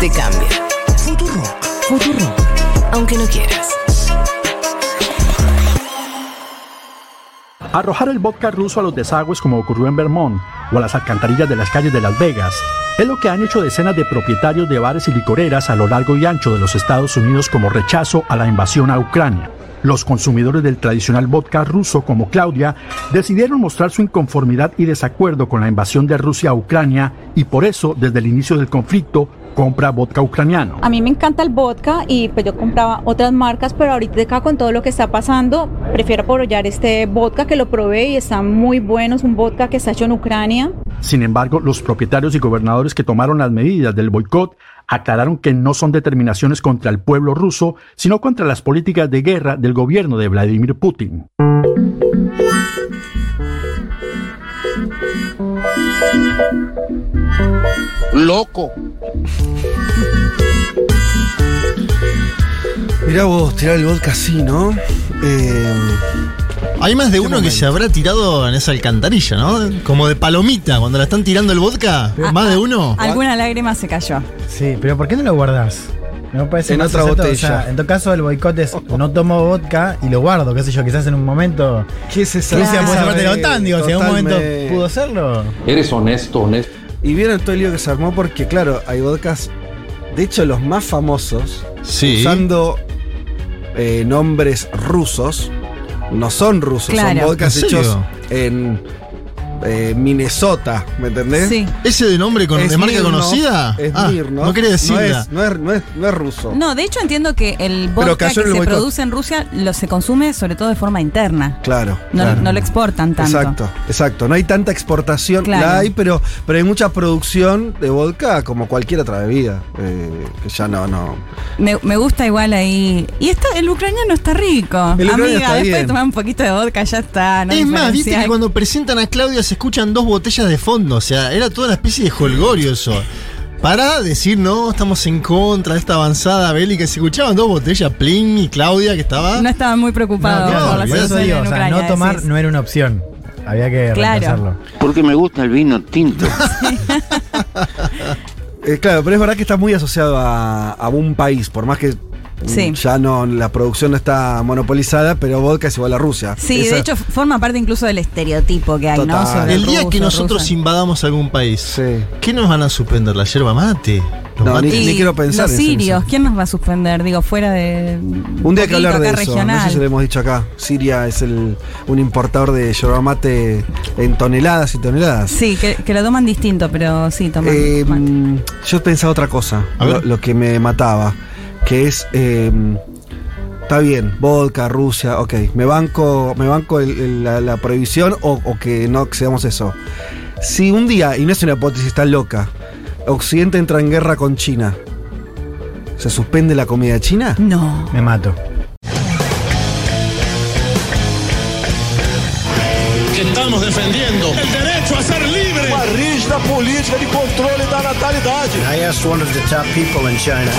Te cambia. Futurock. Futurock. Aunque no quieras. Arrojar el vodka ruso a los desagües como ocurrió en Vermont o a las alcantarillas de las calles de Las Vegas es lo que han hecho decenas de propietarios de bares y licoreras a lo largo y ancho de los Estados Unidos como rechazo a la invasión a Ucrania. Los consumidores del tradicional vodka ruso como Claudia decidieron mostrar su inconformidad y desacuerdo con la invasión de Rusia a Ucrania y por eso desde el inicio del conflicto compra vodka ucraniano. A mí me encanta el vodka y pues yo compraba otras marcas, pero ahorita acá con todo lo que está pasando, prefiero apoyar este vodka que lo probé y está muy bueno, es un vodka que está hecho en Ucrania. Sin embargo, los propietarios y gobernadores que tomaron las medidas del boicot aclararon que no son determinaciones contra el pueblo ruso, sino contra las políticas de guerra del gobierno de Vladimir Putin. Loco. Mirá vos, tirar el vodka así, ¿no? Eh, Hay más de ¿Qué uno que se habrá tirado en esa alcantarilla, ¿no? Como de palomita, cuando la están tirando el vodka. Ah, más de uno. Alguna lágrima se cayó. Sí, pero ¿por qué no lo guardás? Me parece En otra botella. o sea, en todo caso, el boicot es no tomo vodka y lo guardo, qué sé yo, quizás en un momento. ¿Qué es esa? Rusia puede ser parte de la sabe OTAN, digo, si en un momento pudo serlo. Eres honesto, honesto. Y vieron todo el lío que se armó porque, claro, hay vodkas, de hecho, los más famosos, Sí. usando eh, nombres rusos, no son rusos, Claro. son vodkas hechos en eh, Minnesota, ¿me entendés? Sí. ¿Ese de nombre con, Es de marca conocida? Es Ah, no quería decirla. No es, no es- no es- no es ruso. No, de hecho entiendo que el vodka que el se boicot. produce en Rusia lo se consume sobre todo de forma interna. Claro. No, claro. no lo exportan tanto. Exacto, exacto. No hay tanta exportación, Claro. la hay, pero, pero hay mucha producción de vodka como cualquier otra bebida. eh, que ya no, no. Me, me gusta igual ahí. Y está, el ucraniano está rico. El Amiga, está después bien. de tomar un poquito de vodka ya está. no es más, viste que cuando presentan a Claudia se escuchan dos botellas de fondo. O sea, era toda una especie de holgorio eso. Para decir, no, estamos en contra de esta avanzada bélica. Se escuchaban dos botellas, Plin y Claudia, que estaba. No estaba muy preocupado No, por la por eso digo, en o sea, Ucrania. no tomar decís. no era una opción. Había que Claro. reemplazarlo. Porque me gusta el vino tinto. Eh, claro, pero es verdad que está muy asociado a, a un país, por más que Sí. ya no, la producción no está monopolizada, pero vodka es igual a Rusia. Sí, Esa- de hecho forma parte incluso del estereotipo que hay, Total. ¿no? Sobre el día ruso, que nosotros rusa. invadamos algún país, Sí. ¿qué nos van a suspender? ¿La yerba mate? ¿Los No, ni- quiero pensar Los en eso, sirios. ¿quién nos va a suspender? Digo, fuera de. Un día hay que hablar de eso, regional. no sé si lo hemos dicho acá. Siria es el, un importador de yerba mate en toneladas y toneladas. Sí, que, que lo toman distinto, pero sí, toman. Eh, mm, yo pensaba otra cosa, lo que me mataba, que es, eh, está bien, vodka, Rusia, ok, me banco, me banco el- el- la, la prohibición o, o que no accedamos a eso. Si un día, y no es una hipótesis tan loca, Occidente entra en guerra con China, ¿se suspende la comida china? No. Me mato. que estamos defendiendo Uma rígida política de controle da natalidade. I asked one of the top people in China.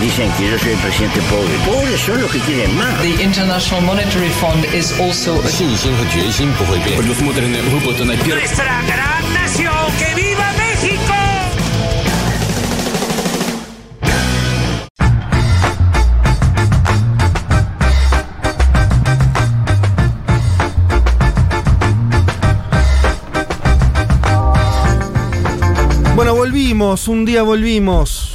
Dicen que yo soy el presidente pobre. Pobres son los que quieren más. The International Monetary Fund is also a Nuestra gran nación, que viva México. Un día volvimos.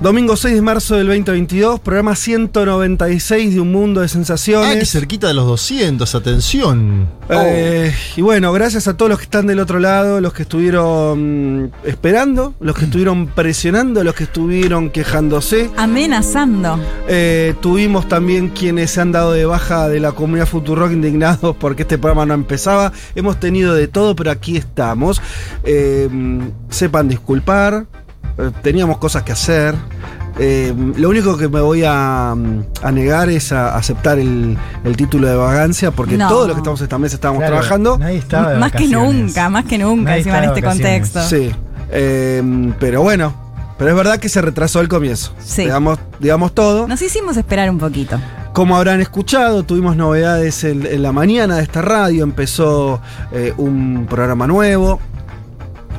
Domingo 6 de marzo del 2022, programa 196 de Un Mundo de Ah, que Sensaciones. cerquita de los 200, atención. Eh, y bueno, gracias a todos los que están del otro lado, los que estuvieron mm, esperando, los que estuvieron presionando, los que estuvieron quejándose. Amenazando. Eh, tuvimos también quienes se han dado de baja de la comunidad Futurock indignados porque este programa no empezaba. Hemos tenido de todo, pero aquí estamos. Eh, sepan disculpar. Eh, Teníamos cosas que hacer. Eh, lo único que me voy a, mm, a negar es a aceptar el, el título de vagancia, porque No. todos los que estamos esta mesa estábamos Claro, trabajando. Más que nunca, más que nunca, encima en este contexto. Sí. Eh, pero bueno, pero es verdad que se retrasó el comienzo. Sí. Digamos, digamos todo. Nos hicimos esperar un poquito. Como habrán escuchado, tuvimos novedades en, en la mañana de esta radio. Empezó eh, un programa nuevo.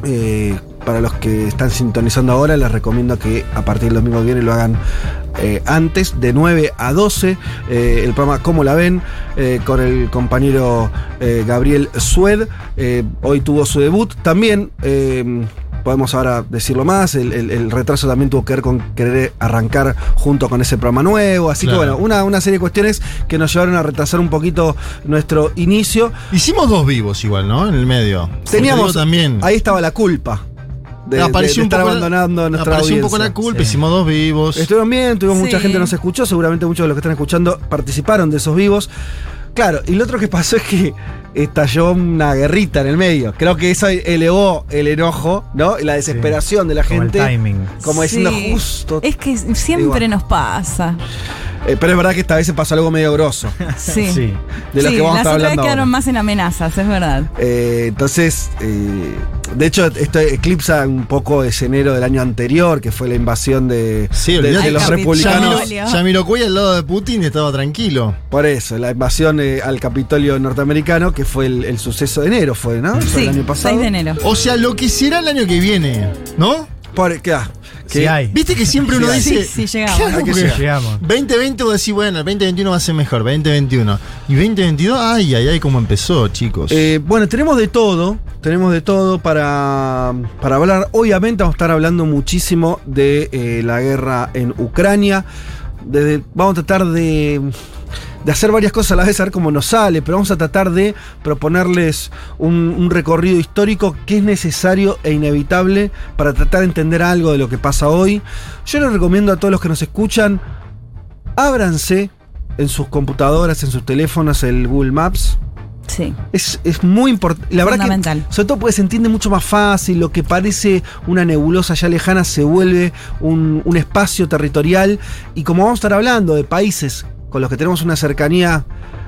Eh, para los que están sintonizando ahora, les recomiendo que a partir del domingo que viene lo hagan eh, antes, de 9 a 12. eh, el programa ¿Cómo la ven? eh, con el compañero Gabriel Sued. Hoy tuvo su debut. También. Podemos ahora decirlo más, el, el- el retraso también tuvo que ver con querer arrancar junto con ese programa nuevo, así Claro. que bueno, una, una serie de cuestiones que nos llevaron a retrasar un poquito nuestro inicio. Hicimos dos vivos igual, ¿no? En el medio. Teníamos también. Ahí estaba la culpa de, estar poco la- abandonando nuestra apareció un poco audiencia. la culpa, Sí. hicimos dos vivos. Estuvieron bien, tuvimos mucha gente nos escuchó, seguramente muchos de los que están escuchando participaron de esos vivos. Claro, y lo otro que pasó es que estalló una guerrita en el medio. Creo que eso elevó el enojo, ¿no? Y la desesperación de la Como el gente. timing. Como diciendo justo. Es que siempre Igual. nos pasa. Eh, pero es verdad que esta vez se pasó algo medio grosso. Sí. Sí. De lo Sí, que vamos a las estar hablando. quedaron ahora. más en amenazas, es verdad. Eh, entonces, eh, de hecho, esto eclipsa un poco ese enero del año anterior, que fue la invasión de, Sí, de- de los republicanos. Yamiroquai al lado de Putin estaba tranquilo. Por eso, la invasión eh, al Capitolio norteamericano, que fue el, el suceso de enero, fue, ¿no? Fue Sí, el año pasado. 6 de enero. O sea, lo que será el año que viene, ¿no? Por, ¿qué? Sí que- hay. Viste que siempre uno dice. Sí, sí, llegamos. Claro, que. Llegamos. 2020 vos decís, bueno, el 2021 va a ser mejor, 2021. Y 2022, ay, ay, ay, cómo empezó, chicos. Eh, bueno, tenemos de todo, tenemos de todo para, para hablar. Obviamente vamos a estar hablando muchísimo de eh, la guerra en Ucrania. Desde, vamos a tratar de, de hacer varias cosas a la vez, a ver cómo nos sale, pero vamos a tratar de proponerles un, un recorrido histórico que es necesario e inevitable para tratar de entender algo de lo que pasa hoy. Yo les recomiendo a todos los que nos escuchan, ábranse en sus computadoras, en sus teléfonos, el Google Maps. Sí. Es, es muy importante. La verdad que, sobre todo porque se entiende mucho más fácil. Lo que parece una nebulosa ya lejana se vuelve un, un espacio territorial. Y como vamos a estar hablando de países con los que tenemos una cercanía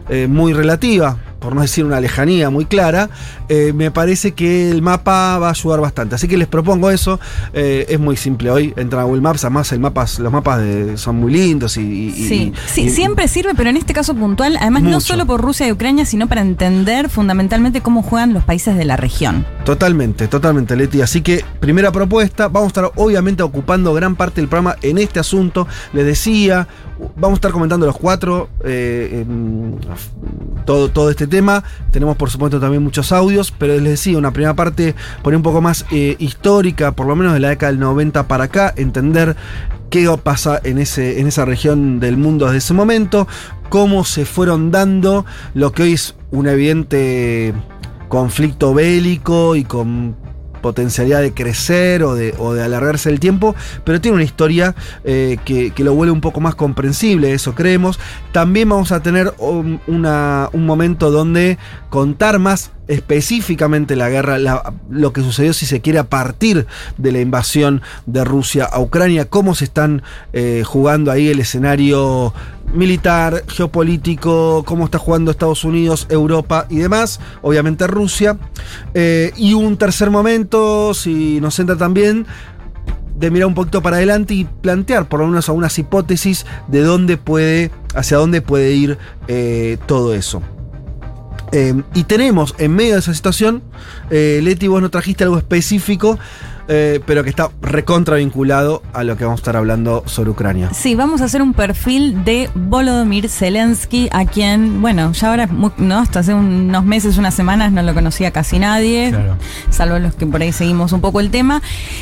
eh, muy relativa, por no decir una lejanía muy clara, eh, me parece que el mapa va a ayudar bastante. Así que les propongo eso. Eh, es muy simple hoy. Entra a Google Maps. Además, el mapas, los mapas de- son muy lindos y. y- y- Sí, y- siempre sirve, pero en este caso puntual, además no solo por Rusia y Ucrania, sino para entender fundamentalmente cómo juegan los países de la región. Totalmente, totalmente, Leti. Así que, primera propuesta, vamos a estar obviamente ocupando gran parte del programa en este asunto. Les decía, vamos a estar comentando los cuatro eh, en todo, todo este tema. Tenemos, por supuesto, también muchos audios, pero les decía, una primera parte por un poco más eh, histórica, por lo menos de la década del 90 para acá, entender qué pasa en, ese, en esa región del mundo desde ese momento, cómo se fueron dando lo que hoy es un evidente conflicto bélico y con potencialidad de crecer o de, o de alargarse el tiempo, pero tiene una historia eh, que, que lo vuelve un poco más comprensible, eso creemos. También vamos a tener un, una- un momento donde contar más específicamente la guerra, la- lo que sucedió si se quiere a partir de la invasión de Rusia a Ucrania, cómo se están eh, jugando ahí el escenario militar, geopolítico, cómo está jugando Estados Unidos, Europa y demás, obviamente Rusia. Eh, y un tercer momento, si nos entra también, de mirar un poquito para adelante y plantear por lo menos algunas hipótesis de dónde puede, hacia dónde puede ir eh, todo eso. Eh, y tenemos en medio de esa situación, eh, Leti, vos no trajiste algo específico, eh, pero que está recontra vinculado a lo que vamos a estar hablando sobre Ucrania. Sí, vamos a hacer un perfil de Volodymyr Zelensky, a quien, bueno, ya ahora, ¿no? Hasta hace unos meses, unas semanas, no lo conocía casi nadie, Claro. salvo los que por ahí seguimos un poco el tema.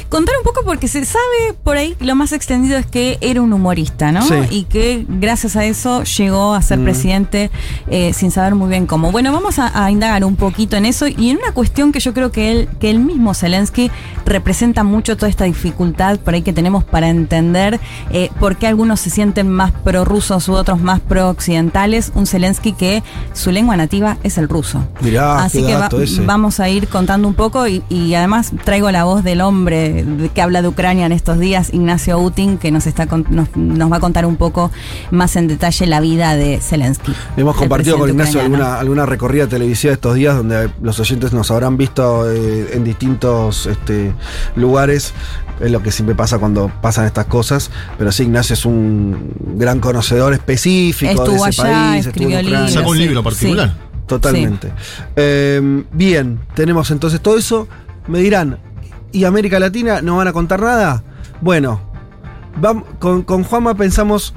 Contar un poco porque se sabe por ahí, lo más extendido es que era un humorista, ¿no? Sí. Y que gracias a eso llegó a ser Mm. presidente eh, sin saber muy bien cómo. Bueno, vamos a, a indagar un poquito en eso y en una cuestión que yo creo que él, que el mismo Zelensky representa mucho toda esta dificultad por ahí que tenemos para entender eh, por qué algunos se sienten más prorrusos u otros más pro-occidentales. Un Zelensky que su lengua nativa es el ruso. Mirá, Así que va- vamos a ir contando un poco y, y además traigo la voz del hombre que habla de Ucrania en estos días, Ignacio Utin, que nos, está con- nos, nos va a contar un poco más en detalle la vida de Zelensky. Hemos compartido con Ignacio ucraniano. alguna, alguna recorrida televisiva estos días donde los oyentes nos habrán visto eh, en distintos este, lugares es lo que siempre pasa cuando pasan estas cosas. Pero sí, Ignacio es un gran conocedor específico Estuvo de ese allá, país, estuvo en Ucrania. libros. Sacó un libro particular. Totalmente. Eh, bien, tenemos entonces todo eso. Me dirán, ¿y América Latina no van a contar nada? Bueno, con, con Juanma pensamos,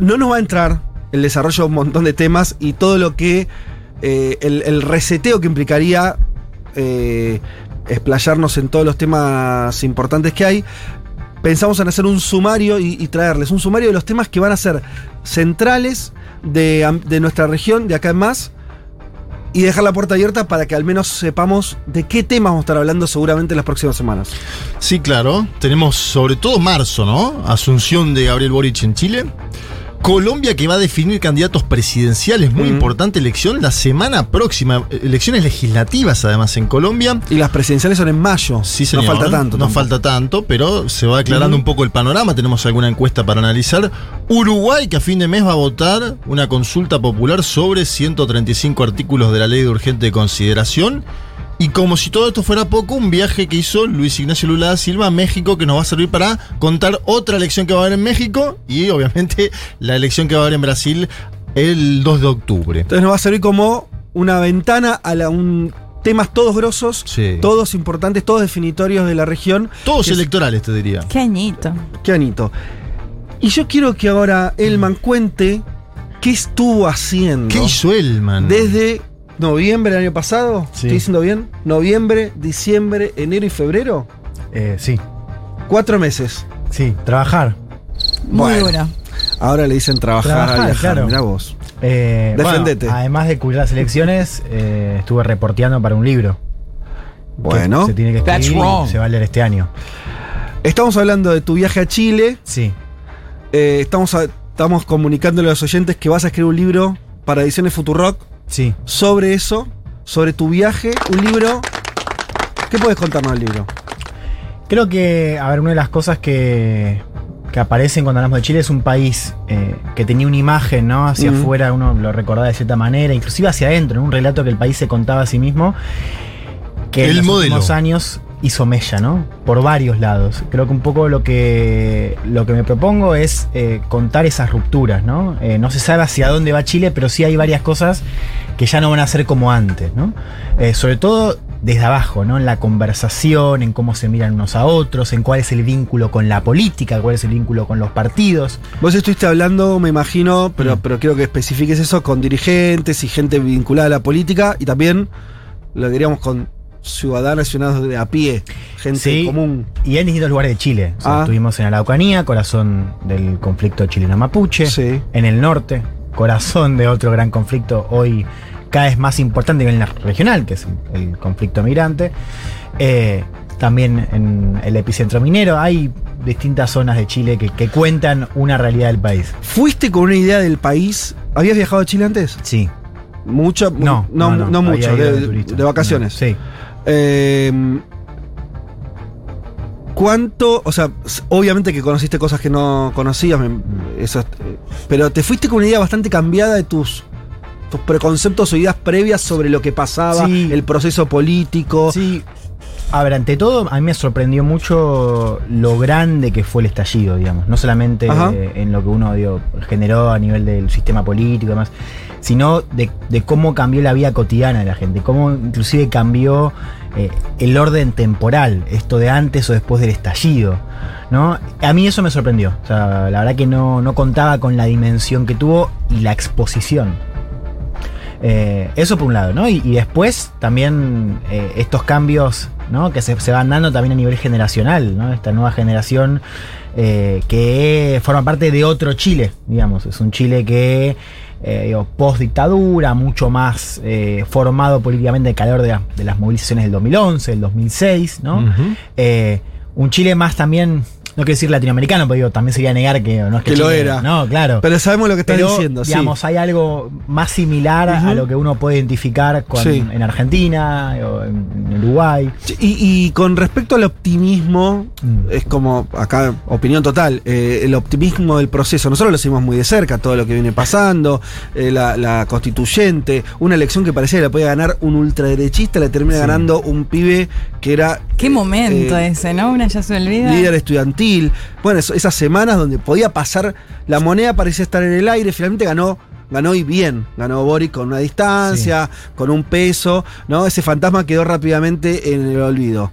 no nos va a entrar el desarrollo de un montón de temas y todo lo que, eh, el, el reseteo que implicaría eh, explayarnos en todos los temas importantes que hay. Pensamos en hacer un sumario y, traerles un sumario de los temas que van a ser centrales de, de nuestra región, de acá en más, y dejar la puerta abierta para que al menos sepamos de qué temas vamos a estar hablando seguramente en las próximas semanas. Sí, claro. Tenemos sobre todo marzo, ¿no? Asunción de Gabriel Boric en Chile. Colombia que va a definir candidatos presidenciales, muy importante elección la semana próxima. Elecciones legislativas además en Colombia. Y las presidenciales son en mayo. Sí, señor. No falta tanto. No tampoco. falta tanto, pero se va aclarando un poco el panorama. Tenemos alguna encuesta para analizar. Uruguay, que a fin de mes va a votar una consulta popular sobre 135 artículos de la ley de urgente consideración. Y como si todo esto fuera poco, un viaje que hizo Luis Ignacio Lula da Silva a México que nos va a servir para contar otra elección que va a haber en México y obviamente la elección que va a haber en Brasil el 2 de octubre. Entonces nos va a servir como una ventana a la, un, temas todos grosos, Sí. todos importantes, todos definitorios de la región. Todos electorales, te diría. Qué añito. Qué anito. Y yo quiero que ahora Elman cuente qué estuvo haciendo ¿Qué hizo él, man? desde noviembre del año pasado. Sí. ¿Estoy diciendo bien? Noviembre, diciembre, enero y febrero. Eh, sí, Cuatro meses. sí, trabajar. Muy Bueno. duro. Ahora le dicen trabajar, Trabajar, a viajar. claro. Mirá vos. Eh, bueno, Defendete. además de cubrir las elecciones, eh, estuve reporteando para un libro. que Bueno. Se tiene que That's escribir y se va a leer este año. Estamos hablando de tu viaje a Chile. Sí. Eh, estamos, a- estamos comunicándole a los oyentes que vas a escribir un libro para Ediciones Futurock Sí. sobre eso, sobre tu viaje. Un libro. ¿Qué puedes contarnos del libro? Creo que, a ver, una de las cosas que, que aparecen cuando hablamos de Chile es un país eh, que tenía una imagen, ¿no? Hacia afuera uno lo recordaba de cierta manera, inclusive hacia adentro, en un relato que el país se contaba a sí mismo, que El en los modelo. últimos años hizo mella, ¿no? Por varios lados. Creo que un poco lo que, lo que me propongo es eh, contar esas rupturas, ¿no? Eh, no se sabe hacia dónde va Chile, pero sí hay varias cosas que ya no van a ser como antes, ¿no? Eh, sobre todo desde abajo, ¿no? En la conversación, en cómo se miran unos a otros, en cuál es el vínculo con la política, cuál es el vínculo con los partidos. Vos estuviste hablando, me imagino, pero, Mm. pero quiero que especifiques eso con dirigentes y gente vinculada a la política y también lo diríamos con ciudadanos y ciudadanos de a pie, gente Sí. común. Y en distintos lugares de Chile. O sea, Ah. Estuvimos en Araucanía, corazón del conflicto chileno-mapuche. Sí. En el norte, corazón de otro gran conflicto hoy cada vez más importante a nivel regional, que es el conflicto migrante. Eh, también en el epicentro minero. Hay distintas zonas de Chile que, que cuentan una realidad del país. ¿Fuiste con una idea del país? ¿Habías viajado a Chile antes? Sí. Mucho, No, no, mucho, de, de vacaciones. Sí. Eh, ¿Cuánto? O sea, obviamente que conociste cosas que no conocías, me- eso, pero te fuiste con una idea bastante cambiada de tus, tus preconceptos o ideas previas sobre lo que pasaba, Sí. el proceso político. Sí. A ver, ante todo, a mí me sorprendió mucho lo grande que fue el estallido, digamos. No solamente eh, en lo que uno digo, generó a nivel del sistema político y demás, sino de, de cómo cambió la vida cotidiana de la gente, cómo inclusive cambió eh, el orden temporal, esto de antes o después del estallido. ¿no? A mí eso me sorprendió. O sea, la verdad que no, no contaba con la dimensión que tuvo y la exposición. Eh, eso por un lado, ¿no? Y, y después también eh, estos cambios ¿no? que se, se van dando también a nivel generacional, ¿no? Esta nueva generación eh, que forma parte de otro Chile, digamos. Es un Chile que, digo, post dictadura, mucho más formado políticamente en calor de, la- de las movilizaciones del 2011, del 2006, ¿no? Ujú. Eh, un Chile más también no quiero decir latinoamericano, pero digo, también sería negar que no es que, Que lo era. No, claro. Pero sabemos lo que estás Pero, diciendo, sí. digamos, hay algo más similar a lo que uno puede identificar con- Sí. en Argentina o en, en Uruguay. Y, y con respecto al optimismo, Mm. es como, acá, opinión total, eh, el optimismo del proceso. Nosotros lo seguimos muy de cerca, todo lo que viene pasando, eh, la, la constituyente, una elección que parecía que la podía ganar un ultraderechista, la termina Sí. ganando un pibe que era. Qué eh, momento eh, ese, ¿no? Una ya se olvida. líder estudiantil. Bueno, eso- esas semanas donde podía pasar, la moneda parecía estar en el aire, finalmente ganó. Ganó y bien, ganó Boric con una distancia, con un peso, ¿no? Ese fantasma quedó rápidamente en el olvido.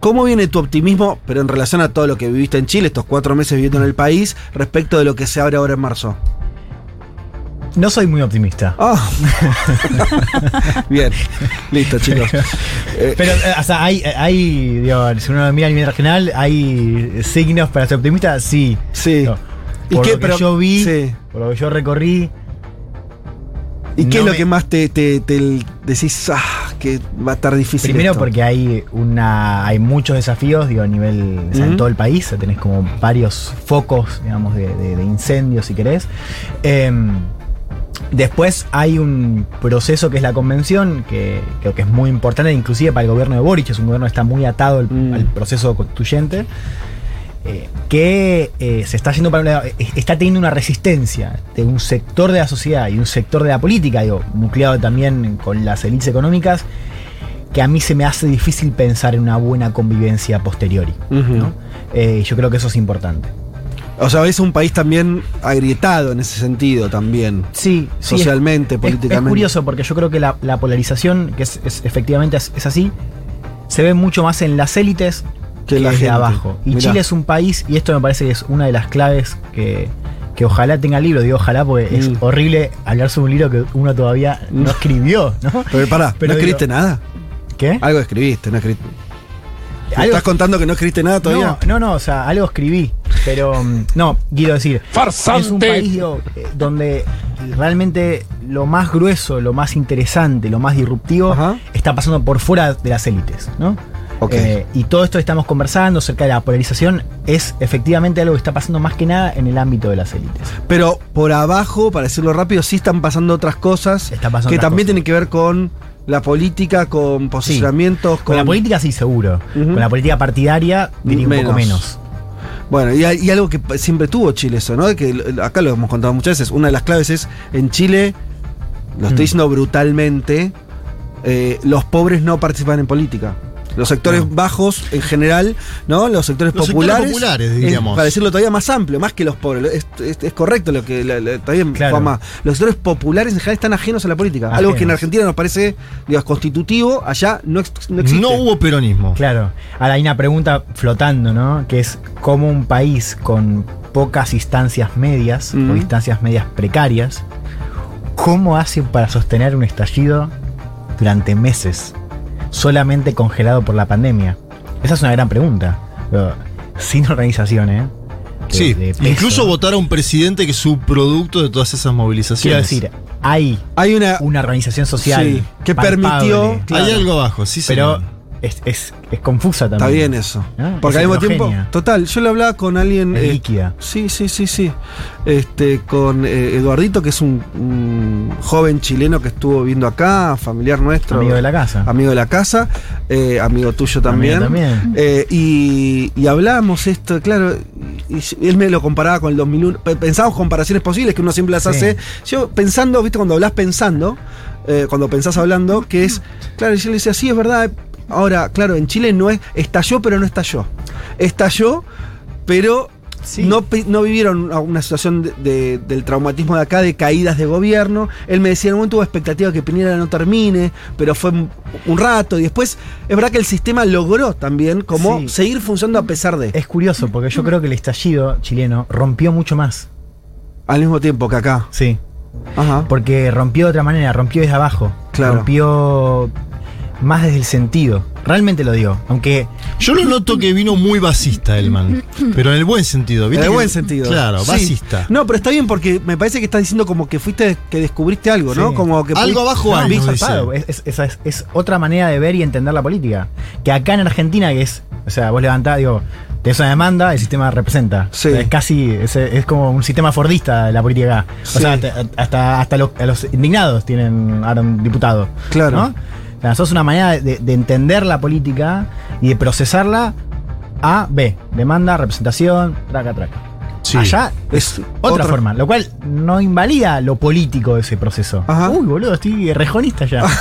¿Cómo viene tu optimismo, pero en relación a todo lo que viviste en Chile, estos cuatro meses viviendo en el país, respecto de lo que se abre ahora en marzo? No soy muy optimista. Ah. bien, listo, chicos. Eh, Pero, eh, o sea, hay, hay, digo, si uno mira a nivel regional, hay signos para ser optimista, sí. sí. No. ¿Y Por qué? lo que Pero- yo vi, sí. por lo que yo recorrí, ¿Y qué no es lo me- que más te, te- te decís, ah, que va a estar difícil? Primero esto"? porque hay una hay muchos desafíos, digo, a nivel, o sea, en todo el país, tenés como varios focos, digamos, de, de- de incendios, si querés. Em, después hay un proceso que es la convención, que creo que es muy importante, inclusive para el gobierno de Boric, es un gobierno que está muy atado al, Mm. al proceso constituyente. eh, que eh, se está yendo para un lado, eh, está teniendo una resistencia de un sector de la sociedad y un sector de la política, digo, nucleado también con las élites económicas, que a mí se me hace difícil pensar en una buena convivencia posteriori. Eh, yo creo que eso es importante. O sea, es un país también agrietado en ese sentido también. Sí, sí, Socialmente, es- políticamente. Es, curioso porque yo creo que la, la polarización, que es, es- efectivamente es, es así, se ve mucho más en las élites Que que, la desde gente. abajo. Y Mirá. Chile es un país, y esto me parece que es una de las claves que, que ojalá tenga el libro, digo ojalá porque es Mm. horrible hablar sobre un libro que uno todavía no escribió, ¿no? Pero pará, Pero ¿no digo- escribiste nada? ¿Qué? Algo escribiste, no escribiste. ¿Me Algo- ¿Estás contando que no escribiste nada todavía? No, no, no, o sea, algo escribí. Pero mm, no, quiero decir, es un país digo, eh, donde realmente lo más grueso, lo más interesante, lo más disruptivo Ajá. está pasando por fuera de las élites, ¿no? Ok. Eh, y todo esto que estamos conversando acerca de la polarización es efectivamente algo que está pasando más que nada en el ámbito de las élites. Pero por abajo, para decirlo rápido, sí están pasando otras cosas pasando que otras también cosas. tienen que ver con la política, con posicionamientos, Con la política sí, seguro. Con la política partidaria diría un poco menos. Bueno, y, algo que siempre tuvo Chile eso, ¿no? Que acá lo hemos contado muchas veces. Una de las claves es, en Chile, lo estoy Mm. diciendo brutalmente, eh, los pobres no participan en política. Los sectores No. bajos, en general, ¿no? Los sectores Los sectores populares. populares, es- diríamos. para decirlo todavía más amplio, más que los pobres. Es, es- es correcto lo que. la- la- bien, Claro. Juanma. Los sectores populares en general están ajenos a la política. Algo que en. Argentina nos parece, digamos, constitutivo, allá no, no existe. No hubo peronismo. Claro. Ahora hay una pregunta flotando, ¿no? Que es cómo un país con pocas instancias medias Mm. o instancias medias precarias, ¿cómo hace para sostener un estallido durante meses, solamente congelado por la pandemia? Esa es una gran pregunta. Pero sin organización, ¿eh? De- Sí, de incluso votar a un presidente que es subproducto de todas esas movilizaciones. Quiero decir, hay Hay una. una organización social Sí, que palpable, permitió- claro, Hay algo abajo, sí, pero señor. Es, es- es confusa también. Está bien eso. ¿No? Porque Es al mismo tiempo. Total, yo lo hablaba con alguien. Eh, líquida. Sí, sí, sí, sí. Este, con eh, Eduardito, que es un, un joven chileno que estuvo viviendo acá, familiar nuestro. Amigo de la casa. Amigo de la casa, eh, amigo tuyo también. Amigo también. Eh, y, y hablábamos esto, claro, y, él me lo comparaba con el 2001. Pe- Pensábamos comparaciones posibles que uno siempre las Sí. hace. Yo pensando, viste, cuando hablas pensando, eh, cuando pensás hablando, que es, claro, yo le decía, sí, es verdad. Ahora, claro, en Chile no es, estalló, pero no estalló. Estalló, pero Sí. no, no vivieron una, situación de- de- del traumatismo de acá, de caídas de gobierno. Él me decía, en un momento hubo expectativa que Piñera no termine, pero fue un, un rato. Y después, es verdad que el sistema logró también como Sí. seguir funcionando a pesar de. Es curioso porque yo creo que el estallido chileno rompió mucho más. Al mismo tiempo que acá. Sí. Ajá. Porque rompió de otra manera, rompió desde abajo. Claro. Rompió más desde el sentido. Realmente lo digo. Aunque Yo lo noto que vino muy basista el man. Pero en el buen sentido. En ¿viste el que- buen sentido. Claro, Sí. basista. No, pero está bien porque me parece que estás diciendo como que fuiste, que descubriste algo, ¿no? Sí. Como que Algo abajo No, dice. Es, es- es- es otra manera de ver y entender la política. Que acá en Argentina, que es. O sea, vos levantás, digo. Tenés una demanda, el sistema representa. Sí. O sea, es casi, es, es como un sistema fordista la política acá. O Sí. sea, hasta, hasta, hasta los, a los indignados tienen ahora un diputado. Claro. ¿no? Sos una manera de, de entender la política y de procesarla A, B. Demanda, representación, traca, traca. Sí. Allá Es otra, otra- forma, lo cual no invalida lo político de ese proceso. Ajá. Uy, boludo, estoy rejonista ya.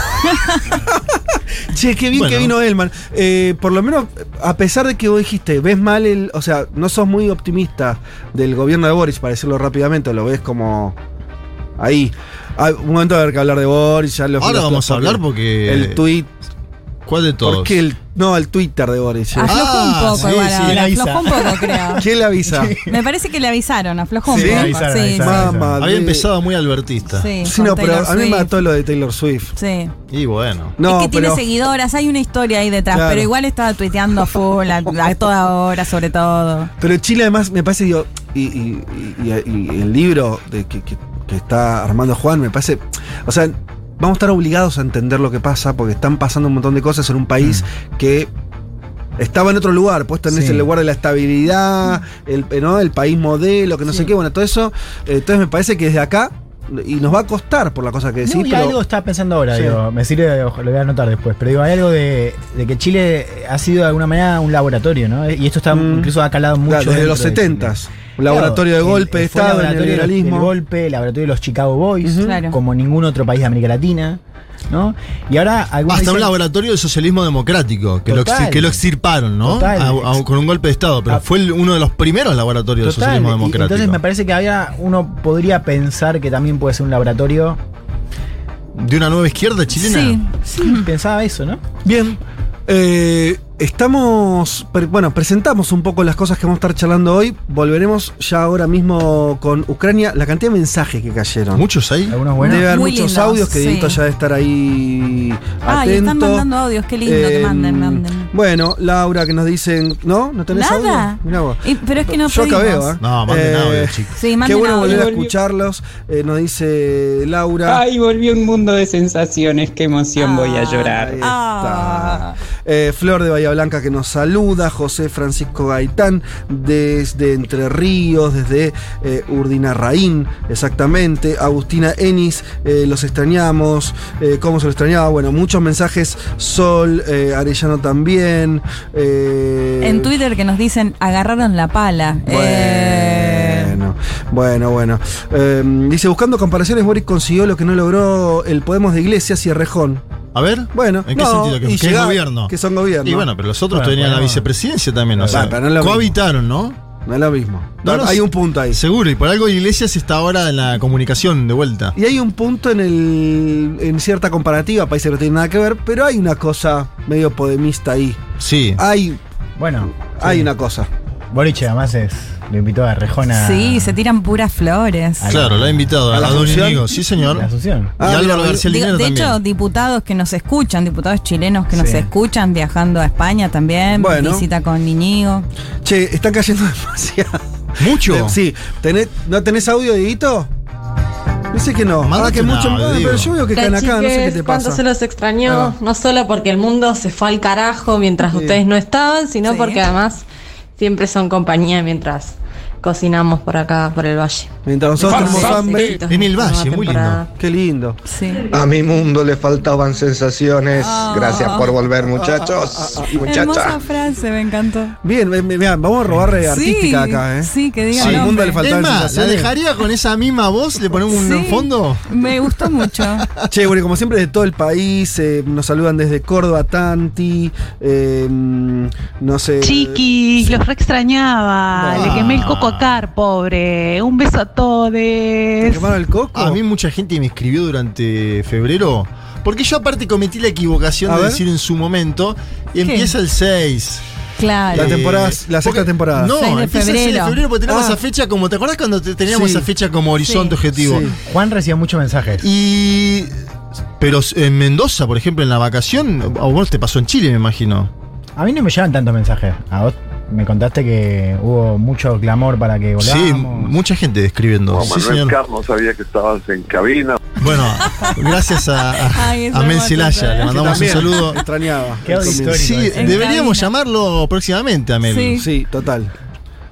Che, qué bien Bueno. que vino Elman. Eh, por lo menos, a pesar de que vos dijiste, ves mal el. O sea, no sos muy optimista del gobierno de Boris, para decirlo rápidamente, lo ves como. Ahí. Ah, un momento de haber que hablar de Boris, ya lo Ahora vamos a hablar porque- El tweet. ¿Cuál de todos? ¿Por qué el.? No, el Twitter de Boris. Aflojó Ah, un poco sí, igual sí, aflojó un poco, creo. ¿Quién le avisa? Me parece que le avisaron, aflojó un Sí, poco. avisaron, sí, avisaron. Mamá, Había de- empezado muy albertista. sí, no, pero Taylor a mí me mató lo de Taylor Swift. Sí. Y bueno. No, es que pero. tiene seguidoras, hay una historia ahí detrás, Claro. pero igual estaba tuiteando a full, a, a toda hora sobre todo. Pero Chile además me parece, digo, y, y- y- y- y el libro de que, que- que está armando Juan, me parece, o sea, vamos a estar obligados a entender lo que pasa porque están pasando un montón de cosas en un país que estaba en otro lugar, puesto en Sí. ese lugar de la estabilidad, el, eh, ¿no? el país modelo, que no sé qué, bueno, todo eso. eh, Entonces me parece que desde acá, y nos va a costar por la cosa que decís, No, y pero- algo estaba pensando ahora, Sí. digo, me sirve, lo voy a anotar después, pero digo, hay algo de, de que Chile ha sido de alguna manera un laboratorio, ¿no? Y esto está Mm. incluso ha calado mucho. Claro, desde los. 70s. Un laboratorio de golpe de el- Estado, el laboratorio del- neoliberalismo. del golpe, el laboratorio de los Chicago Boys. Claro. como ningún otro país de América Latina, ¿no? Y ahora algunos Hasta un laboratorio del socialismo democrático, que, lo, Total. que lo extirparon, ¿no? Total. A- a- con un golpe de Estado, pero Ah. fue el- uno de los primeros laboratorios Total, socialismo democrático. entonces me parece que había, uno podría pensar que también puede ser un laboratorio. ¿De una nueva izquierda chilena? Sí, Sí, pensaba eso, ¿no? Bien. Eh, estamos. bueno, presentamos un poco las cosas que vamos a estar charlando hoy. Volveremos ya ahora mismo con Ucrania. La cantidad de mensajes que cayeron. ¿Muchos ahí? Algunos buenos. Debe haber Muy muchos lindos, audios que sí. Ya debe estar ahí. Ah, y están atento. mandando audios, qué lindo que Eh, manden, manden. Bueno, Laura que nos dicen. ¿No? ¿No tenés Nada. audio? Mirá vos. Y- pero es que no Yo veo, ¿eh? No, manden Eh, audio, chicos. Sí, Qué manden bueno audio. volver a escucharlos. Eh, nos dice Laura. Ay, volvió un mundo de sensaciones, qué emoción, voy a Ahí llorar. está. Ah. Eh, Flor de Bahía Blanca que nos saluda, José Francisco Gaitán desde Entre Ríos, desde eh, Urdinarraín, exactamente, Agustina Enis, eh, los extrañamos, eh, cómo se lo extrañaba, bueno, muchos mensajes, Sol, eh, Arellano también. En Twitter que nos dicen agarraron la pala. Bueno, bueno, bueno. Eh, dice, buscando comparaciones, Boris consiguió lo que no logró el Podemos de Iglesias y Errejón. A ver. Bueno, ¿En qué no, sentido? ¿Que, que es llega- gobierno? Que son gobierno. Y bueno, pero los otros Bueno, tenían la vicepresidencia también, o Ah, sea, pero no es cohabitaron, ¿no? No es lo mismo. No, no, hay un punto ahí. Seguro, y por algo Iglesias está ahora en la comunicación de vuelta. Y hay un punto en el en cierta comparativa, países que no tienen nada que ver, pero hay una cosa medio podemista ahí. Sí. Hay, Bueno, hay sí. una cosa. Boric además es, lo invitó a Rejona. Sí, se tiran puras flores. a la- Claro, lo ha invitado ¿A a, la Asunción? Sí, señor. la Asunción. Ah, y Álvaro García Digo, de también. hecho, diputados que nos escuchan, diputados chilenos que nos Sí. escuchan viajando a España también, Bueno. visita con Niñigo. Che, están cayendo demasiado. Mucho. Eh, Sí, ¿tenés, ¿no tenés audio, Dieguito? Dice que no. Mándate Ah, que un mucho Diego. pero yo veo que caen acá, no sé qué te cuánto pasa. se los extrañó, Ah. no solo porque el mundo se fue al carajo mientras Sí. ustedes no estaban, sino Sí. porque además siempre son compañía mientras cocinamos por acá, por el valle. Mientras nosotros tenemos hambre. En el valle, muy temporada. Qué lindo. Sí. A mi mundo le faltaban sensaciones. Ah. Gracias por volver, muchachos y Hermosa muchachas. frase, me encantó. Bien, bien, vamos a robarle artística acá, ¿eh? Sí, que diga Al el mundo le falta- faltaban Es más, ¿la sensaciones. dejaría con esa misma voz? ¿Le ponemos un Sí. fondo? Me gustó mucho. Che, bueno, como siempre de todo el país, eh, nos saludan desde Córdoba, Tanti, eh, no sé. Chiquis, los re extrañaba. Ah. Le quemé el coco a Car, pobre. Un beso a todos. ¿Te quemaron el coco? A mí mucha gente me escribió durante febrero. Porque yo aparte cometí la equivocación A de ver. decir en su momento, y empieza el 6. Claro. La temporada, la sexta porque- temporada. No, 6 de empieza el 6 de febrero. porque tenemos Ah. esa fecha como, ¿te acuerdas cuando te- teníamos Sí. esa fecha como horizonte Sí. objetivo? Sí. Juan recibió muchos mensajes. Y. Pero en Mendoza, por ejemplo, en la vacación, a vos te pasó en Chile, me imagino. A mí no me llegan tantos mensajes. A vos me contaste que hubo mucho clamor para que Sí, volvamos. mucha gente escribiendo. No, sí, Manuel señor. Carlos sabía que estabas en cabina. Bueno, gracias a, a, Ay, a Mel le mandamos un saludo. Extrañaba. Qué Sí, deberíamos cabina. llamarlo próximamente a Mel. Sí. Sí, total.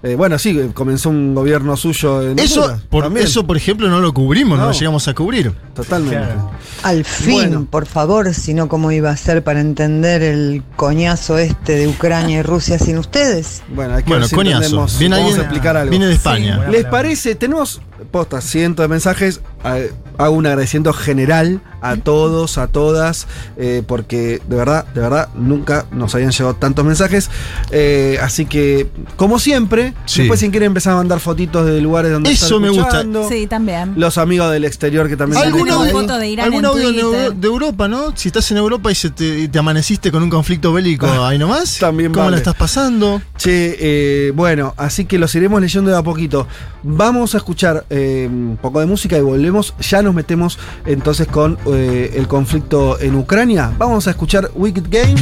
Eh, bueno, sí, comenzó un gobierno suyo en Eso, Honduras, por, también. eso, por ejemplo, no lo cubrimos, no, No. lo llegamos a cubrir. Totalmente. Claro. Al fin, Bueno. por favor, si no, ¿cómo iba a ser para entender el coñazo este de Ucrania y Rusia sin ustedes? Bueno, hay que Bueno, si coñazo. Viene alguien- a explicar algo. Viene de España. ¿Les palabra. parece? Tenemos postas, cientos de mensajes. Hago un agradecimiento general a todos, a todas, eh, porque de verdad, de verdad, nunca nos habían llegado tantos mensajes. Eh, así que, como siempre, Sí. después si quieren empezar a mandar fotitos de lugares donde Eso están me gusta. Sí, también. Los amigos del exterior que también ¿Algún audio, foto de Irán algún en audio de, Europa, no? Si estás en Europa y se te, y te amaneciste con un conflicto bélico ahí nomás. También ¿Cómo vale. la estás pasando? Che, eh, bueno, así que los iremos leyendo de a poquito. Vamos a escuchar eh, un poco de música y volvemos. Ya nos metemos entonces con eh, el conflicto en Ucrania. Vamos a escuchar Wicked Game.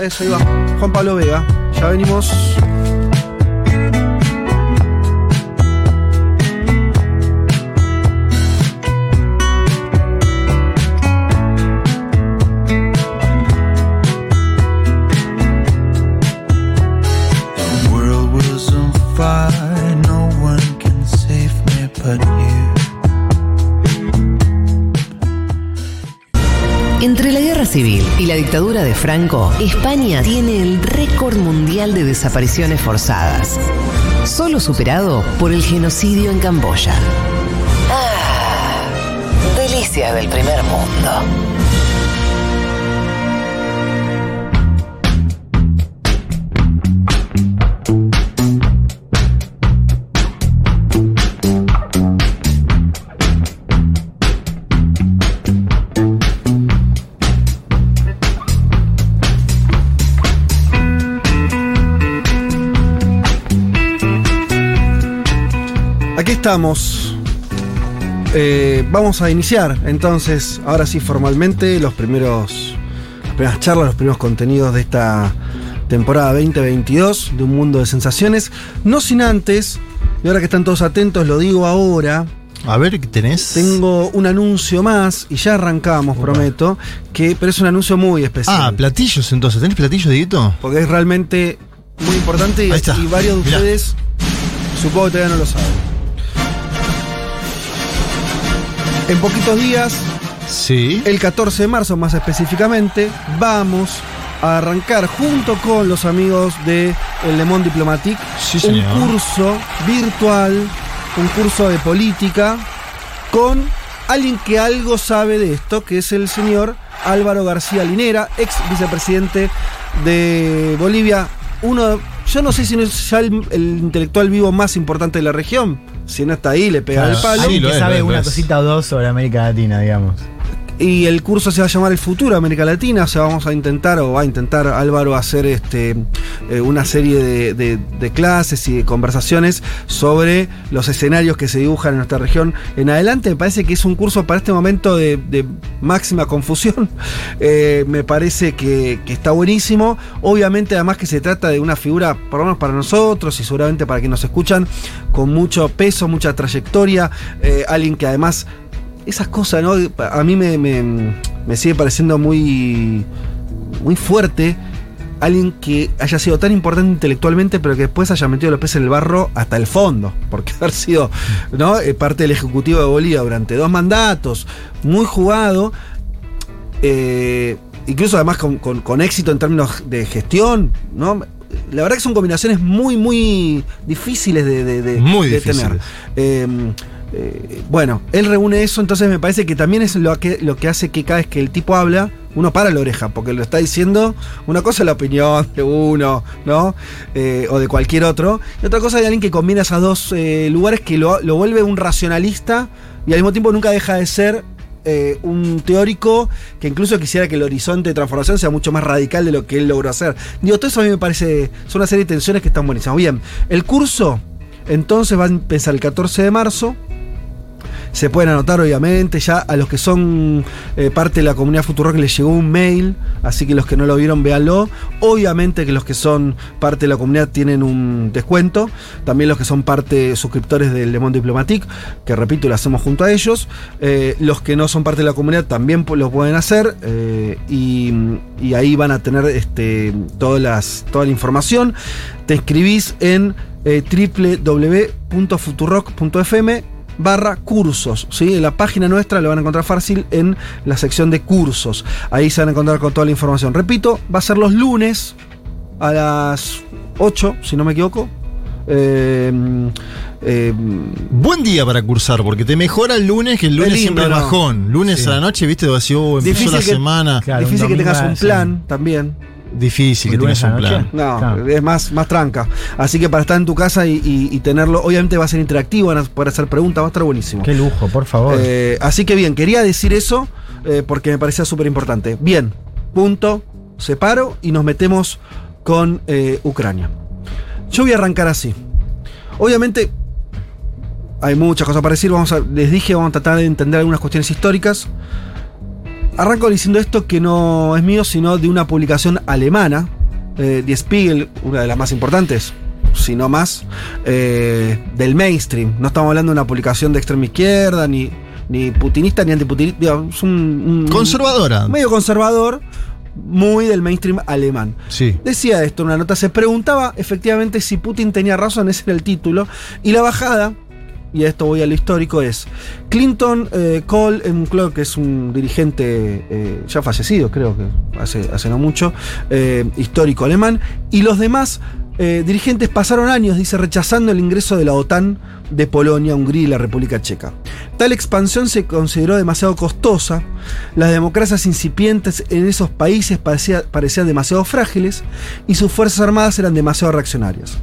Eso va. Juan Pablo Vega. Ya venimos. Civil y la dictadura de Franco, España tiene el récord mundial de desapariciones forzadas, solo superado por el genocidio en Camboya. Ah, delicias del primer mundo. Estamos. Eh, vamos a iniciar entonces, ahora sí formalmente, los primeros, las primeras charlas, los primeros contenidos de esta temporada 2022 de Un Mundo de Sensaciones. No sin antes, y ahora que están todos atentos, lo digo ahora. A ver, ¿qué tenés? Tengo un anuncio más y ya arrancamos, prometo, que, pero es un anuncio muy especial. Ah, platillos entonces. ¿Tenés platillos, Dieguito? porque es realmente muy importante y, varios de Mirá. ustedes supongo que todavía no lo saben. En poquitos días, Sí. el 14 de marzo más específicamente, vamos a arrancar junto con los amigos de El Le Monde Diplomatique Sí, un curso virtual, un curso de política con alguien que algo sabe de esto, que es el señor Álvaro García Linera, ex vicepresidente de Bolivia, uno, yo no sé si no es ya el, el intelectual vivo más importante de la región, si no está ahí le pega Claro, el palo. alguien que es, sabe una cosita o dos sobre América Latina, digamos. Y el curso se va a llamar El Futuro América Latina. O sea, vamos a intentar, o va a intentar Álvaro hacer este eh, una serie de, clases y de conversaciones sobre los escenarios que se dibujan en nuestra región en adelante. Me parece que es un curso para este momento de, máxima confusión. Eh, me parece que, que está buenísimo. Obviamente, además que se trata de una figura, por lo menos para nosotros y seguramente para quienes nos escuchan, con mucho peso, mucha trayectoria. eh, alguien que además esas cosas, ¿no? A mí me, me- me sigue pareciendo muy, muy fuerte. Alguien que haya sido tan importante intelectualmente, pero que después haya metido los pies en el barro hasta el fondo. Porque haber sido ¿no? Eh, parte del Ejecutivo de Bolivia durante dos mandatos, muy jugado. eh, incluso además con, con- con éxito en términos de gestión, ¿no? La verdad que son combinaciones muy, muy difíciles de, de- de- Muy de tener. Eh, eh, bueno, él reúne eso, entonces me parece que también es lo que, hace que cada vez que el tipo habla, uno para la oreja, porque lo está diciendo, una cosa es la opinión de uno, ¿no? Eh, o de cualquier otro, y otra cosa es alguien que combina esos dos eh, lugares que lo, lo vuelve un racionalista y al mismo tiempo nunca deja de ser un teórico que incluso quisiera que el horizonte de transformación sea mucho más radical de lo que él logró hacer. Digo, todo eso a mí me parece, son una serie de tensiones que están buenísimas. Bien, el curso entonces va a empezar el 14 de marzo. Se pueden anotar, obviamente. Ya a los que son eh, parte de la comunidad Futurock les llegó un mail, así que los que no lo vieron, véanlo. Obviamente que los que son parte de la comunidad tienen un descuento. También los que son parte suscriptores del Le Monde Diplomatique, que repito, lo hacemos junto a ellos. Eh, los que no son parte de la comunidad también lo pueden hacer. eh, y, ahí van a tener este, todas toda la información. Te inscribís en eh, www.futurock.fm barra cursos, ¿sí? En la página nuestra lo van a encontrar fácil en la sección de cursos. Ahí se van a encontrar con toda la información. Repito, va a ser los lunes a las 8, si no me equivoco. Eh, eh, Buen día para cursar, porque te mejora el lunes, que el lunes lindo, siempre es bajón. Lunes Sí. a la noche, viste, oh, empezó difícil la que, semana. difícil que tengas un plan también. Difícil que ¿Un lunes tengas un plan. No, es más, más tranca. Así que para estar en tu casa y, y- y tenerlo, obviamente va a ser interactivo, van a poder hacer preguntas, va a estar buenísimo. Qué lujo, por favor. Eh, así que bien, quería decir eso eh, porque me parecía súper importante. Bien, punto, separo y nos metemos con eh, Ucrania. Yo voy a arrancar así. Obviamente hay muchas cosas para decir, vamos a, les dije, vamos a tratar de entender algunas cuestiones históricas. Arranco diciendo esto que no es mío, sino de una publicación alemana, eh, Die Spiegel, una de las más importantes, si no más, eh, del mainstream. No estamos hablando de una publicación de extrema izquierda, ni, ni putinista, ni antiputinista. Es un, un- Conservadora. Medio conservador, muy del mainstream alemán. Sí. Decía esto en una nota, se preguntaba efectivamente si Putin tenía razón, ese era el título, y la bajada, y a esto voy a lo histórico, es Clinton eh, un creo que es un dirigente eh, ya fallecido, creo que hace, hace no mucho, eh, histórico alemán, y los demás eh, dirigentes pasaron años, dice, rechazando el ingreso de la OTAN de Polonia, Hungría y la República Checa. Tal expansión se consideró demasiado costosa, las democracias incipientes en esos países parecía- parecían demasiado frágiles y sus fuerzas armadas eran demasiado reaccionarias.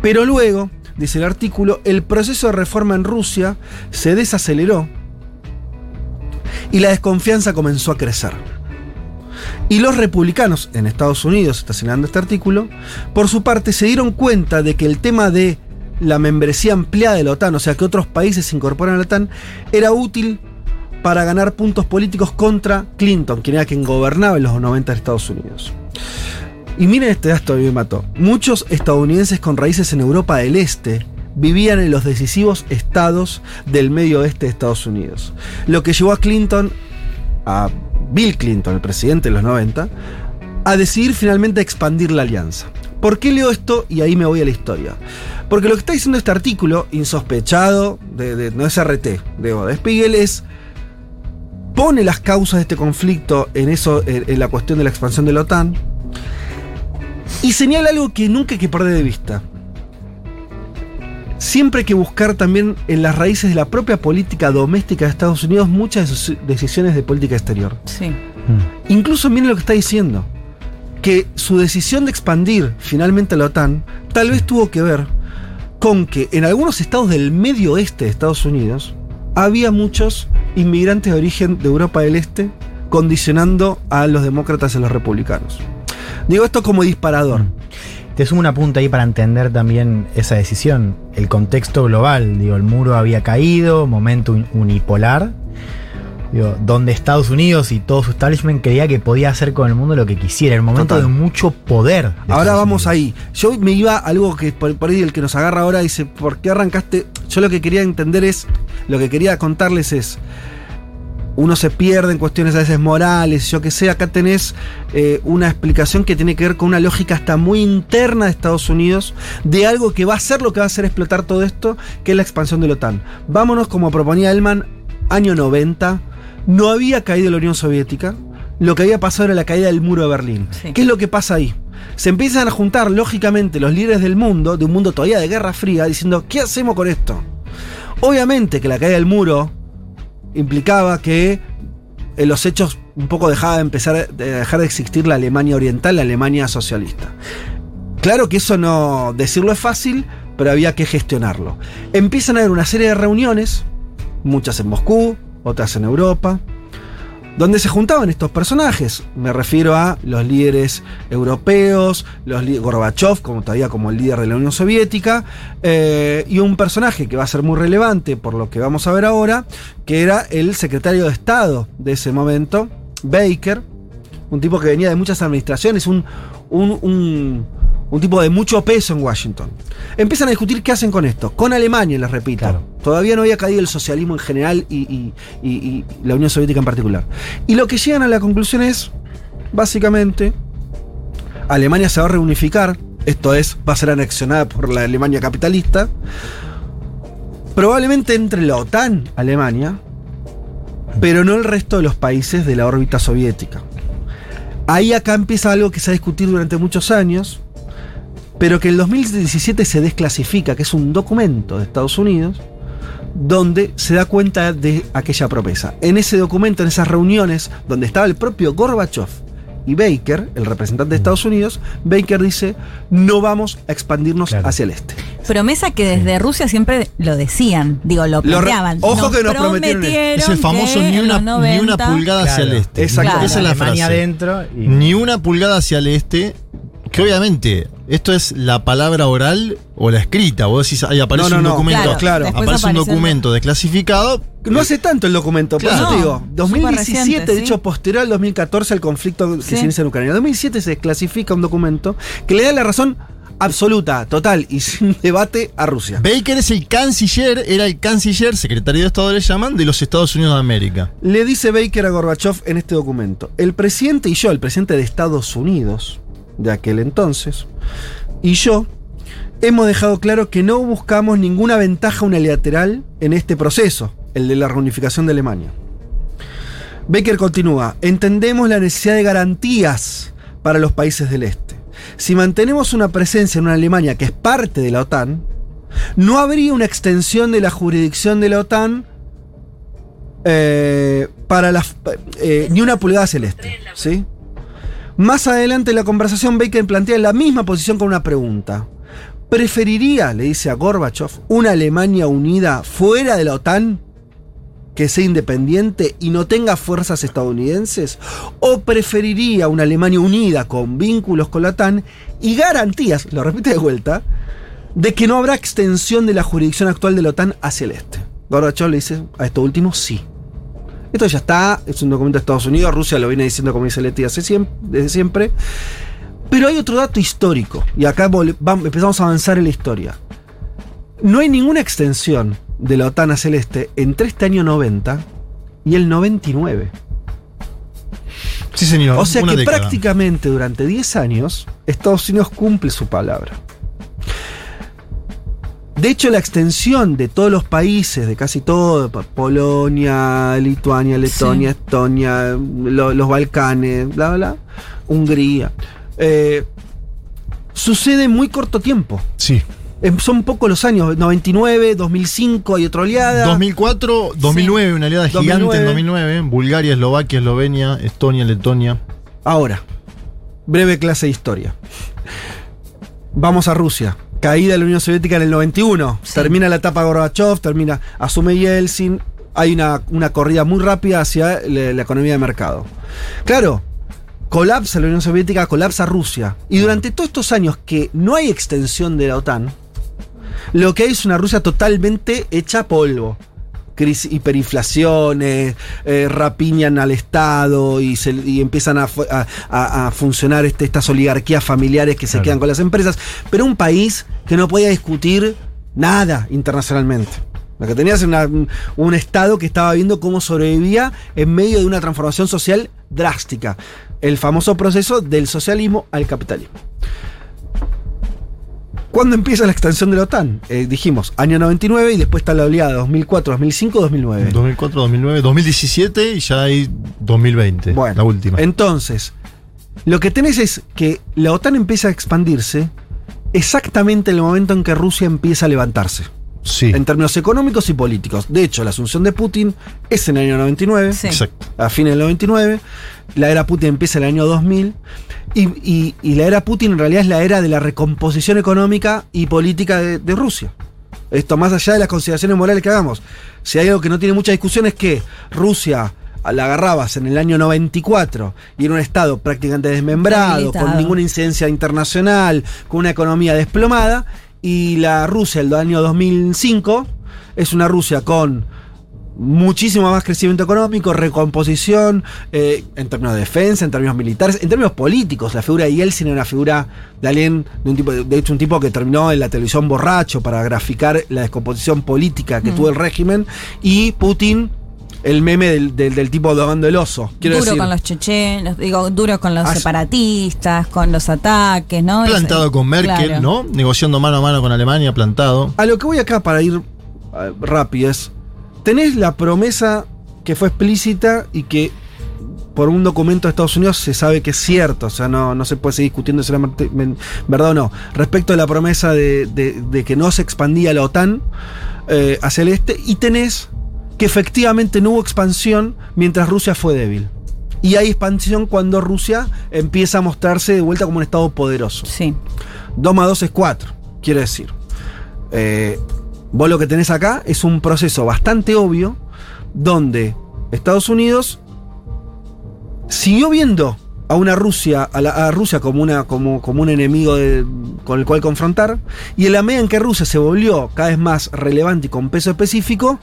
Pero luego, dice el artículo, el proceso de reforma en Rusia se desaceleró y la desconfianza comenzó a crecer. Y los republicanos en Estados Unidos, está señalando este artículo, por su parte se dieron cuenta de que el tema de la membresía ampliada de la OTAN, o sea que otros países se incorporan a la OTAN, era útil para ganar puntos políticos contra Clinton, quien era quien gobernaba en los 90 de Estados Unidos. Y miren este dato que me mató. Muchos estadounidenses con raíces en Europa del Este vivían en los decisivos estados del medio oeste de Estados Unidos. Lo que llevó a Clinton, a Bill Clinton, el presidente de los 90, a decidir finalmente expandir la alianza. ¿Por qué leo esto? Y ahí me voy a la historia. Porque lo que está diciendo este artículo, insospechado, no es RT, de, de Spiegel, es pone las causas de este conflicto en eso, en la cuestión de la expansión de la OTAN, y señala algo que nunca hay que perder de vista. Siempre hay que buscar también en las raíces de la propia política doméstica de Estados Unidos muchas de sus decisiones de política exterior. Sí. Incluso miren lo que está diciendo. Que su decisión de expandir finalmente la OTAN tal vez tuvo que ver con que en algunos estados del medio oeste de Estados Unidos había muchos inmigrantes de origen de Europa del Este condicionando a los demócratas y a los republicanos. Digo esto como disparador. Te sumo una punta ahí para entender también esa decisión. El contexto global, digo, el muro había caído, momento un- unipolar, digo, donde Estados Unidos y todo su establishment creía que podía hacer con el mundo lo que quisiera. Era un momento Total. de mucho poder. de Ahora vamos ahí. Yo me iba a algo que por, por ahí el que nos agarra ahora dice, ¿por qué arrancaste? Yo lo que quería entender es, lo que quería contarles es, uno se pierde en cuestiones a veces morales, yo que sé, acá tenés eh, una explicación que tiene que ver con una lógica hasta muy interna de Estados Unidos, de algo que va a ser lo que va a hacer explotar todo esto, que es la expansión de la OTAN. Vámonos, como proponía Elman, año 90, no había caído la Unión Soviética, lo que había pasado era la caída del muro de Berlín. ¿Qué es lo que pasa ahí? Se empiezan a juntar, lógicamente, los líderes del mundo, de un mundo todavía de Guerra Fría, diciendo, ¿qué hacemos con esto? Obviamente que la caída del muro implicaba que en los hechos un poco dejaba de empezar de dejar de existir la Alemania oriental, la Alemania socialista. Claro que eso no decirlo es fácil, pero había que gestionarlo. Empiezan a haber una serie de reuniones, muchas en Moscú, otras en Europa, donde se juntaban estos personajes. Me refiero a los líderes europeos, los Gorbachev, como todavía como el líder de la Unión Soviética, eh, y un personaje que va a ser muy relevante por lo que vamos a ver ahora, que era el secretario de Estado de ese momento, Baker, un tipo que venía de muchas administraciones, un, un- un tipo de mucho peso en Washington. Empiezan a discutir qué hacen con esto. Con Alemania, les repito. Todavía no había caído el socialismo en general y, y- y- y la Unión Soviética en particular. Y lo que llegan a la conclusión es, básicamente, Alemania se va a reunificar, esto es, va a ser anexionada por la Alemania capitalista. Probablemente entre la OTAN, Alemania, pero no el resto de los países de la órbita soviética. Ahí acá empieza algo que se va a discutir durante muchos años, pero que en el 2017 se desclasifica, que es un documento de Estados Unidos, donde se da cuenta de aquella promesa. En ese documento, en esas reuniones, donde estaba el propio Gorbachev y Baker, el representante de Estados Unidos, Baker dice, no vamos a expandirnos hacia el este. Promesa que desde Rusia siempre lo decían, digo, lo Lo planteaban. ojo que nos prometieron Es el famoso ni una, ni una 90 pulgada hacia el este. Exacto. Esa es la Alemania frase. adentro y- Ni una pulgada hacia el este. Que obviamente, esto es la palabra oral o la escrita. Vos decís, ahí aparece No, no, un no. documento. Claro, claro. Después Aparece un el- documento desclasificado. No hace tanto el documento, por Claro. eso te digo, No, 2017, súper reciente, de sí. hecho, posterior al 2014 al conflicto que Sí. se inicia en Ucrania. En 2007 se desclasifica un documento que le da la razón absoluta, total y sin debate a Rusia. Baker es el canciller, era el canciller, secretario de Estado le llaman, de los Estados Unidos de América. Le dice Baker a Gorbachev en este documento, el presidente y yo, el presidente de Estados Unidos de aquel entonces, y yo, hemos dejado claro que no buscamos ninguna ventaja unilateral en este proceso, el de la reunificación de Alemania. Baker continúa, entendemos la necesidad de garantías para los países del este. Si mantenemos una presencia en una Alemania que es parte de la OTAN, no habría una extensión de la jurisdicción de la OTAN eh, para las, eh, ni una pulgada celeste. ¿sí? Más adelante en la conversación, Baker plantea la misma posición con una pregunta. ¿Preferiría, le dice a Gorbachev, una Alemania unida fuera de la OTAN? que sea independiente y no tenga fuerzas estadounidenses? ¿O preferiría una Alemania unida con vínculos con la OTAN y garantías, lo repite de vuelta, de que no habrá extensión de la jurisdicción actual de la OTAN hacia el este? Gorbachev le dice a esto último sí. Esto ya está, es un documento de Estados Unidos, Rusia lo viene diciendo como dice Leti hace siem- desde siempre. Pero hay otro dato histórico, y acá empezamos a avanzar en la historia. No hay ninguna extensión de la OTAN hacia el este entre este año 90 y el 99. Sí, señor. O sea que década. prácticamente durante 10 años Estados Unidos cumple su palabra. De hecho, la extensión de todos los países, de casi todo, Polonia, Lituania, Letonia, Estonia, lo- los Balcanes, bla, bla, bla, Hungría, eh, sucede en muy corto tiempo. Sí. Eh, Son pocos los años, 99, 2005, hay otra oleada. 2004, 2009, una aliada gigante 2009. en 2009. Bulgaria, Eslovaquia, Eslovenia, Estonia, Letonia. Ahora, breve clase de historia. Vamos a Rusia. Caída de la Unión Soviética en el 91. Termina la etapa Gorbachev, termina, asume Yeltsin. Hay una, una corrida muy rápida hacia la, la economía de mercado. Claro, colapsa la Unión Soviética, colapsa Rusia. Y durante todos estos años que no hay extensión de la OTAN, lo que hay es una Rusia totalmente hecha polvo. Crisis, hiperinflaciones, eh, rapiñan al Estado y, se- y empiezan a, a- a- funcionar este- estas oligarquías familiares que se Claro. quedan con las empresas. Pero un país que no podía discutir nada internacionalmente. Lo que tenías era un Estado que estaba viendo cómo sobrevivía en medio de una transformación social drástica. El famoso proceso del socialismo al capitalismo. ¿Cuándo empieza la extensión de la OTAN? Eh, dijimos, año 99 y después está la oleada 2004, 2005, 2009. 2004, 2009, 2017 y ya hay 2020. Bueno, la última. Entonces, lo que tenés es que la OTAN empieza a expandirse exactamente en el momento en que Rusia empieza a levantarse. Sí. En términos económicos y políticos. De hecho, la asunción de Putin es en el año 99. Sí. Exacto. a fines del 99. La era Putin empieza en el año 2000. Y, y- y la era Putin en realidad es la era de la recomposición económica y política de, de Rusia. Esto más allá de las consideraciones morales que hagamos. Si hay algo que no tiene mucha discusión es que Rusia la agarrabas en el año 94 y era un estado prácticamente desmembrado, Debilitado. con ninguna incidencia internacional, con una economía desplomada, y la Rusia del año 2005 es una Rusia con muchísimo más crecimiento económico, recomposición, eh, en términos de defensa, en términos militares, en términos políticos. La figura de Yeltsin era una figura de alguien, de, un tipo, de hecho un tipo que terminó en la televisión borracho para graficar la descomposición política que Mm. tuvo el régimen, y Putin, el meme del, del- del tipo dogando el oso. Quiero duro decir, con los chechenos, digo, duro con los Ah, separatistas, con los ataques, ¿no? Plantado Es- con Merkel, claro. ¿no? Negociando mano a mano con Alemania, plantado. A lo que voy acá para ir rápido es, tenés la promesa que fue explícita y que por un documento de Estados Unidos se sabe que es cierto, o sea, no, no se puede seguir discutiendo si era verdad o no. Respecto a la promesa de, de- de que no se expandía la OTAN eh, hacia el este, y tenés que efectivamente no hubo expansión mientras Rusia fue débil. Y hay expansión cuando Rusia empieza a mostrarse de vuelta como un Estado poderoso. Sí. 2 más 2 es 4, quiere decir. Eh, vos lo que tenés acá es un proceso bastante obvio donde Estados Unidos siguió viendo a una Rusia, a, la- a Rusia como, una, como, como un enemigo de- con el cual confrontar, y en la medida en que Rusia se volvió cada vez más relevante y con peso específico,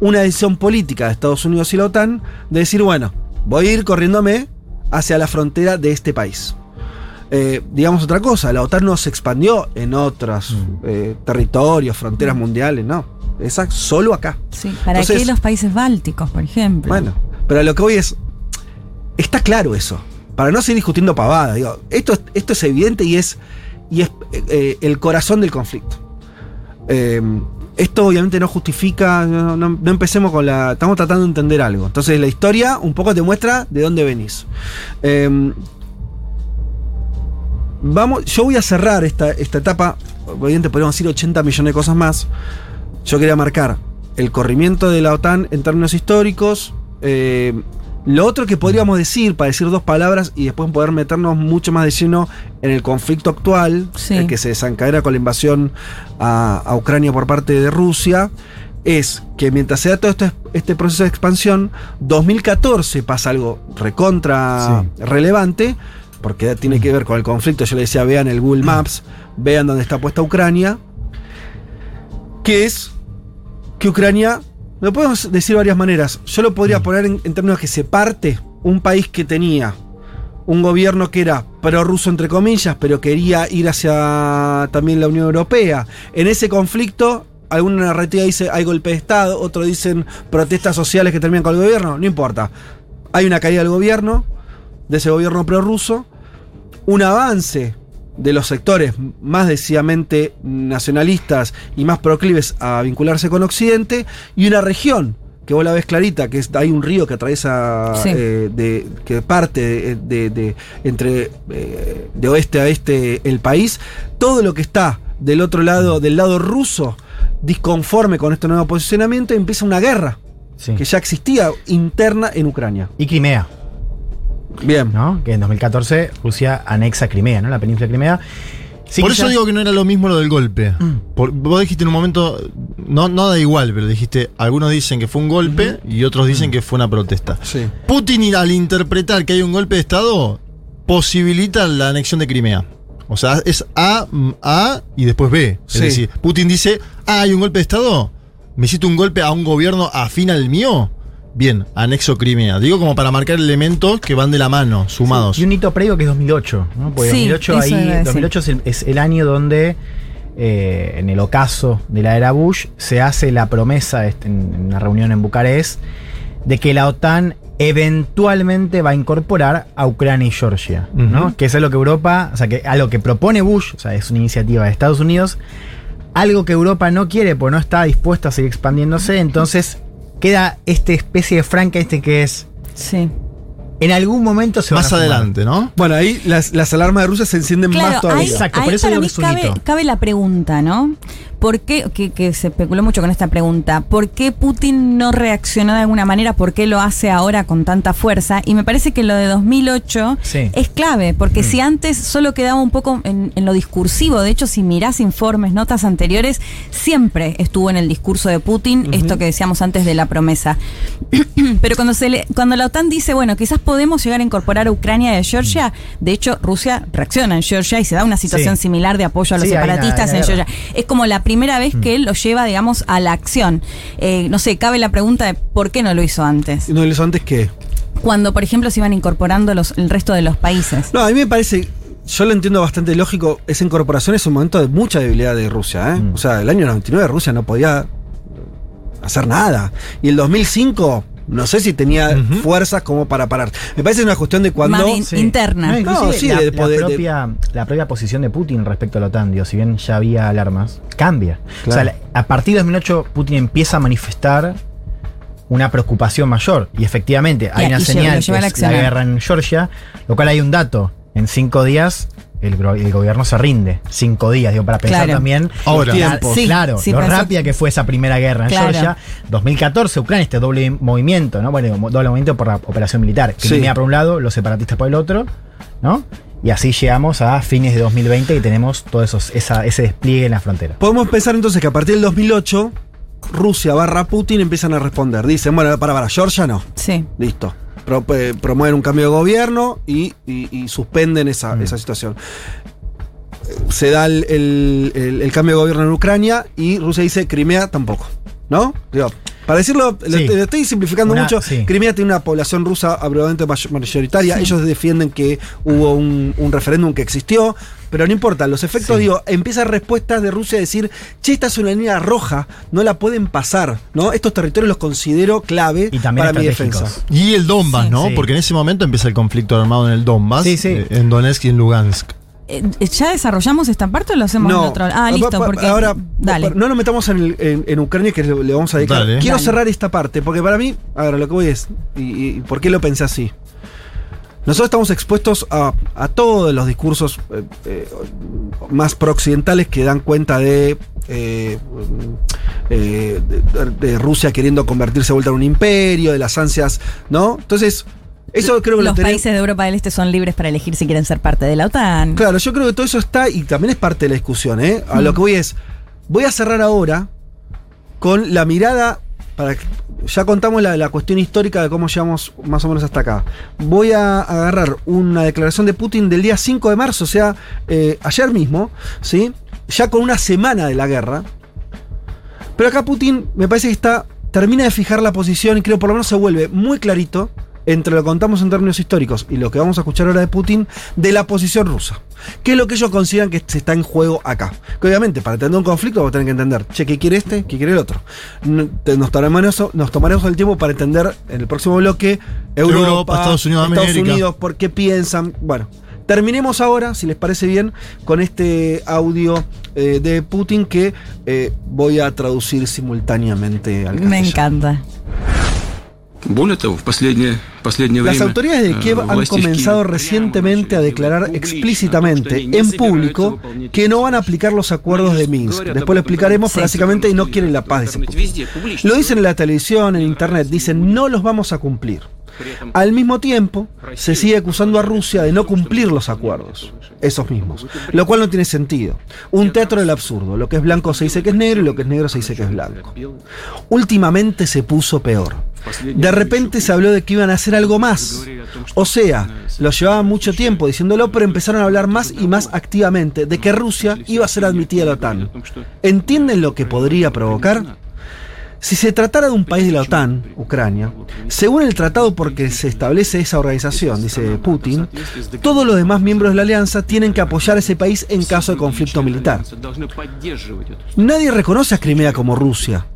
una decisión política de Estados Unidos y la OTAN de decir, bueno, voy a ir corriéndome hacia la frontera de este país. Eh, digamos otra cosa, la OTAN no se expandió en otros eh, territorios, fronteras mundiales, no. Esa solo acá. Sí. ¿Para Entonces- qué los países bálticos, por ejemplo? Bueno, pero a lo que voy es. Está claro eso. Para no seguir discutiendo pavada, digo, esto, es- evidente y es, eh, el corazón del conflicto. Eh, esto obviamente no justifica, no, empecemos con la... Estamos tratando de entender algo. Entonces la historia un poco te muestra de dónde venís. Eh, vamos, yo voy a cerrar esta, etapa, obviamente podríamos decir 80 millones de cosas más. Yo quería marcar el corrimiento de la OTAN en términos históricos. eh, lo otro que podríamos decir, para decir dos palabras y después poder meternos mucho más de lleno en el conflicto actual, Sí. el que se desencadena con la invasión a, a Ucrania por parte de Rusia, es que mientras se da todo este, este proceso de expansión, 2014 pasa algo recontra relevante, porque tiene que ver con el conflicto. Yo le decía, vean el Google Maps, vean dónde está puesta Ucrania, que es que Ucrania, lo podemos decir de varias maneras. Yo lo podría poner en, en términos que se parte un país que tenía un gobierno que era prorruso entre comillas, pero quería ir hacia también la Unión Europea. En ese conflicto, alguna narrativa dice hay golpe de Estado, otros dicen protestas sociales que terminan con el gobierno, no importa. Hay una caída del gobierno, de ese gobierno prorruso, un avance de los sectores más decididamente nacionalistas y más proclives a vincularse con Occidente y una región que vos la ves clarita, que es, hay un río que atraviesa, Sí. eh, de, que parte de, de- de- entre eh, de oeste a este el país, todo lo que está del otro lado, del lado ruso, disconforme con este nuevo posicionamiento, empieza una guerra que ya existía interna en Ucrania. Y Crimea. Bien. ¿No? Que en 2014 Rusia anexa Crimea, ¿no? La península de Crimea. Sí, Por quizás- eso digo que no era lo mismo lo del golpe. Por- vos dijiste en un momento, no, no da igual, pero dijiste, algunos dicen que fue un golpe y otros dicen que fue una protesta. Sí. Putin al interpretar que hay un golpe de Estado, posibilita la anexión de Crimea. O sea, es A, mm, A y después B. Es Sí. decir, Putin dice, ah, hay un golpe de Estado, me hiciste un golpe a un gobierno afín al mío. Bien, anexo Crimea. Digo como para marcar elementos que van de la mano, sumados. Y un hito previo que es 2008, ¿no? Porque Sí, 2008 eso ahí, iba a decir. 2008 es el, es el año donde eh, en el ocaso de la era Bush se hace la promesa este, en, en una reunión en Bucarest de que la OTAN eventualmente va a incorporar a Ucrania y Georgia, ¿no? Que es lo que Europa, o sea, que a lo que propone Bush, o sea, es una iniciativa de Estados Unidos, algo que Europa no quiere porque no está dispuesta a seguir expandiéndose, entonces queda esta especie de Frankenstein que es Sí. en algún momento se van Más a sumar. adelante, ¿no? Bueno, ahí las, las alarmas de Rusia se encienden más todavía. ahí, Exacto, ahí por eso para digo mí que es un cabe, hito. cabe la pregunta, ¿no? ¿Por qué, que, que se especuló mucho con esta pregunta, ¿por qué Putin no reaccionó de alguna manera? ¿Por qué lo hace ahora con tanta fuerza? Y me parece que lo de 2008 Sí. es clave, porque Mm. si antes solo quedaba un poco en, en lo discursivo, de hecho si mirás informes, notas anteriores, siempre estuvo en el discurso de Putin esto que decíamos antes de la promesa. Pero cuando se le, cuando la OTAN dice, bueno, quizás podemos llegar a incorporar a Ucrania y a Georgia, de hecho Rusia reacciona en Georgia y se da una situación Sí. similar de apoyo a los Sí, hay una- separatistas hay una en guerra. Georgia. Es como la primera vez que él lo lleva, digamos, a la acción. Eh, no sé, cabe la pregunta de por qué no lo hizo antes. ¿No lo hizo antes qué? Cuando, por ejemplo, se iban incorporando los, el resto de los países. No, a mí me parece, yo lo entiendo bastante lógico, esa incorporación es un momento de mucha debilidad de Rusia. ¿eh? Mm. O sea, el año 99 Rusia no podía hacer nada. Y el 2005, no sé si tenía fuerzas como para parar. Me parece una cuestión de cuando... Más in- Sí. interna. No, inclusive No, sí, la, de la de- propia, la propia posición de Putin respecto a la OTAN, digo, si bien ya había alarmas, cambia. O sea, a partir de 2008 Putin empieza a manifestar una preocupación mayor. Y efectivamente hay Y una señal, que es la guerra en Georgia, lo cual hay un dato. En cinco días el, gobierno se rinde. Cinco días, digo, para pensar Claro. también Ahora. los Tiempos. Sí, claro, sí, lo pensó- rápida que fue esa primera guerra en Claro. Georgia. 2014, Ucrania, este doble movimiento, ¿no? Bueno, doble movimiento por la operación militar. Sí. Crimea por un lado, los separatistas por el otro, ¿no? Y así llegamos a fines de 2020 y tenemos todo esos, esa- ese despliegue en la frontera. Podemos pensar entonces que a partir del 2008, Rusia barra Putin empiezan a responder. Dicen, bueno, para, para, Georgia no. Sí. Listo. Pro- eh, promueven un cambio de gobierno y, y- y suspenden esa, Mm. esa situación. Se da el, el- el- el cambio de gobierno en Ucrania y Rusia dice Crimea tampoco. ¿No? Digo, para decirlo, lo estoy simplificando Una- mucho. sí. Crimea tiene una población rusa abrumadamente may- mayoritaria. Ellos defienden que hubo un, un referéndum que existió. Pero no importa, los efectos, Sí. digo, empiezan respuestas de Rusia a decir, che, esta es una línea roja, no la pueden pasar, ¿no? Estos territorios los considero clave Y también para mi defensa. Y el Donbass, Sí. ¿no? Sí. Porque en ese momento empieza el conflicto armado en el Donbass, Sí, sí. eh, en Donetsk y en Lugansk. Eh, ¿Ya desarrollamos esta parte o lo hacemos en otro? Ah, listo, Pa- pa- porque. Ahora, Dale. no nos metamos en, el- en- en Ucrania que le, le vamos a dedicar. Dale. Quiero Dale. cerrar esta parte, porque para mí, a ver, lo que voy es, y, y por qué lo pensé así. Nosotros estamos expuestos a, a todos los discursos eh, eh, más prooccidentales que dan cuenta de, eh, eh, de, de Rusia queriendo convertirse de vuelta en un imperio, de las ansias, ¿no? Entonces, eso creo que lo Los países de Europa del Este son libres para elegir si quieren ser parte de la OTAN. Claro, yo creo que todo eso está y también es parte de la discusión. ¿eh? A lo que voy es, voy a cerrar ahora con la mirada, ya contamos la, la cuestión histórica de cómo llegamos más o menos hasta acá. Voy a agarrar una declaración de Putin del día 5 de marzo, o sea, eh, ayer mismo, ¿sí? ya con una semana de la guerra. Pero acá Putin me parece que está, termina de fijar la posición y creo por lo menos se vuelve muy clarito entre lo que contamos en términos históricos y lo que vamos a escuchar ahora de Putin, de la posición rusa. ¿Qué es lo que ellos consideran que se está en juego acá? Que obviamente, para entender un conflicto, vamos a tener que entender, che, ¿qué quiere este? ¿Qué quiere el otro? Nos tomaremos, nos tomaremos el tiempo para entender en el próximo bloque Europa, Europa, Estados Unidos Estados América. Unidos, por qué piensan. Bueno, terminemos ahora, si les parece bien, con este audio eh, de Putin que eh, voy a traducir simultáneamente al Me castellano. encanta. Более того, в последнее, последнее Las время autoridades de э, Kiev han власти в comenzado Киеве recientemente a declarar explícitamente en público que no van a aplicar los acuerdos de Minsk. Después lo explicaremos, pero básicamente y no quieren la paz. dice Putin. Lo dicen en la televisión, en internet, dicen no los vamos a cumplir. Al mismo tiempo, se sigue acusando a Rusia de no cumplir los acuerdos, esos mismos, lo cual no tiene sentido. Un teatro del absurdo, lo que es blanco se dice que es negro y lo que es negro se dice que es blanco. Últimamente se puso peor. De repente se habló de que iban a hacer algo más. O sea, lo llevaban mucho tiempo diciéndolo, pero empezaron a hablar más y más activamente de que Rusia iba a ser admitida a la OTAN. ¿Entienden lo que podría provocar? Si se tratara de un país de la OTAN, Ucrania, según el tratado por que se establece esa organización, dice Putin, todos los demás miembros de la alianza tienen que apoyar a ese país en caso de conflicto militar. Nadie reconoce a Crimea como Rusia.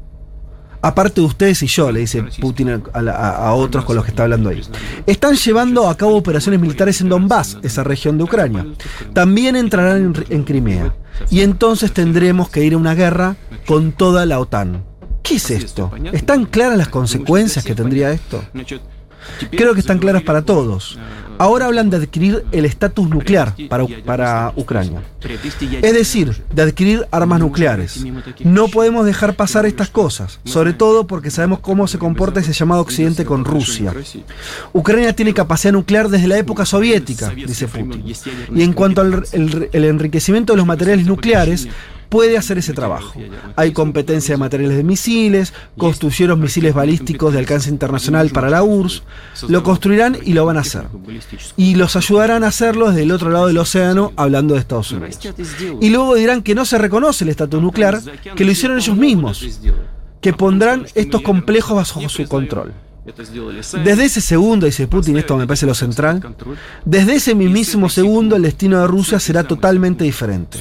Aparte de ustedes y yo, le dice Putin a, la- a- a otros con los que está hablando ahí. Están llevando a cabo operaciones militares en Donbass, esa región de Ucrania. También entrarán en, en Crimea. Y entonces tendremos que ir a una guerra con toda la OTAN. ¿Qué es esto? ¿Están claras las consecuencias que tendría esto? Creo que están claras para todos. Ahora hablan de adquirir el estatus nuclear para, Ucrania. Es decir, de adquirir armas nucleares. No podemos dejar pasar estas cosas, sobre todo porque sabemos cómo se comporta ese llamado Occidente con Rusia. Ucrania tiene capacidad nuclear desde la época soviética, dice Putin. Y en cuanto al enriquecimiento de los materiales nucleares, puede hacer ese trabajo. Hay competencia de materiales de misiles, construyeron misiles balísticos de alcance internacional para la URSS, lo construirán y lo van a hacer. Y los ayudarán a hacerlo desde el otro lado del océano, hablando de Estados Unidos. Y luego dirán que no se reconoce el estatus nuclear, que lo hicieron ellos mismos, que pondrán estos complejos bajo su control. Desde ese segundo, dice Putin, esto me parece lo central, desde ese mismísimo segundo el destino de Rusia será totalmente diferente.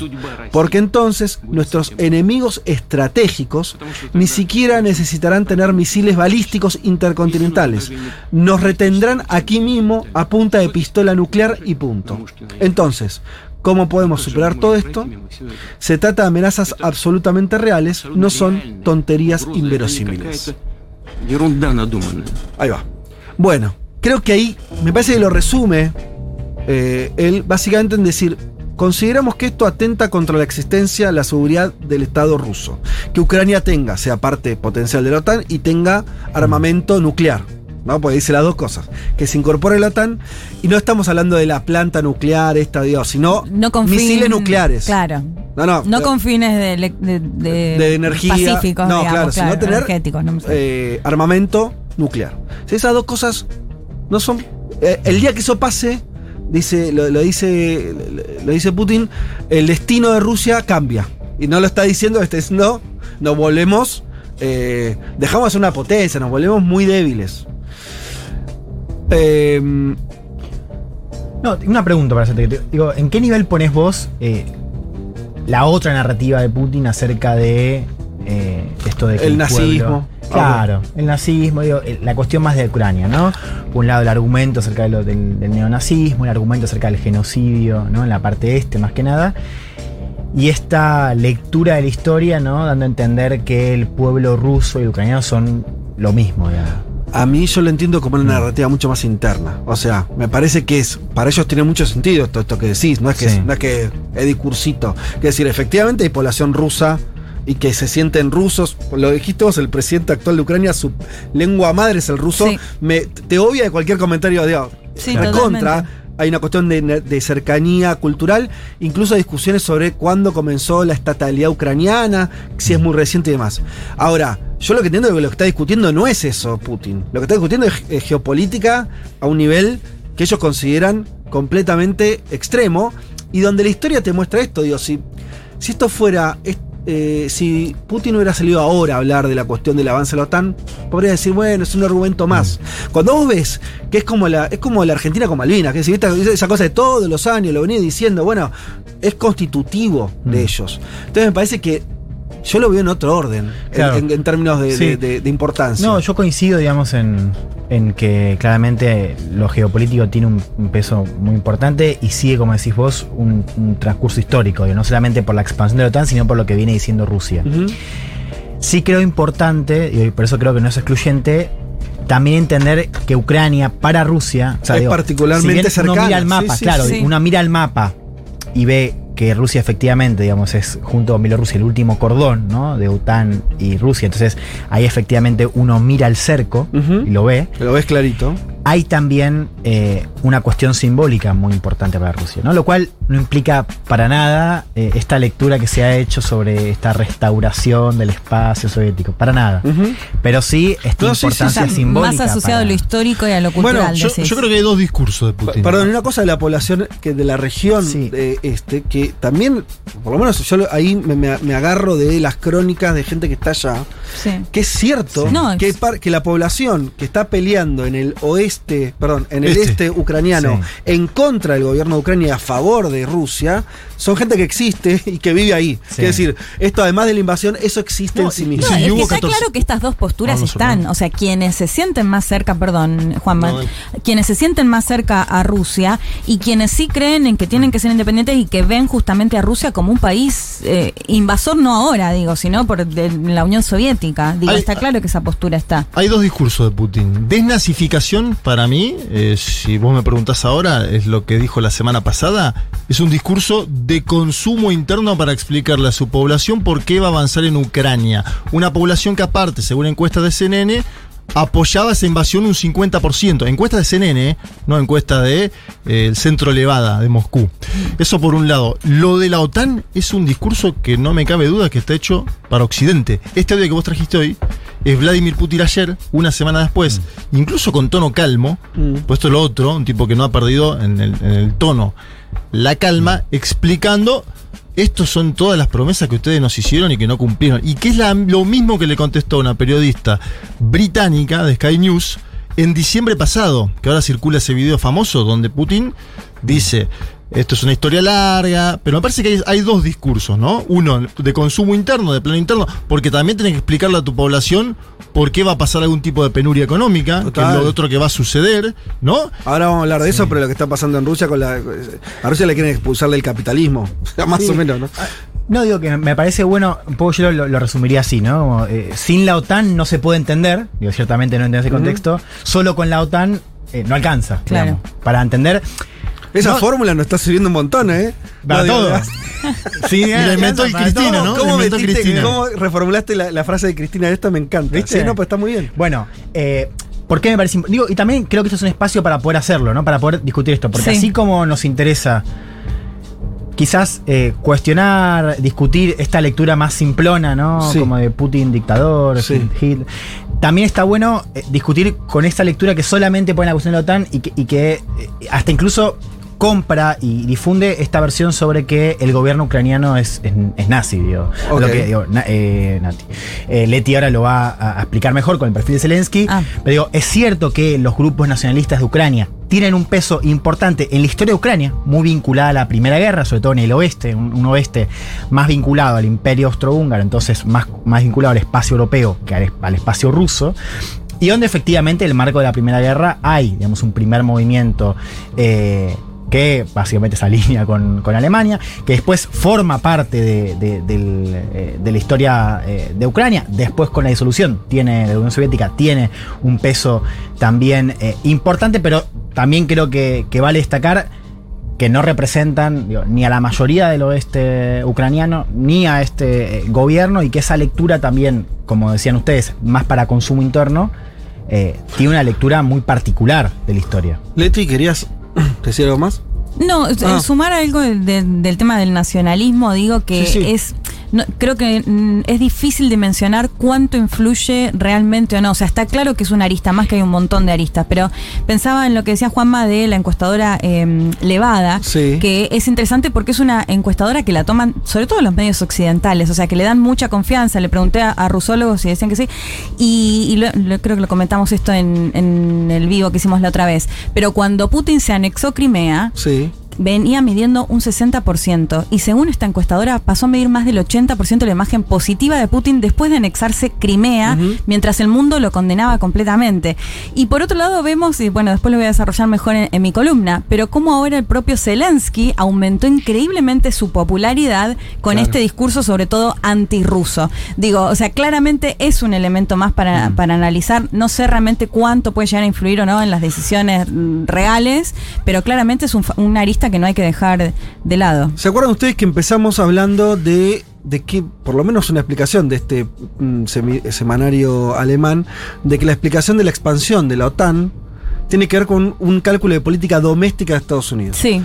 Porque entonces nuestros enemigos estratégicos ni siquiera necesitarán tener misiles balísticos intercontinentales. Nos retendrán aquí mismo a punta de pistola nuclear y punto. Entonces, ¿cómo podemos superar todo esto? Se trata de amenazas absolutamente reales, no son tonterías inverosímiles. Ерунда надуманная. Ahí va. Bueno, creo que ahí me parece que lo resume eh, él básicamente en decir, consideramos que esto atenta contra la existencia, la seguridad del Estado ruso. Que Ucrania tenga, sea parte potencial de la OTAN y tenga armamento nuclear. ¿No? Porque dice las dos cosas. Que se incorpore la OTAN y no estamos hablando de la planta nuclear, esta, Dios, sino No con misiles fin- nucleares. Claro. No, no. No eh, con fines de, de, energía. pacíficos, no, digamos, claro, sino tener no sé. eh, armamento nuclear. Si esas dos cosas no son. eh, el día que eso pase, dice, lo, lo dice, lo, lo dice Putin, el destino de Rusia cambia. Y no lo está diciendo, está diciendo, nos volvemos. eh, dejamos de ser una potencia, nos volvemos muy débiles. Eh, No, una pregunta para hacerte. que te- Digo, ¿en qué nivel pones vos eh, la otra narrativa de Putin acerca de eh, esto de que El pueblo- nazismo. Claro, el nazismo, digo, eh, la cuestión más de Ucrania, ¿no? Por un lado el argumento acerca de lo- del, del neonazismo, el argumento acerca del genocidio, ¿no? En la parte este más que nada. Y esta lectura de la historia, ¿no? Dando a entender que el pueblo ruso y el ucraniano son lo mismo, digamos. A mí yo lo entiendo como una narrativa mucho más interna. O sea, me parece que es. Para ellos tiene mucho sentido esto, esto que decís. No es que, Sí. no es que es discursito. Es decir, efectivamente hay población rusa y que se sienten rusos. Lo dijiste vos, el presidente actual de Ucrania, su lengua madre es el ruso. Sí. Me, te obvia de cualquier comentario de Sí, contra. Hay una cuestión de, cercanía cultural, incluso discusiones sobre cuándo comenzó la estatalidad ucraniana, si es muy reciente y demás. Ahora, yo lo que entiendo es que lo que está discutiendo no es eso, Putin. Lo que está discutiendo es, geopolítica a un nivel que ellos consideran completamente extremo y donde la historia te muestra esto. Digo, si esto fuera. Eh, si Putin hubiera salido ahora a hablar de la cuestión del avance de la OTAN, podría decir, bueno, es un argumento más. Cuando vos ves que es como la, es como la Argentina con Malvinas, que decir, esta- esa cosa de todos los años, lo venía diciendo, bueno, es constitutivo de ellos. Entonces me parece que yo lo veo en otro orden, en- Claro. en, en términos de, Sí. de- de- de importancia. No, yo coincido, digamos, en, en que claramente lo geopolítico tiene un, un peso muy importante y sigue, como decís vos, un, un transcurso histórico, no solamente por la expansión de la OTAN, sino por lo que viene diciendo Rusia. Sí creo importante, y por eso creo que no es excluyente, también entender que Ucrania para Rusia o sea, Es digo, particularmente si bien Uno cercana, mira el mapa, sí, sí, claro, sí. uno mira el mapa y ve que Rusia efectivamente, digamos, es junto con Bielorrusia el último cordón, ¿no? De OTAN y Rusia. Entonces, ahí efectivamente uno mira el cerco y lo ve. Lo ves clarito. Hay también eh, una cuestión simbólica muy importante para Rusia, ¿no? Lo cual no implica para nada eh, esta lectura que se ha hecho sobre esta restauración del espacio soviético. Para nada. Pero sí esta No, sí, sí, importancia sí. simbólica. Más asociado a lo histórico y a lo cultural. Bueno, yo, creo que hay dos discursos de Putin. Perdón, una cosa de la población que de la región Sí. de este, que también, por lo menos yo ahí me, me- me agarro de las crónicas de gente que está allá, Sí. que es cierto Sí. No, que, que la población que está peleando en el oeste, perdón, en el este, Este. ucraniano Sí. en contra del gobierno de Ucrania y a favor de Rusia, son gente que existe y que vive ahí. Sí. Es decir, esto además de la invasión, eso existe No, en sí mismo. No, Sí, es que está 14 claro que estas dos posturas Vamos, están. O sea, quienes se sienten más cerca, perdón, Juanma, quienes se sienten más cerca a Rusia y quienes sí creen en que tienen que ser independientes y que ven justamente a Rusia como un país eh, invasor, no ahora, digo, sino por de la Unión Soviética. soviética. Digo, Hay- está claro que esa postura está. Hay dos discursos de Putin. Desnazificación, para mí, eh, si vos me preguntás ahora, es lo que dijo la semana pasada, es un discurso de consumo interno para explicarle a su población por qué va a avanzar en Ucrania. Una población que aparte, según encuestas de CNN, apoyaba esa invasión un 50%. Encuesta de CNN, eh, no encuesta de eh, el Centro Levada de Moscú. Eso por un lado. Lo de la OTAN es un discurso que no me cabe duda que está hecho para Occidente. Este audio que vos trajiste hoy es Vladimir Putin ayer, una semana después, incluso con tono calmo, puesto lo otro, un tipo que no ha perdido en el, en el tono la calma, explicando estos son todas las promesas que ustedes nos hicieron y que no cumplieron. Y que es lo mismo que le contestó una periodista británica de Sky News en diciembre pasado, que ahora circula ese video famoso donde Putin dice, esto es una historia larga, pero me parece que hay, hay dos discursos, ¿no? Uno de consumo interno, de plano interno, porque también tenés que explicarle a tu población por qué va a pasar algún tipo de penuria económica, que es Total. lo otro que va a suceder, ¿no? Ahora vamos a hablar de eso, pero lo que está pasando en Rusia con la. A Rusia le quieren expulsar del capitalismo. Más Sí. o menos, ¿no? No, digo que me parece bueno, un poco yo lo, lo resumiría así, ¿no? Como, eh, sin la OTAN no se puede entender, digo, ciertamente no entiendo ese contexto, solo con la OTAN eh, no alcanza, Claro. digamos, para entender. Esa No- fórmula nos está sirviendo un montón, ¿eh? Para No, digo, todo. Sí, Y la inventó alcanza para Cristina. ¿no? ¿Cómo, metiste- Cristina. cómo reformulaste la, la frase de Cristina? Esta me encanta. ¿Viste? Sí, no, pues está muy bien. Bueno, eh, ¿por qué me parece Digo, y también creo que esto es un espacio para poder hacerlo, ¿no? Para poder discutir esto. Porque Sí. así como nos interesa quizás eh, cuestionar, discutir esta lectura más simplona, ¿no? Sí. Como de Putin dictador, Sí. Hitler. También está bueno eh, discutir con esta lectura que solamente pone la cuestión de la OTAN y que, y que, eh, hasta incluso compra y difunde esta versión sobre que el gobierno ucraniano es, es, es nazi, digo. Ok. Lo que, digo, na- eh, Nati. Eh, Leti ahora lo va a, a explicar mejor con el perfil de Zelensky. Ah. Pero digo, es cierto que los grupos nacionalistas de Ucrania tienen un peso importante en la historia de Ucrania, muy vinculada a la Primera Guerra, sobre todo en el oeste, un, un oeste más vinculado al imperio austrohúngaro, entonces más, más vinculado al espacio europeo que al espacio ruso. Y donde efectivamente en el marco de la Primera Guerra hay, digamos, un primer movimiento eh, que básicamente se alinea con, con Alemania, que después forma parte de, de- del, eh, de la historia eh, de Ucrania, después con la disolución tiene, la Unión Soviética tiene un peso también eh, importante, pero también creo que, que vale destacar que no representan ni a la mayoría del oeste ucraniano, ni a este gobierno, y que esa lectura también, como decían ustedes, más para consumo interno, tiene una lectura muy particular de la historia. Leti, ¿querías decir algo más? No, Ah. sumar algo de- de- del tema del nacionalismo, digo que Sí, sí. es. No, creo que mm, es difícil de mencionar cuánto influye realmente o no. O sea, está claro que es una arista, más que hay un montón de aristas, pero pensaba en lo que decía Juanma de la encuestadora eh, Levada, Sí. que es interesante porque es una encuestadora que la toman, sobre todo los medios occidentales, o sea, que le dan mucha confianza. Le pregunté a, a rusólogos y decían que sí, y, y lo- lo- creo que lo comentamos esto en, en el vivo que hicimos la otra vez. Pero cuando Putin se anexó Crimea, Sí. Venía midiendo un 60% y según esta encuestadora pasó a medir más del 80% de la imagen positiva de Putin después de anexarse Crimea, mientras el mundo lo condenaba completamente. Y por otro lado vemos, y bueno, después lo voy a desarrollar mejor en, en mi columna, pero cómo ahora el propio Zelensky aumentó increíblemente su popularidad con Claro. este discurso sobre todo antirruso. Digo, o sea, claramente es un elemento más para, Mm. para analizar. No sé realmente cuánto puede llegar a influir o no en las decisiones reales, pero claramente es un, fa- una que no hay que dejar de lado. ¿Se acuerdan ustedes que empezamos hablando de, de que, por lo menos una explicación de este mm, semi- semanario alemán, de que la explicación de la expansión de la OTAN tiene que ver con un cálculo de política doméstica de Estados Unidos? Sí.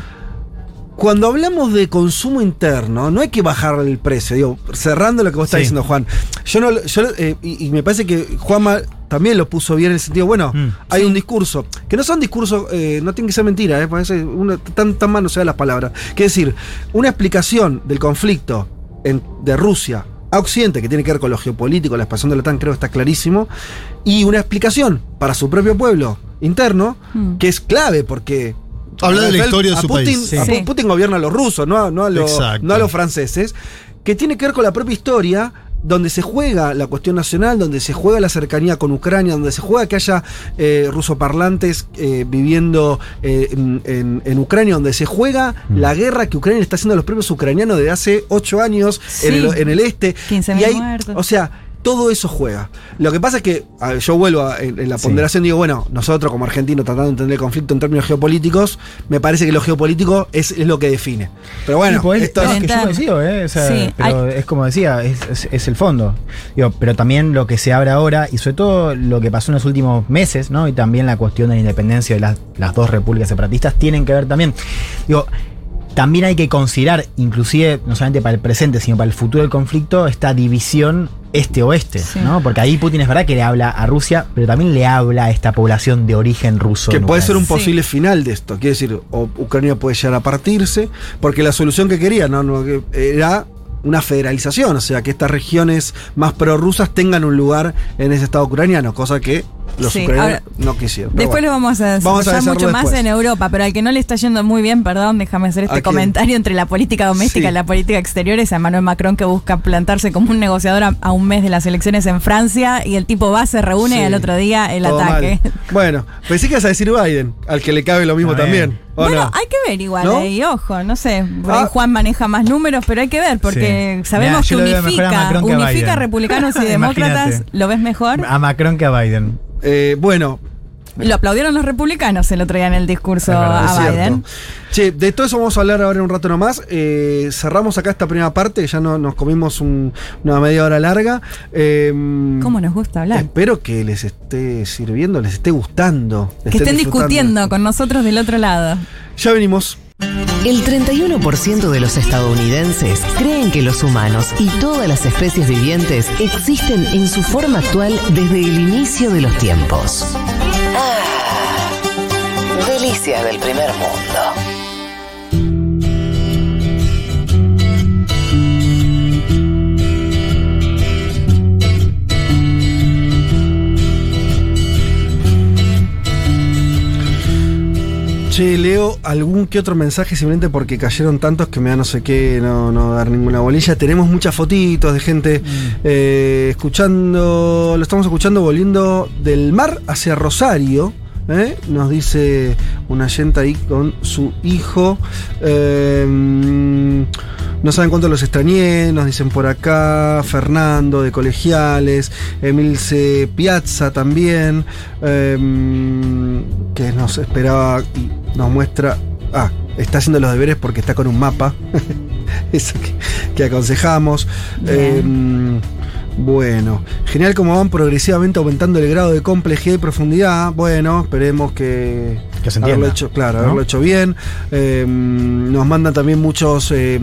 Cuando hablamos de consumo interno, no hay que bajar el precio. Digo, cerrando lo que vos estás diciendo, Juan. Yo no, yo, eh, y, y me parece que Juanma también lo puso bien en el sentido, bueno, Mm. hay un discurso, que no son discursos, eh, no tienen que ser mentiras, eh, parece una- tan, tan mal no se dan las palabras. Que es decir, una explicación del conflicto en- de Rusia a Occidente, que tiene que ver con lo geopolítico, la expansión de la OTAN, creo que está clarísimo, y una explicación para su propio pueblo interno, Mm. que es clave, porque Habla de la historia de a su Putin, país. Sí. Putin gobierna a los rusos, no a, no a los, no a los franceses, que tiene que ver con la propia historia donde se juega la cuestión nacional, donde se juega la cercanía con Ucrania, donde se juega que haya eh, rusoparlantes eh, viviendo eh, en, en- en Ucrania, donde se juega la guerra que Ucrania está haciendo a los propios ucranianos desde hace ocho años en, el, en el este. 15.000 Y hay- muertos. O sea, todo eso juega. Lo que pasa es que a ver, yo vuelvo a- en, en la Sí. ponderación, digo, bueno, nosotros como argentinos tratando de entender el conflicto en términos geopolíticos, me parece que lo geopolítico es, es lo que define. Pero bueno, Sí, pues, esto es es- que yo ¿eh? O sea, Sí, pero es como decía, es, es- es el fondo. Digo, pero también lo que se abre ahora, y sobre todo lo que pasó en los últimos meses, ¿no? Y también la cuestión de la independencia de las, las dos repúblicas separatistas, tienen que ver también. Digo, también hay que considerar, inclusive, no solamente para el presente, sino para el futuro del conflicto, esta división este-oeste, ¿no? Porque ahí Putin es verdad que le habla a Rusia, pero también le habla a esta población de origen ruso. que puede ser un posible final de esto. Quiere decir, o Ucrania puede llegar a partirse, porque la solución que quería ¿no? Era una federalización, o sea, que estas regiones más prorrusas tengan un lugar en ese Estado ucraniano, cosa que los Sí, ucranianos ahora, no quisieron. Después bueno. lo vamos a Vamos a mucho más en Europa, pero al que no le está yendo muy bien, perdón, déjame hacer ¿A este comentario entre la política doméstica Sí. y la política exterior es a Emmanuel Macron que busca plantarse como un negociador a, a un mes de las elecciones en Francia y el tipo va, se reúne Sí. y al otro día el Todo ataque. mal. Bueno, pensé que ibas a decir Biden, al que le cabe lo mismo también. bien. ¿o Bueno, no? hay que ver igual ¿No? ahí, ojo, no sé, Ah. Juan maneja más números, pero hay que ver porque Sí. sabemos Mirá, que a unifica, que a republicanos y demócratas. ¿lo ves mejor? A Macron que a Biden. Eh, bueno, Lo aplaudieron los republicanos el otro día en el discurso verdad, a. Biden. Che, de todo eso vamos a hablar ahora en un rato nomás. Eh, cerramos acá esta primera parte, ya no, nos comimos un- una media hora larga. Eh, ¿Cómo nos gusta hablar? Espero que les esté sirviendo, les esté gustando. Que estén discutiendo con nosotros del otro lado. Ya venimos. El 31% de los estadounidenses creen que los humanos y todas las especies vivientes existen en su forma actual desde el inicio de los tiempos. Ah, delicias del primer mundo. Che, leo algún que otro mensaje simplemente porque cayeron tantos que me da no sé qué, no, no dar ninguna bolilla. Tenemos muchas fotitos de gente eh, escuchando, lo estamos escuchando volviendo del mar hacia Rosario. ¿Eh? Nos dice una yenta ahí con su hijo. Eh, no saben cuánto los extrañé, nos dicen por acá. Fernando de Colegiales, Emilce Piazza también, eh, que nos esperaba y nos muestra. Ah, está haciendo los deberes porque está con un mapa. Eso que, que aconsejamos. Bueno, genial como van progresivamente aumentando el grado de complejidad y profundidad. Bueno, esperemos que, Que se haberlo entienda, hecho, claro, ¿no? haberlo hecho bien. Eh, nos mandan también muchos eh,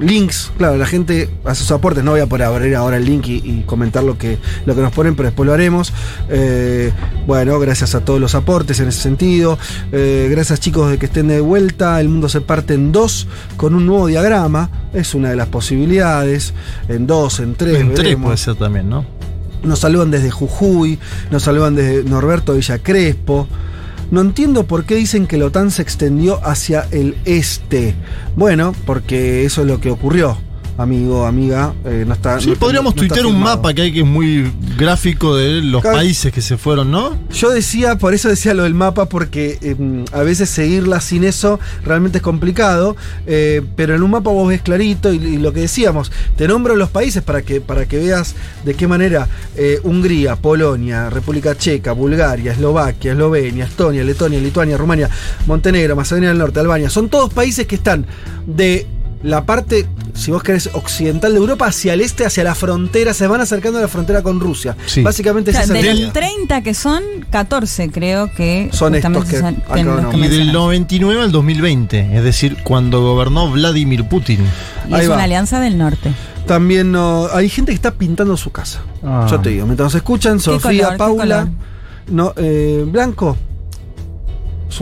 links. Claro, la gente hace sus aportes. No voy a poder abrir ahora el link y, y comentar lo que, lo que nos ponen, pero después lo haremos. Eh, bueno, gracias a todos los aportes en ese sentido. Eh, gracias chicos de que estén de vuelta. El mundo se parte en dos con un nuevo diagrama. Es una de las posibilidades. En dos, en tres. En tres veremos. puede ser también, ¿no? Nos saludan desde Jujuy, nos saludan desde Norberto Villa Crespo. No entiendo por qué dicen que la OTAN se extendió hacia el este. Bueno, porque eso es lo que ocurrió, amigo, amiga. Eh, no está, Sí, no podríamos no tuitear un mapa que hay que es muy gráfico de los Claro. países que se fueron, ¿no? Yo decía, por eso decía lo del mapa, porque eh, a veces seguirla sin eso realmente es complicado, eh, pero en un mapa vos ves clarito y, y lo que decíamos, te nombro los países para que, para que veas de qué manera eh, Hungría, Polonia, República Checa, Bulgaria, Eslovaquia, Eslovenia, Estonia, Letonia, Lituania, Rumania, Montenegro, Macedonia del Norte, Albania, son todos países que están de la parte, si vos querés, occidental de Europa hacia el este, hacia la frontera, se van acercando a la frontera con Rusia. Sí. Básicamente O sea, es esa de línea. los 30 que son, 14 creo que Son estos que son- que Y del mencionas. 99 al 2020, es decir, cuando gobernó Vladimir Putin. Y Ahí es va. una alianza del norte. También no, hay gente que está pintando su casa. Ah. Yo te digo, mientras nos escuchan, Sofía, color, Paula, no, eh, blanco.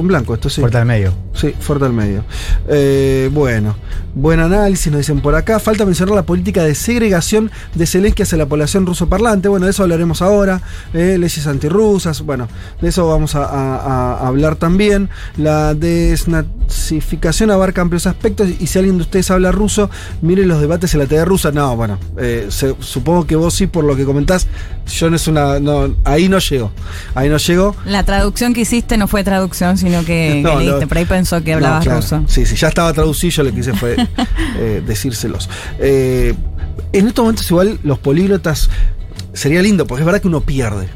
Un blanco, esto sí. Puerta al medio. Sí, fuerte al medio. Eh, bueno, buen análisis, nos dicen por acá. Falta mencionar la política de segregación de Zelensky hacia la población ruso parlante. Bueno, de eso hablaremos ahora. Eh, leyes antirrusas. Bueno, de eso vamos a, a- a hablar también. La desnazificación abarca amplios aspectos. Y si alguien de ustedes habla ruso, miren los debates en la TV rusa. No, bueno, eh, se- supongo que vos sí, por lo que comentás. Yo no es una. No, ahí no llego. Ahí no llego. La traducción que hiciste no fue traducción, sino que, No, que leíste. no. Por ahí pensó que hablabas claro. ruso. Sí, sí, ya estaba traducido, yo lo que hice fue eh, decírselos. Eh, en estos momentos igual los políglotas sería lindo, porque es verdad que uno pierde.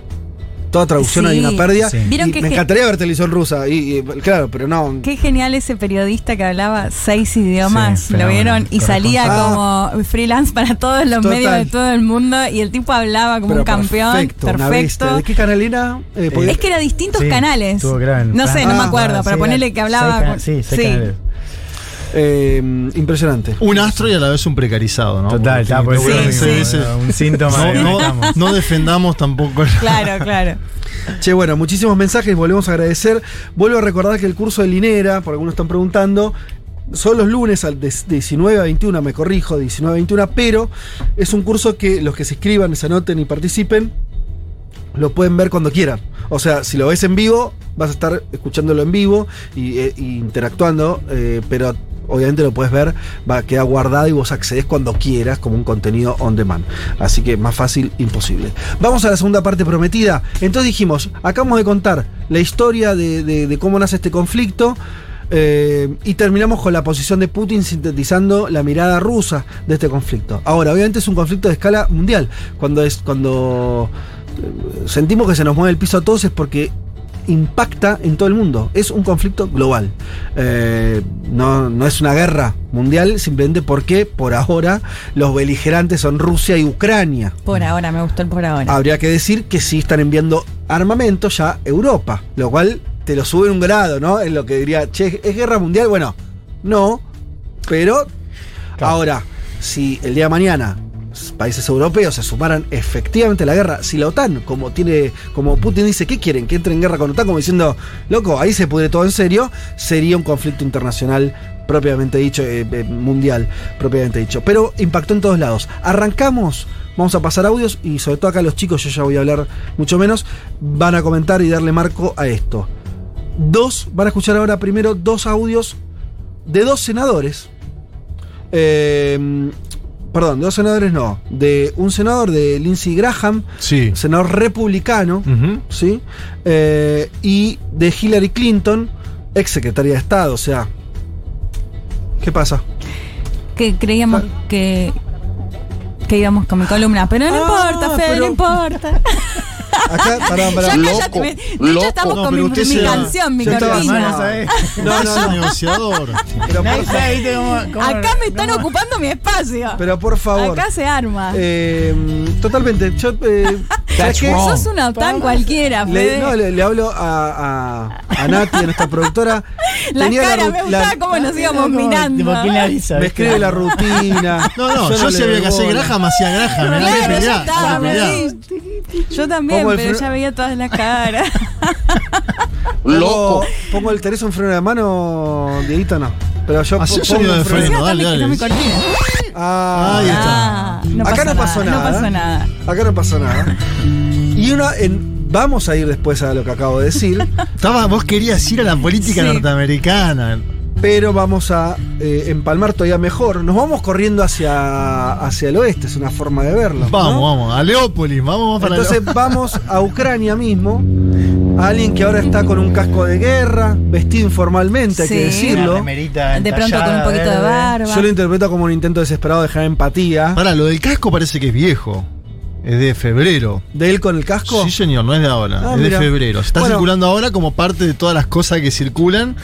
Toda traducción Sí. hay una pérdida. Sí. ¿Vieron y que me encantaría ver televisión rusa. Y, y, claro, pero no. Qué genial ese periodista que hablaba seis idiomas, Sí, ¿lo vieron? Y salía corresponsal. como freelance para todos los Total. medios de todo el mundo y el tipo hablaba como pero un campeón. Perfecto. ¿De qué canal era? Eh, porque- Es que era distintos Sí, canales. en No sé, no me Ah, acuerdo, ah, pero sí, ponele era que hablaba. seis cana- con- sí, seis canales. Eh, impresionante. Un astro y a la vez un precarizado, ¿no? Total, está por veces era un síntoma No, defendamos tampoco. Claro, claro. Che, bueno, muchísimos mensajes, volvemos a agradecer. Vuelvo a recordar que el curso de Linera, por algunos están preguntando, son los lunes al de 19 a 21, me corrijo, 19 a 21, pero es un curso que los que se inscriban, se anoten y participen, lo pueden ver cuando quieran. O sea, si lo ves en vivo, vas a estar escuchándolo en vivo y, y interactuando, eh, pero obviamente lo puedes ver, va a quedar guardado y vos accedes cuando quieras como un contenido on demand. Así que más fácil, imposible. Vamos a la segunda parte prometida. Entonces dijimos, acabamos de contar la historia de, de- de cómo nace este conflicto. eh, y terminamos con la posición de Putin sintetizando la mirada rusa de este conflicto. Ahora, obviamente es un conflicto de escala mundial. Cuando es cuando eh, sentimos que se nos mueve el piso a todos es porque impacta en todo el mundo. Es un conflicto global. Eh, no, no es una guerra mundial, simplemente porque por ahora los beligerantes son Rusia y Ucrania. Por ahora, me gustó el por ahora. Habría que decir que sí están enviando armamento ya a Europa, lo cual te lo sube un grado, ¿no? En lo que diría, che, ¿es guerra mundial? Bueno, no, pero ahora, si el día de mañana países europeos se sumaran efectivamente a la guerra, si la OTAN, como tiene, como Putin dice, ¿qué quieren? Que entre en guerra con OTAN, como diciendo, loco, ahí se pudre todo en serio, sería un conflicto internacional propiamente dicho, eh, eh, mundial, propiamente dicho. Pero impactó en todos lados. Arrancamos, vamos a pasar audios y sobre todo acá los chicos, yo ya voy a hablar mucho menos, van a comentar y darle marco a esto. Dos, van a escuchar ahora primero dos audios de dos senadores. Eh, perdón, de dos senadores no. De un senador de Lindsey Graham, Sí. senador republicano. ¿sí? Eh, y de Hillary Clinton, ex secretaria de Estado, o sea. ¿Qué pasa? Que creíamos que, que íbamos con mi columna, pero no Ah, importa, Fede, pero- no importa. Acá, pará, pará. Ya cállate, me- de hecho estamos No, con pero mi, usted mi se va- canción, mi Yo estaba- cortina. no, no, no. un negociador. Pero por, Nadie fa- sabe, ¿viste cómo- cómo- Acá me están ocupando mi espacio. pero por favor. Acá se arma. Eh, totalmente. Yo, eh, ¿sabes qué? Sos una OTAN cualquiera, Le, Fede. no, le, le hablo a, a, a Nati, a nuestra productora. la Tenía cara, ru- me la- gustaba cómo nos íbamos Como, mirando. tipo, ¿quién le me escribe la rutina. No, no, yo, le si había doy que hacer bola. Graham, hacía Graham. ¿eh? Hay que Claro, sí. Yo también, Pongo el pero ya veía todas las caras. Pongo, pongo el Teresa un freno de mano, Dieguito no. Pero yo Hacé po- un sonido pongo de freno. Encima dale, dale. Ah, Ahí está. Ah, no Acá no pasó nada, nada. No pasó nada. Acá no pasó nada. Y una en, vamos a ir después a lo que acabo de decir, Estaba, vos querías ir a la política Sí. norteamericana. Pero vamos a eh, empalmar todavía mejor. Nos vamos corriendo hacia, hacia el oeste, es una forma de verlo. Vamos, ¿no? vamos, a Leópolis, vamos, vamos para Entonces vamos a Ucrania mismo. A alguien que ahora está con un casco de guerra, vestido informalmente, hay Sí. que decirlo. De pronto con un poquito de barba. Yo lo interpreto como un intento desesperado de generar empatía. Para, lo del casco parece que es viejo. Es de febrero. ¿De él con el casco? Sí, señor, no es de ahora. Ah, es mira. de febrero. Se está Bueno. circulando ahora como parte de todas las cosas que circulan.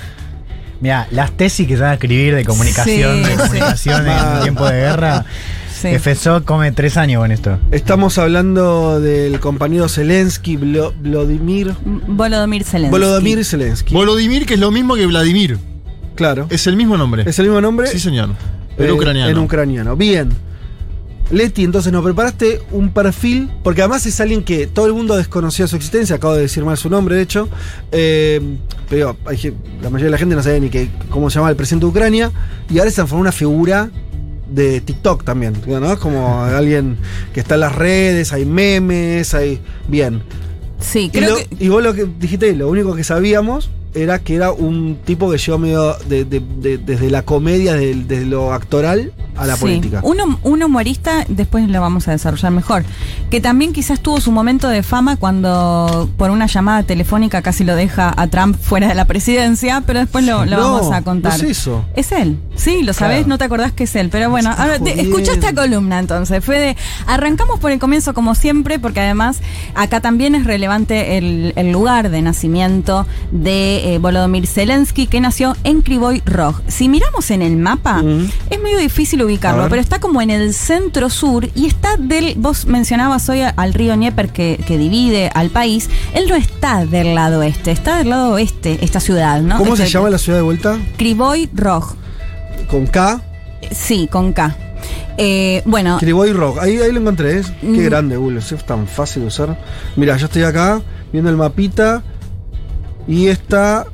Mira, las tesis que se van a escribir de comunicación, Sí, de comunicación en tiempo de guerra. Sí. FSO come tres años con esto. Estamos hablando del compañero Zelensky, Vladimir. Volodymyr Zelensky. Volodymyr Zelensky. Volodymyr, que es lo mismo que Vladimir. Claro. Es el mismo nombre. ¿Es el mismo nombre? Sí, señor. Pero Eh, ucraniano. En ucraniano. Bien. Leti, entonces nos preparaste un perfil, porque además es alguien que todo el mundo desconocía su existencia, acabo de decir mal su nombre, de hecho, eh, pero hay la mayoría de la gente no sabía ni que, cómo se llama el presidente de Ucrania, y ahora se transformó una figura de TikTok también, ¿no? Como alguien que está en las redes, hay memes, hay... Bien. Sí, Y, creo lo- que. y vos lo que dijiste, lo único que sabíamos era que era un tipo que llegó medio de- de- de- desde la comedia, desde lo actoral, a la Sí. política. Uno, un humorista, después lo vamos a desarrollar mejor, que también quizás tuvo su momento de fama cuando por una llamada telefónica casi lo deja a Trump fuera de la presidencia, pero después lo, lo No, vamos a contar. no es eso. Es él, sí, lo sabés, Claro. no te acordás que es él, pero bueno, ahora te- escucha esta columna entonces, Fede. Arrancamos por el comienzo como siempre, porque además acá también es relevante el, el lugar de nacimiento de eh, Volodymyr Zelensky, que nació en Krivoy Rog. Si miramos en el mapa, es medio difícil A ubicarlo, pero está como en el centro sur y está del. Vos mencionabas hoy al río Dnieper que, que divide al país. Él no está del lado este, está del lado oeste, esta ciudad, ¿no? ¿Cómo se Este- llama la ciudad de vuelta? Krivoy Rog. Con K. Sí, con K. Eh, bueno, Krivoy Rock. Ahí, ahí lo encontré. ¿eh? Qué Mm. grande, Google. Es tan fácil de usar. Mira, yo estoy acá viendo el mapita. Y está.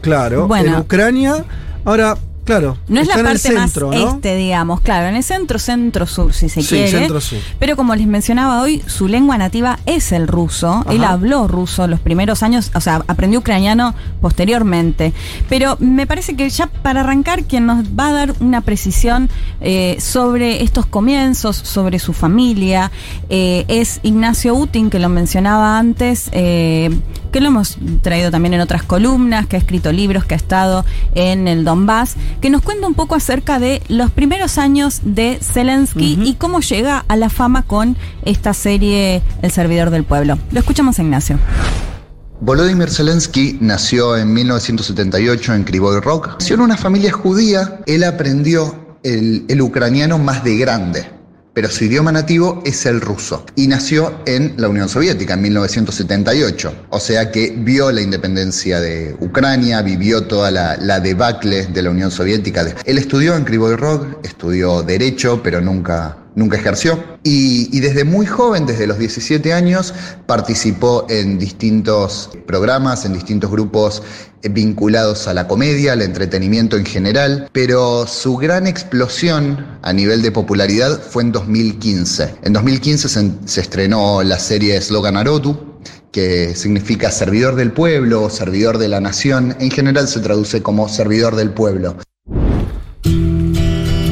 Claro. Bueno. En Ucrania. Ahora, claro. No es la parte centro, más ¿no? este, digamos, claro, en el centro, centro sur, si se Sí, quiere. centro-sur. Pero como les mencionaba hoy, su lengua nativa es el ruso. Ajá. Él habló ruso los primeros años, o sea, aprendió ucraniano posteriormente. Pero me parece que ya para arrancar, quien nos va a dar una precisión eh, sobre estos comienzos, sobre su familia, eh, es Ignacio Utin, que lo mencionaba antes, eh, que lo hemos traído también en otras columnas, que ha escrito libros, que ha estado en el Donbass, que nos cuenta un poco acerca de los primeros años de Zelensky y cómo llega a la fama con esta serie El servidor del pueblo. Lo escuchamos a Ignacio. Volodymyr Zelensky nació en 1978 en Krivoy Rog. Nació en una familia judía. Él aprendió el, el ucraniano más de grande, pero su idioma nativo es el ruso. Y nació en la Unión Soviética en 1978. O sea que vio la independencia de Ucrania, vivió toda la, la debacle de la Unión Soviética. Él estudió en Krivoy Rog, estudió Derecho, pero nunca nunca ejerció. Y, desde muy joven, desde los 17 años, participó en distintos programas, en distintos grupos eh, vinculados a la comedia, al entretenimiento en general, pero su gran explosión a nivel de popularidad fue en 2015. En 2015 se, se estrenó la serie Slogan Arotu, que significa servidor del pueblo o servidor de la nación. En general se traduce como servidor del pueblo.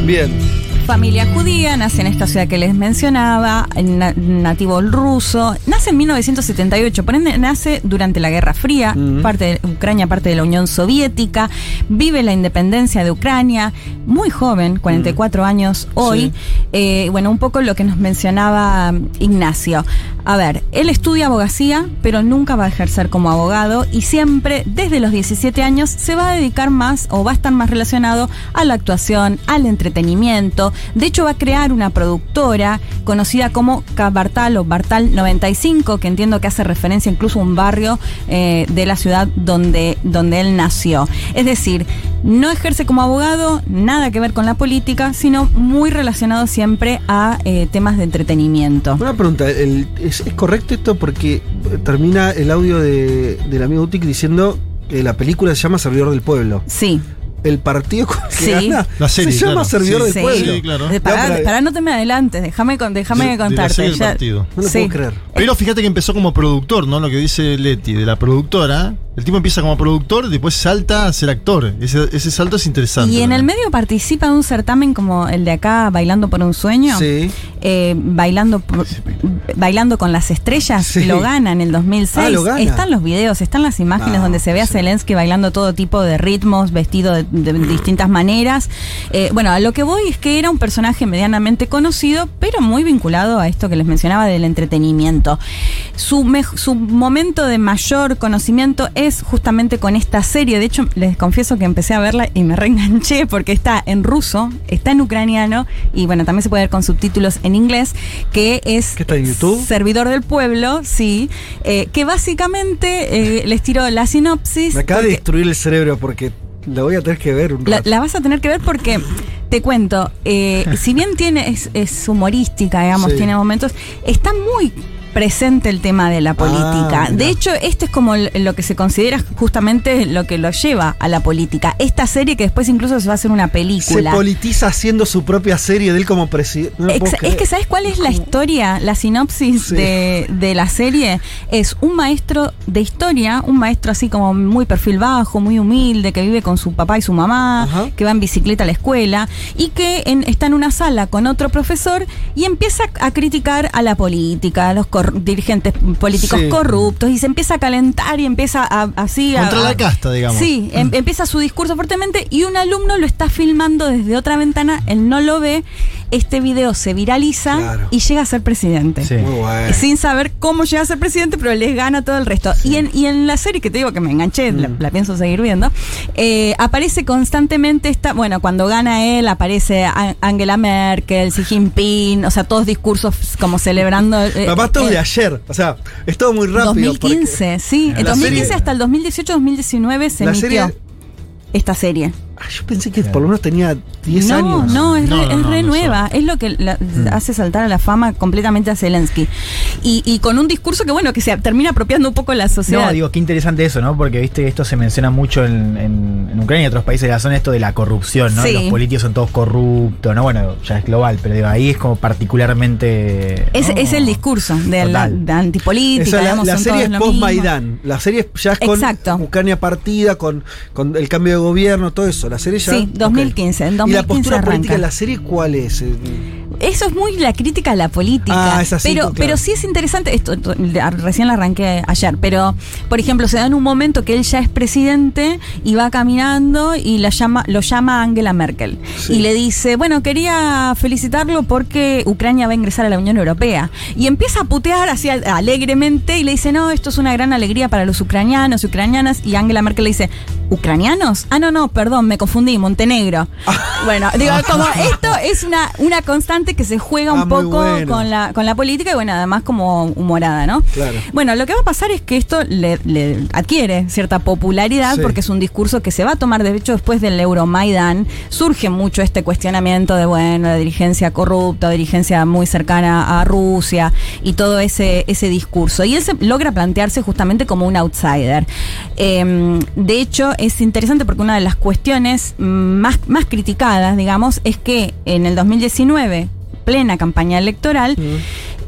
Bien. Familia judía, nace en esta ciudad que les mencionaba, na- nativo ruso, nace en 1978, por ende nace durante la Guerra Fría, parte de Ucrania, parte de la Unión Soviética, vive la independencia de Ucrania, muy joven, 44 años hoy, Eh, bueno, un poco lo que nos mencionaba mm, Ignacio. A ver, él estudia abogacía, pero nunca va a ejercer como abogado y siempre, desde los 17 años, se va a dedicar más o va a estar más relacionado a la actuación, al entretenimiento. De hecho, va a crear una productora conocida como Bartal o Bartal 95, que entiendo que hace referencia incluso a un barrio eh, de la ciudad donde, donde él nació. Es decir, no ejerce como abogado, nada que ver con la política, sino muy relacionado siempre a eh, temas de entretenimiento. Una pregunta, el- ¿es, es correcto esto? Porque termina el audio de, del amigo Utic diciendo que la película se llama Servidor del Pueblo. Sí. El partido con que Sí. gana La serie, se llama claro. Servidor Sí. del Pueblo. Sí, claro. Eh, Pará, pará, no te me adelantes, déjame, déjame De- de la contarte. serie del ya- partido. No lo Sí. puedo creer. Pero fíjate que empezó como productor, ¿no? Lo que dice Leti, de la productora. El tipo empieza como productor, después salta a ser actor. Ese, ese salto es interesante. Y en el medio participa de un certamen como el de acá, Bailando por un Sueño. Sí. Eh, bailando, por- bailando con las estrellas, Sí. lo gana en el 2006. Ah, lo gana. Están los videos, están las imágenes Ah, donde se ve a sí. Zelensky bailando todo tipo de ritmos, vestido de, de distintas maneras. Eh, bueno, a lo que voy es que era un personaje medianamente conocido, pero muy vinculado a esto que les mencionaba del entretenimiento. Su, su momento de mayor conocimiento es justamente con esta serie. De hecho, les confieso que empecé a verla y me reenganché porque está en ruso, está en ucraniano y bueno, también se puede ver con subtítulos en inglés, que es ¿Qué está en YouTube? Servidor del Pueblo, sí, eh, que básicamente eh, les tiro la sinopsis. Me acaba de destruir el cerebro porque lo voy a tener que ver un la, rato. la vas a tener que ver porque te cuento, eh, si bien tiene es, es humorística, digamos, Sí. tiene momentos, está muy presente el tema de la política. Ah, de mirá. hecho, este es como lo que se considera justamente lo que lo lleva a la política. Esta serie que después incluso se va a hacer una Se película. politiza haciendo su propia serie de él como presidente. No es que ¿sabes cuál es la historia, la sinopsis Sí. de, de la serie? Es un maestro de historia, un maestro así como muy perfil bajo, muy humilde, que vive con su papá y su mamá, Ajá. que va en bicicleta a la escuela y que en- está en una sala con otro profesor y empieza a criticar a la política, a los cor- dirigentes políticos Sí. corruptos y se empieza a calentar y empieza a, así a- Contra la a- casta, digamos. Sí, em- empieza su discurso fuertemente y un alumno lo está filmando desde otra ventana, él no lo ve, este video se viraliza Claro. y llega a ser presidente. Sí. Muy bueno. Sin saber cómo llega a ser presidente, pero les gana todo el resto. Y, en, y en la serie que te digo que me enganché, la, Mm. la pienso seguir viendo, eh, aparece constantemente esta, bueno, cuando gana él aparece A- Angela Merkel, Xi Jinping, o sea, todos discursos como celebrando. eh, Pero todo de ayer. O sea, es todo muy rápido. 2015, sí. En La 2015 serie- hasta el 2018-2019 se emitió serie- esta serie. Ah, yo pensé que por lo menos tenía 10 no, años. No, es No, re, no, es no, re no nueva. Es lo que la- hace saltar a la fama completamente a Zelensky. Y, y con un discurso que, bueno, que se termina apropiando un poco la sociedad. No, digo, qué interesante eso, ¿no? Porque, viste, esto se menciona mucho en, en- en Ucrania y otros países de la zona, esto de la corrupción, ¿no? Sí. Los políticos son todos corruptos, ¿no? Bueno, ya es global, pero digo, ahí es como particularmente... es, ¿no? es el discurso de la antipolítica. Esa, digamos, la serie es post-Maidán. La serie ya es con Exacto. Ucrania partida, con, con el cambio de gobierno, todo eso. La serie ya. Sí, 2015, en Ok. 2015 ¿Y la postura arranca. política de la serie cuál es? Eso es muy la crítica a la política. Ah, es así, pero, claro. pero sí es interesante, esto, recién la arranqué ayer, pero por ejemplo, se da en un momento que él ya es presidente y va caminando y la llama, lo llama Angela Merkel. Sí. Y le dice, bueno, quería felicitarlo porque Ucrania va a ingresar a la Unión Europea. Y empieza a putear así alegremente y le dice, no, esto es una gran alegría para los ucranianos y ucranianas. Y Angela Merkel le dice, ¿ucranianos? Ah, no, no, perdón, me confundí, Montenegro. bueno, digo, como esto es una, una constante que se juega un Ah, muy poco bueno. con, la, con la política y bueno, además como humorada, ¿no? Claro. Bueno, lo que va a pasar es que esto le, le adquiere cierta popularidad Sí. porque es un discurso que se va a tomar, de hecho, después del Euromaidan, surge mucho este cuestionamiento de, bueno, la dirigencia corrupta, dirigencia muy cercana a Rusia y todo ese, ese discurso. Y él se logra plantearse justamente como un outsider. Eh, de hecho, es interesante porque una de las cuestiones más, más criticadas, digamos, es que en el 2019, plena campaña electoral,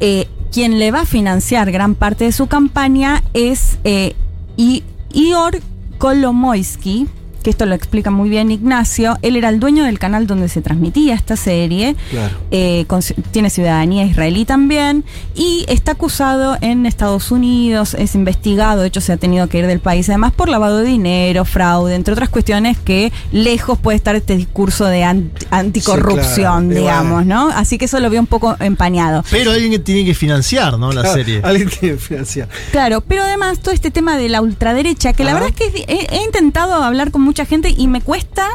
eh, quien le va a financiar gran parte de su campaña es eh, I- Ior Kolomoisky, que esto lo explica muy bien Ignacio. Él era el dueño del canal donde se transmitía esta serie. Claro. Eh, con- tiene ciudadanía israelí también y está acusado en Estados Unidos, es investigado, de hecho se ha tenido que ir del país además por lavado de dinero, fraude, entre otras cuestiones que lejos puede estar este discurso de an- anticorrupción, Sí, claro. Y digamos. ¿no? Así que eso lo veo un poco empañado. Pero alguien que tiene que financiar, ¿no? La Claro, serie. Alguien tiene que financiar. Claro, pero además todo este tema de la ultraderecha, que la verdad es que he, he intentado hablar con mucha gente y me cuesta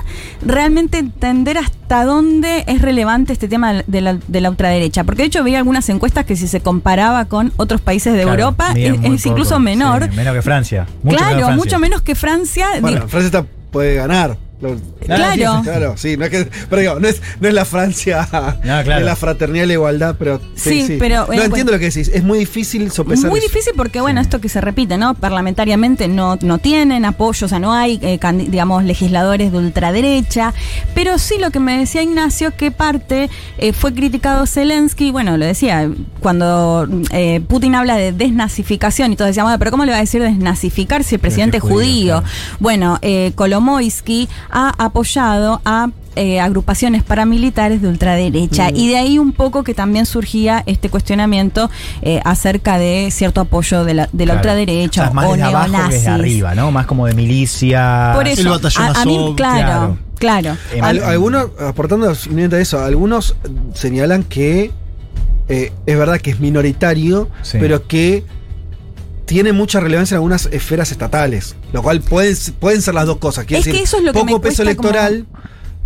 realmente entender hasta dónde es relevante este tema de la, de la ultraderecha. Porque de hecho veía algunas encuestas que si se comparaba con otros países de Claro, Europa es, incluso poco. menor. Sí, menos que Francia. Mucho claro, menos que Francia. mucho menos que Francia. Bueno, Francia está- puede ganar. Claro. Claro, sí, no es que. Pero digo, no es, no es la Francia claro. de la fraternidad y la igualdad, pero. Sí, Sí, pero, No bueno, entiendo lo que decís. Es muy difícil sopesar. Muy eso. difícil porque, bueno, esto que se repite, ¿no? Parlamentariamente no, no tienen apoyo, o sea, no hay, eh, digamos, legisladores de ultraderecha, pero sí lo que me decía Ignacio, que parte eh, fue criticado Zelensky, bueno, lo decía, cuando eh, Putin habla de desnazificación y todos decíamos, "Ah, pero ¿cómo le va a decir desnazificar si el presidente es judío, judío? claro. Bueno, eh, Kolomoisky ha apoyado a eh, agrupaciones paramilitares de ultraderecha Mm. y de ahí un poco que también surgía este cuestionamiento eh, acerca de cierto apoyo de la, de la Claro. ultraderecha O sea, más o desde abajo que desde arriba, ¿no? Más como de milicia. Por eso, El batallón a, a mí, Azov, claro, claro. Eh, Al- algunos, aportando de eso, algunos señalan que eh, es verdad que es minoritario, Sí. pero que tiene mucha relevancia en algunas esferas estatales, lo cual pueden, pueden ser las dos cosas. Quiere Es que decir, eso es lo que poco me peso como- electoral,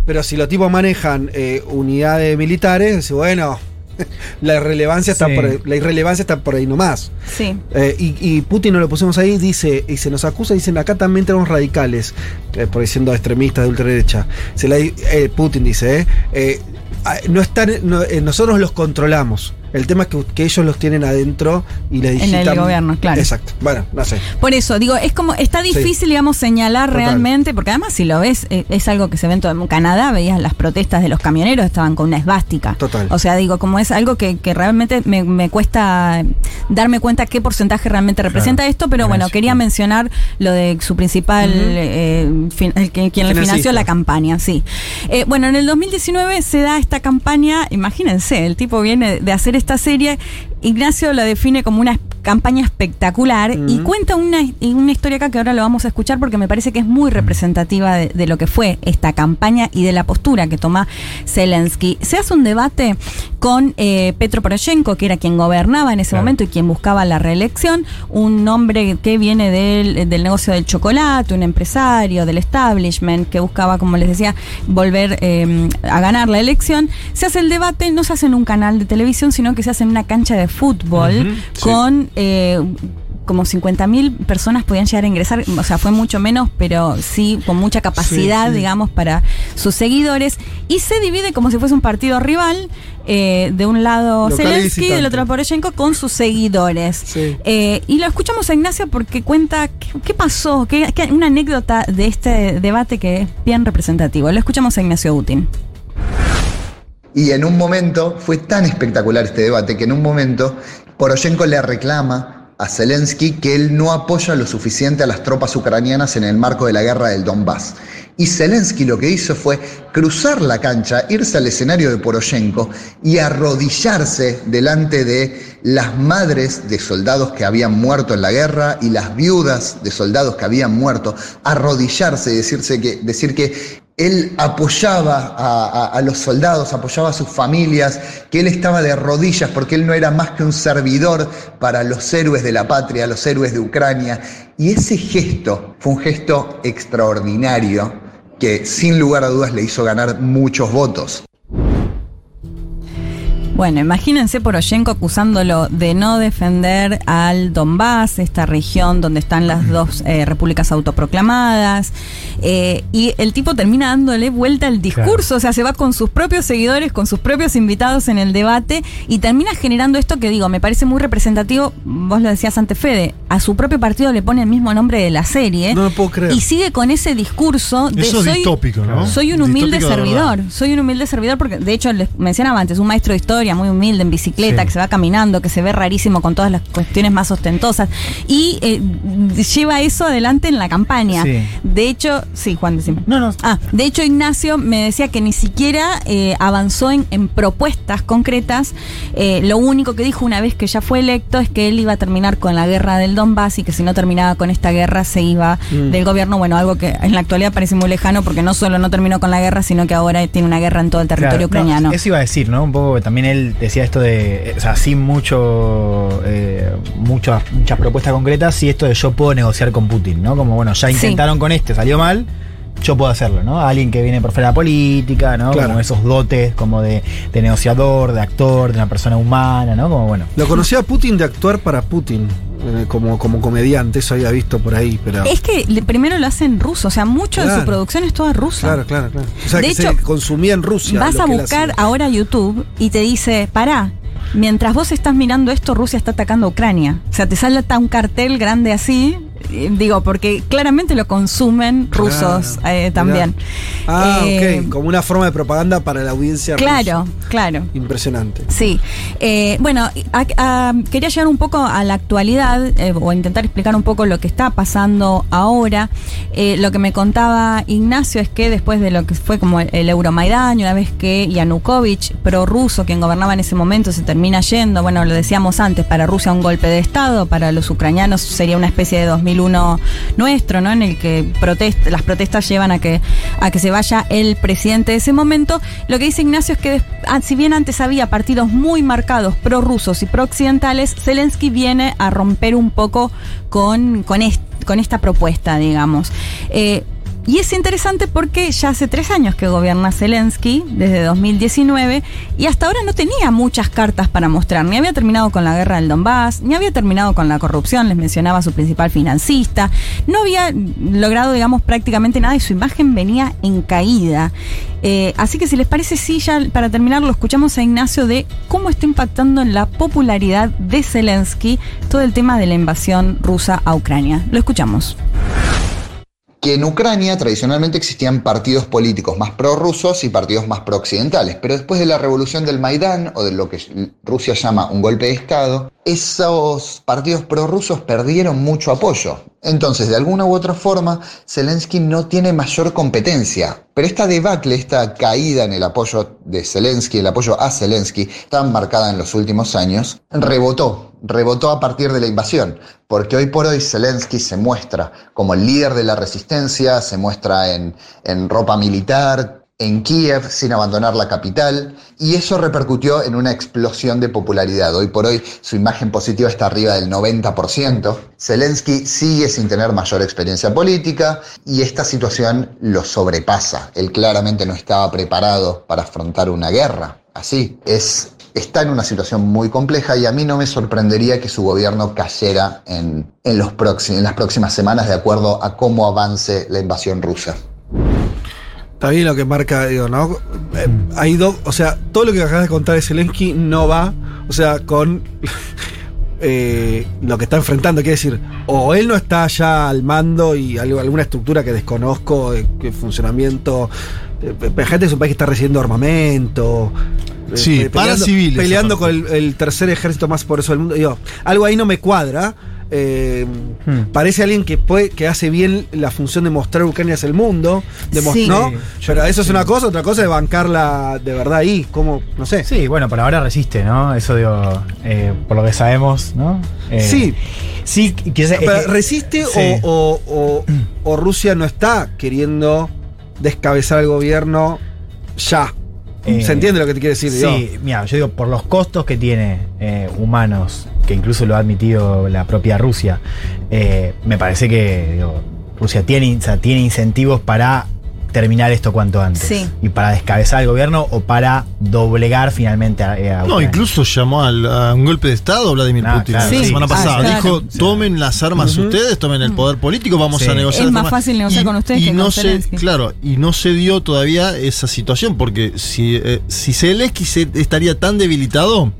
pero si los tipos manejan eh, unidades militares, bueno, la relevancia está por ahí- la irrelevancia está por ahí nomás. Sí. Eh, y, y Putin no lo pusimos ahí, dice, y se nos acusa, dicen, acá también tenemos radicales, eh, por diciendo extremistas de ultraderecha. Se la, eh, Putin dice, eh, eh, no están, no, eh, nosotros los controlamos. El tema es que, que ellos los tienen adentro y le En el digitan. gobierno, claro. Exacto. Bueno, no sé. Por eso, digo, es como, está difícil, Sí. digamos, señalar Total. realmente, porque además si lo ves, eh, es algo que se ve en todo en Canadá, veías las protestas de los camioneros, estaban con una esvástica. Total. O sea, digo, como es algo que, que realmente me, me cuesta darme cuenta qué porcentaje realmente representa esto, pero bueno, quería mencionar lo de su principal, eh, fin- el que, quien le financió la campaña, sí. Eh, bueno, en el 2019 se da esta campaña, imagínense, el tipo viene de hacer esta serie, Ignacio la define como una campaña espectacular y cuenta una, una historia acá que ahora lo vamos a escuchar porque me parece que es muy representativa de, de lo que fue esta campaña y de la postura que toma Zelensky. Se hace un debate con eh, Petro Poroshenko, que era quien gobernaba en ese momento y quien buscaba la reelección, un hombre que viene del, del negocio del chocolate, un empresario del establishment que buscaba, como les decía, volver eh, a ganar la elección. Se hace el debate, no se hace en un canal de televisión, sino que se hace en una cancha de fútbol con eh, como 50.000 personas podían llegar a ingresar, o sea, fue mucho menos, pero sí con mucha capacidad, Sí, sí. digamos, para sus seguidores. Y se divide como si fuese un partido rival, eh, de un lado Local y Zelensky, del otro Poroshenko, con sus seguidores. Sí. Eh, y lo escuchamos a Ignacio porque cuenta qué, qué pasó, qué, qué- una anécdota de este debate que es bien representativo. Lo escuchamos a Ignacio Utin. Y en un momento, fue tan espectacular este debate que en un momento Poroshenko le reclama a Zelensky que él no apoya lo suficiente a las tropas ucranianas en el marco de la guerra del Donbass. Y Zelensky lo que hizo fue cruzar la cancha, irse al escenario de Poroshenko y arrodillarse delante de las madres de soldados que habían muerto en la guerra y las viudas de soldados que habían muerto, arrodillarse y decirse que, decir que él apoyaba a, los soldados, apoyaba a sus familias, que él estaba de rodillas porque él no era más que un servidor para los héroes de la patria, los héroes de Ucrania. Y ese gesto fue un gesto extraordinario que sin lugar a dudas le hizo ganar muchos votos. Bueno, imagínense Poroshenko acusándolo de no defender al Donbass, esta región donde están las dos eh, repúblicas autoproclamadas, eh, y el tipo termina dándole vuelta al discurso, o sea, se va con sus propios seguidores, con sus propios invitados en el debate, y termina generando esto que digo, me parece muy representativo, vos lo decías antes, Fede, a su propio partido le pone el mismo nombre de la serie, No lo puedo creer. y sigue con ese discurso de Eso es soy, distópico, ¿no? soy un humilde Distópico servidor. Soy un humilde servidor porque, de hecho, les mencionaba antes, un maestro de historia muy humilde en bicicleta, Sí. que se va caminando, que se ve rarísimo con todas las cuestiones más ostentosas. Y eh, lleva eso adelante en la campaña. Sí. De hecho, sí, Juan, decime. No, no. Ah, de hecho, Ignacio me decía que ni siquiera eh, avanzó en, en propuestas concretas. Eh, lo único que dijo una vez que ya fue electo es que él iba a terminar con la guerra del Donbass y que si no terminaba con esta guerra se iba Mm. del gobierno. Bueno, algo que en la actualidad parece muy lejano porque no solo no terminó con la guerra, sino que ahora tiene una guerra en todo el territorio Claro, no, ucraniano. eso iba a decir, ¿no? Un poco que también él decía esto de, eh, o sea, sin mucho, eh, muchas, muchas propuestas concretas, sí esto de yo puedo negociar con Putin, ¿no? Como, bueno, ya Sí. intentaron con este, salió mal, yo puedo hacerlo, ¿no? Alguien que viene por fuera de la política, ¿no? Claro. Como esos dotes como de, de negociador, de actor, de una persona humana, ¿no? Como, bueno. Lo conocía a Putin de actuar para Putin, eh, como, como comediante, eso había visto por ahí, pero... Es que le- primero lo hace en ruso, o sea, mucho de su producción es toda rusa. Claro, claro, claro. O sea, De que hecho, se consumía en Rusia. Vas a buscar ahora YouTube y te dice, pará, mientras vos estás mirando esto, Rusia está atacando a Ucrania. O sea, te sale hasta un cartel grande así, digo, porque claramente lo consumen rusos Claro, eh, también. Ah, Eh, ok, como una forma de propaganda para la audiencia Claro, rusa. claro. Impresionante. Sí. Eh, bueno, a- a- quería llegar un poco a la actualidad eh, o intentar explicar un poco lo que está pasando ahora. Eh, lo que me contaba Ignacio es que después de lo que fue como el, el Euromaidán, una vez que Yanukovych, prorruso, quien gobernaba en ese momento, se termina yendo, bueno, lo decíamos antes, para Rusia un golpe de Estado, para los ucranianos sería una especie de 2001 nuestro, ¿no? En el que protest- las protestas llevan a que, a que se vaya el presidente de ese momento. Lo que dice Ignacio es que ah, si bien antes había partidos muy marcados prorrusos y prooccidentales, Zelensky viene a romper un poco con, con, con esta propuesta, digamos. Eh, Y es interesante porque ya hace tres años que gobierna Zelensky, desde 2019, y hasta ahora no tenía muchas cartas para mostrar. Ni había terminado con la guerra del Donbass, ni había terminado con la corrupción, les mencionaba su principal financista. No había logrado, digamos, prácticamente nada y su imagen venía en caída. Eh, así que si les parece, sí, ya para terminar lo escuchamos a Ignacio de cómo está impactando en la popularidad de Zelensky todo el tema de la invasión rusa a Ucrania. Lo escuchamos que en Ucrania tradicionalmente existían partidos políticos más prorrusos y partidos más prooccidentales, pero después de la revolución del Maidán o de lo que Rusia llama un golpe de Estado, esos partidos prorrusos perdieron mucho apoyo. Entonces, de alguna u otra forma, Zelensky no tiene mayor competencia. Pero esta debacle, esta caída en el apoyo de Zelensky, el apoyo a Zelensky, tan marcada en los últimos años, rebotó, rebotó a partir de la invasión. Porque hoy por hoy Zelensky se muestra como el líder de la resistencia, se muestra en, en ropa militar, en Kiev sin abandonar la capital y eso repercutió en una explosión de popularidad. Hoy por hoy su imagen positiva está arriba del 90%. Zelensky sigue sin tener mayor experiencia política y esta situación lo sobrepasa. Él claramente no estaba preparado para afrontar una guerra. Así es está en una situación muy compleja y a mí no me sorprendería que su gobierno cayera en, en, los en las próximas semanas de acuerdo a cómo avance la invasión rusa. Está bien lo que marca, digo, ¿no? Eh, hay dos, o sea, todo lo que acabas de contar de Zelensky no va, o sea, con eh, lo que está enfrentando. Quiere decir, o él no está ya al mando y algo, alguna estructura que desconozco, de, de funcionamiento. Eh, gente es un país que está recibiendo armamento. Sí, eh, para peleando, civiles, Peleando con el, el tercer ejército más poderoso del mundo. Digo, algo ahí no me cuadra. Eh, Parece alguien que puede, que hace bien la función de mostrar Ucrania hacia el mundo, de mos- Sí. ¿no? Sí, Pero eso es una cosa, otra cosa es bancarla de verdad ahí, como, no sé. Sí, bueno, por ahora resiste, ¿no? Eso digo, eh, por lo que sabemos, ¿no? Eh, Sí. Sí, quizás. que- ¿Resiste sí. o, o- o- o Rusia no está queriendo descabezar al gobierno ya? Eh, ¿Se entiende lo que te quiere decir? Sí, mira, yo digo, por los costos que tiene eh, humanos, que incluso lo ha admitido la propia Rusia, eh, me parece que digo, Rusia tiene, o sea, tiene incentivos para terminar esto cuanto antes. Sí. Y para descabezar al gobierno o para doblegar finalmente a, a No, incluso llamó al- a un golpe de Estado Vladimir Ah, Putin claro, la sí. semana Ah, pasada. claro. Dijo, tomen las armas ustedes, tomen el poder político, vamos Sí. a negociar. Es más forma- fácil negociar con ustedes que no con se. Claro, y no se dio todavía esa situación, porque si, eh, si Zelensky se- estaría tan debilitado,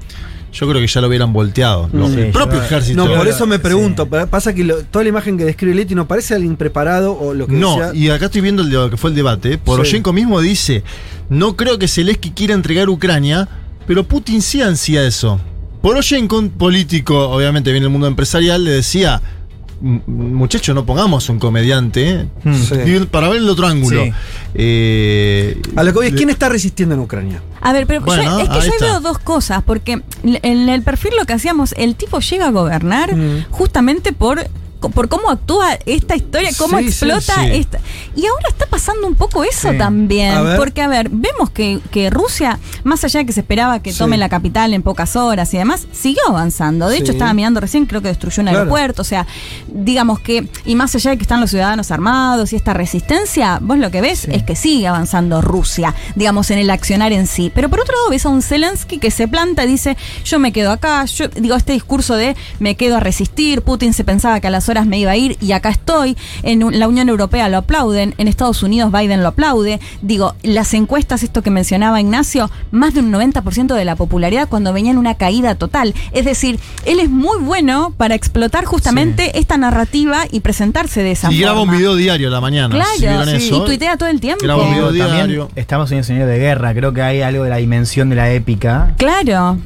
yo creo que ya lo hubieran volteado. Lo- Sí, el propio yo- ejército. No, por eso me pregunto. pa- Pasa que lo- toda la imagen que describe Leti no parece alguien preparado o lo que No, decía- y acá estoy viendo lo que fue el debate. ¿eh? Poroshenko mismo dice: No creo que Zelensky quiera entregar Ucrania, pero Putin sí ansía eso. Poroshenko, un político, obviamente viene del mundo empresarial, le decía: "M- Muchachos, no pongamos un comediante ¿eh? Sí. Y para ver el otro ángulo. Sí. Eh, A lo que voy es, ¿quién está resistiendo en Ucrania? A ver, pero Bueno, yo- es que yo está. veo dos cosas, porque en el perfil lo que hacíamos, el tipo llega a gobernar justamente por por cómo actúa esta historia, cómo Sí, explota sí. esta. Y ahora está pasando un poco eso también. A. Porque, a ver, vemos que, que Rusia, más allá de que se esperaba que tome la capital en pocas horas y demás, siguió avanzando. De hecho, estaba mirando recién, creo que destruyó un Claro. aeropuerto. O sea, digamos que, y más allá de que están los ciudadanos armados y esta resistencia, vos lo que ves es que sigue avanzando Rusia, digamos, en el accionar en sí. Pero por otro lado, ves a un Zelensky que se planta y dice, yo me quedo acá, yo digo, este discurso de me quedo a resistir, Putin se pensaba que a las horas me iba a ir y acá estoy, en la Unión Europea lo aplauden, en Estados Unidos Biden lo aplaude, digo, las encuestas, esto que mencionaba Ignacio, más de un 90% de la popularidad cuando venía en una caída total. Es decir, él es muy bueno para explotar justamente esta narrativa y presentarse de esa Y graba un forma. video diario a la mañana. Claro, si sí, eso. y tuitea todo el tiempo. Graba un video Pero también diario. estamos en un escenario de guerra. Creo que hay algo de la dimensión de la épica. Claro.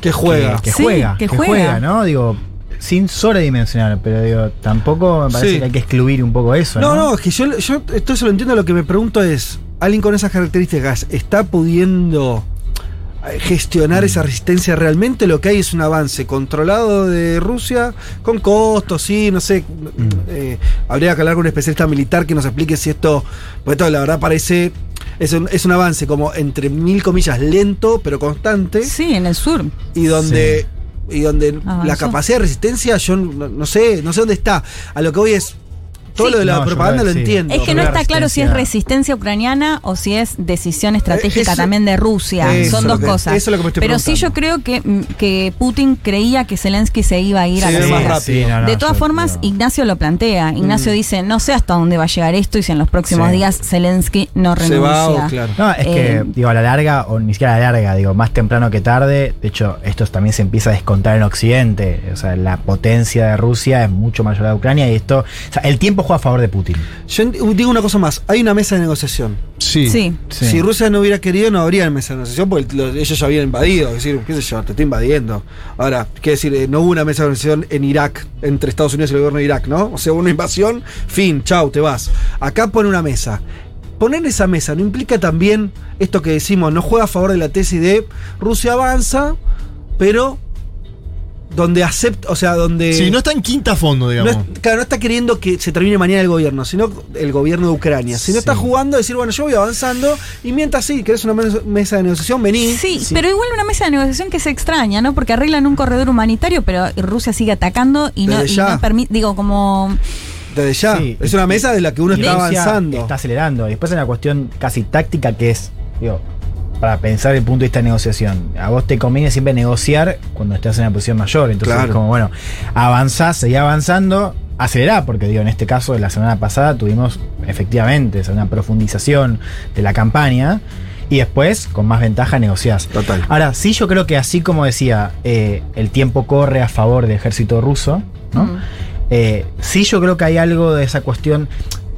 Que juega. Que, que Sí, juega. que Que, juega. juega. ¿no? Digo, sin sobredimensionar, pero digo, tampoco me parece Sí. que hay que excluir un poco eso. No, No, no, es que yo, yo esto se lo entiendo. Lo que me pregunto es: ¿alguien con esas características está pudiendo eh, gestionar esa resistencia realmente? Lo que hay es un avance controlado de Rusia, con costos, sí, no sé. eh, habría que hablar con un especialista militar que nos explique si esto. Porque esto, la verdad, parece. Es un, es un avance como entre mil comillas lento, pero constante. Sí, en el sur. Y donde. Y donde la capacidad de resistencia, yo no, no sé, no sé dónde está. A lo que voy es Todo Sí. lo de la No, propaganda lo entiendo. Es que no está claro si es resistencia- ucraniana o si es decisión estratégica Eh, eso- también de Rusia. eso Son dos que- cosas. eso es lo que me estoy Pero sí yo creo que, mm, que Putin creía que Zelensky se iba a ir a la más guerra. rápido. Sí, no, no, de todas yo formas, Ignacio lo plantea. Ignacio Mm. dice, no sé hasta dónde va a llegar esto y si en los próximos Sí. días Zelensky no Se renuncia. va o claro. No, es Eh, que, digo, a la larga, o ni siquiera a la larga, digo, más temprano que tarde, de hecho, esto también se empieza a descontar en Occidente, o sea, la potencia de Rusia es mucho mayor a la de Ucrania y esto, o sea, el tiempo juega a favor de Putin. Yo digo una cosa más, hay una mesa de negociación. Sí. Sí. Sí. Si Rusia no hubiera querido, no habría mesa de negociación porque lo- ellos ya habían invadido. Es decir, qué sé yo, te estoy invadiendo. Ahora, quiere decir, eh, no hubo una mesa de negociación en Irak, entre Estados Unidos y el gobierno de Irak, ¿no? O sea, hubo una invasión, fin, chau, te vas. Acá pone una mesa. Poner esa mesa no implica también esto que decimos, no juega a favor de la tesis de Rusia avanza, pero donde acepta, o sea, donde... Sí, no está en quinta fondo, No digamos. es- claro, no está queriendo que se termine mañana el gobierno, sino el gobierno de Ucrania. Sino está jugando a decir, bueno, yo voy avanzando y mientras sí, querés una mes- mesa de negociación, vení. Sí, pero igual una mesa de negociación que se extraña, ¿no? Porque arreglan un corredor humanitario, pero Rusia sigue atacando y no, y no permite, digo, como... Desde ya. Sí. es una mesa de la que uno está avanzando. Está acelerando. Y después hay una cuestión casi táctica que es, digo, para pensar el punto de vista de negociación. A vos te conviene siempre negociar cuando estás en una posición mayor. Entonces Claro. es como, bueno, avanzás, seguí avanzando, acelerá, porque digo, en este caso de la semana pasada tuvimos efectivamente una profundización de la campaña. Y después, con más ventaja, negociás. Total. Ahora, sí, yo creo que así como decía, eh, el tiempo corre a favor del ejército ruso, ¿no? Eh, sí, yo creo que hay algo de esa cuestión.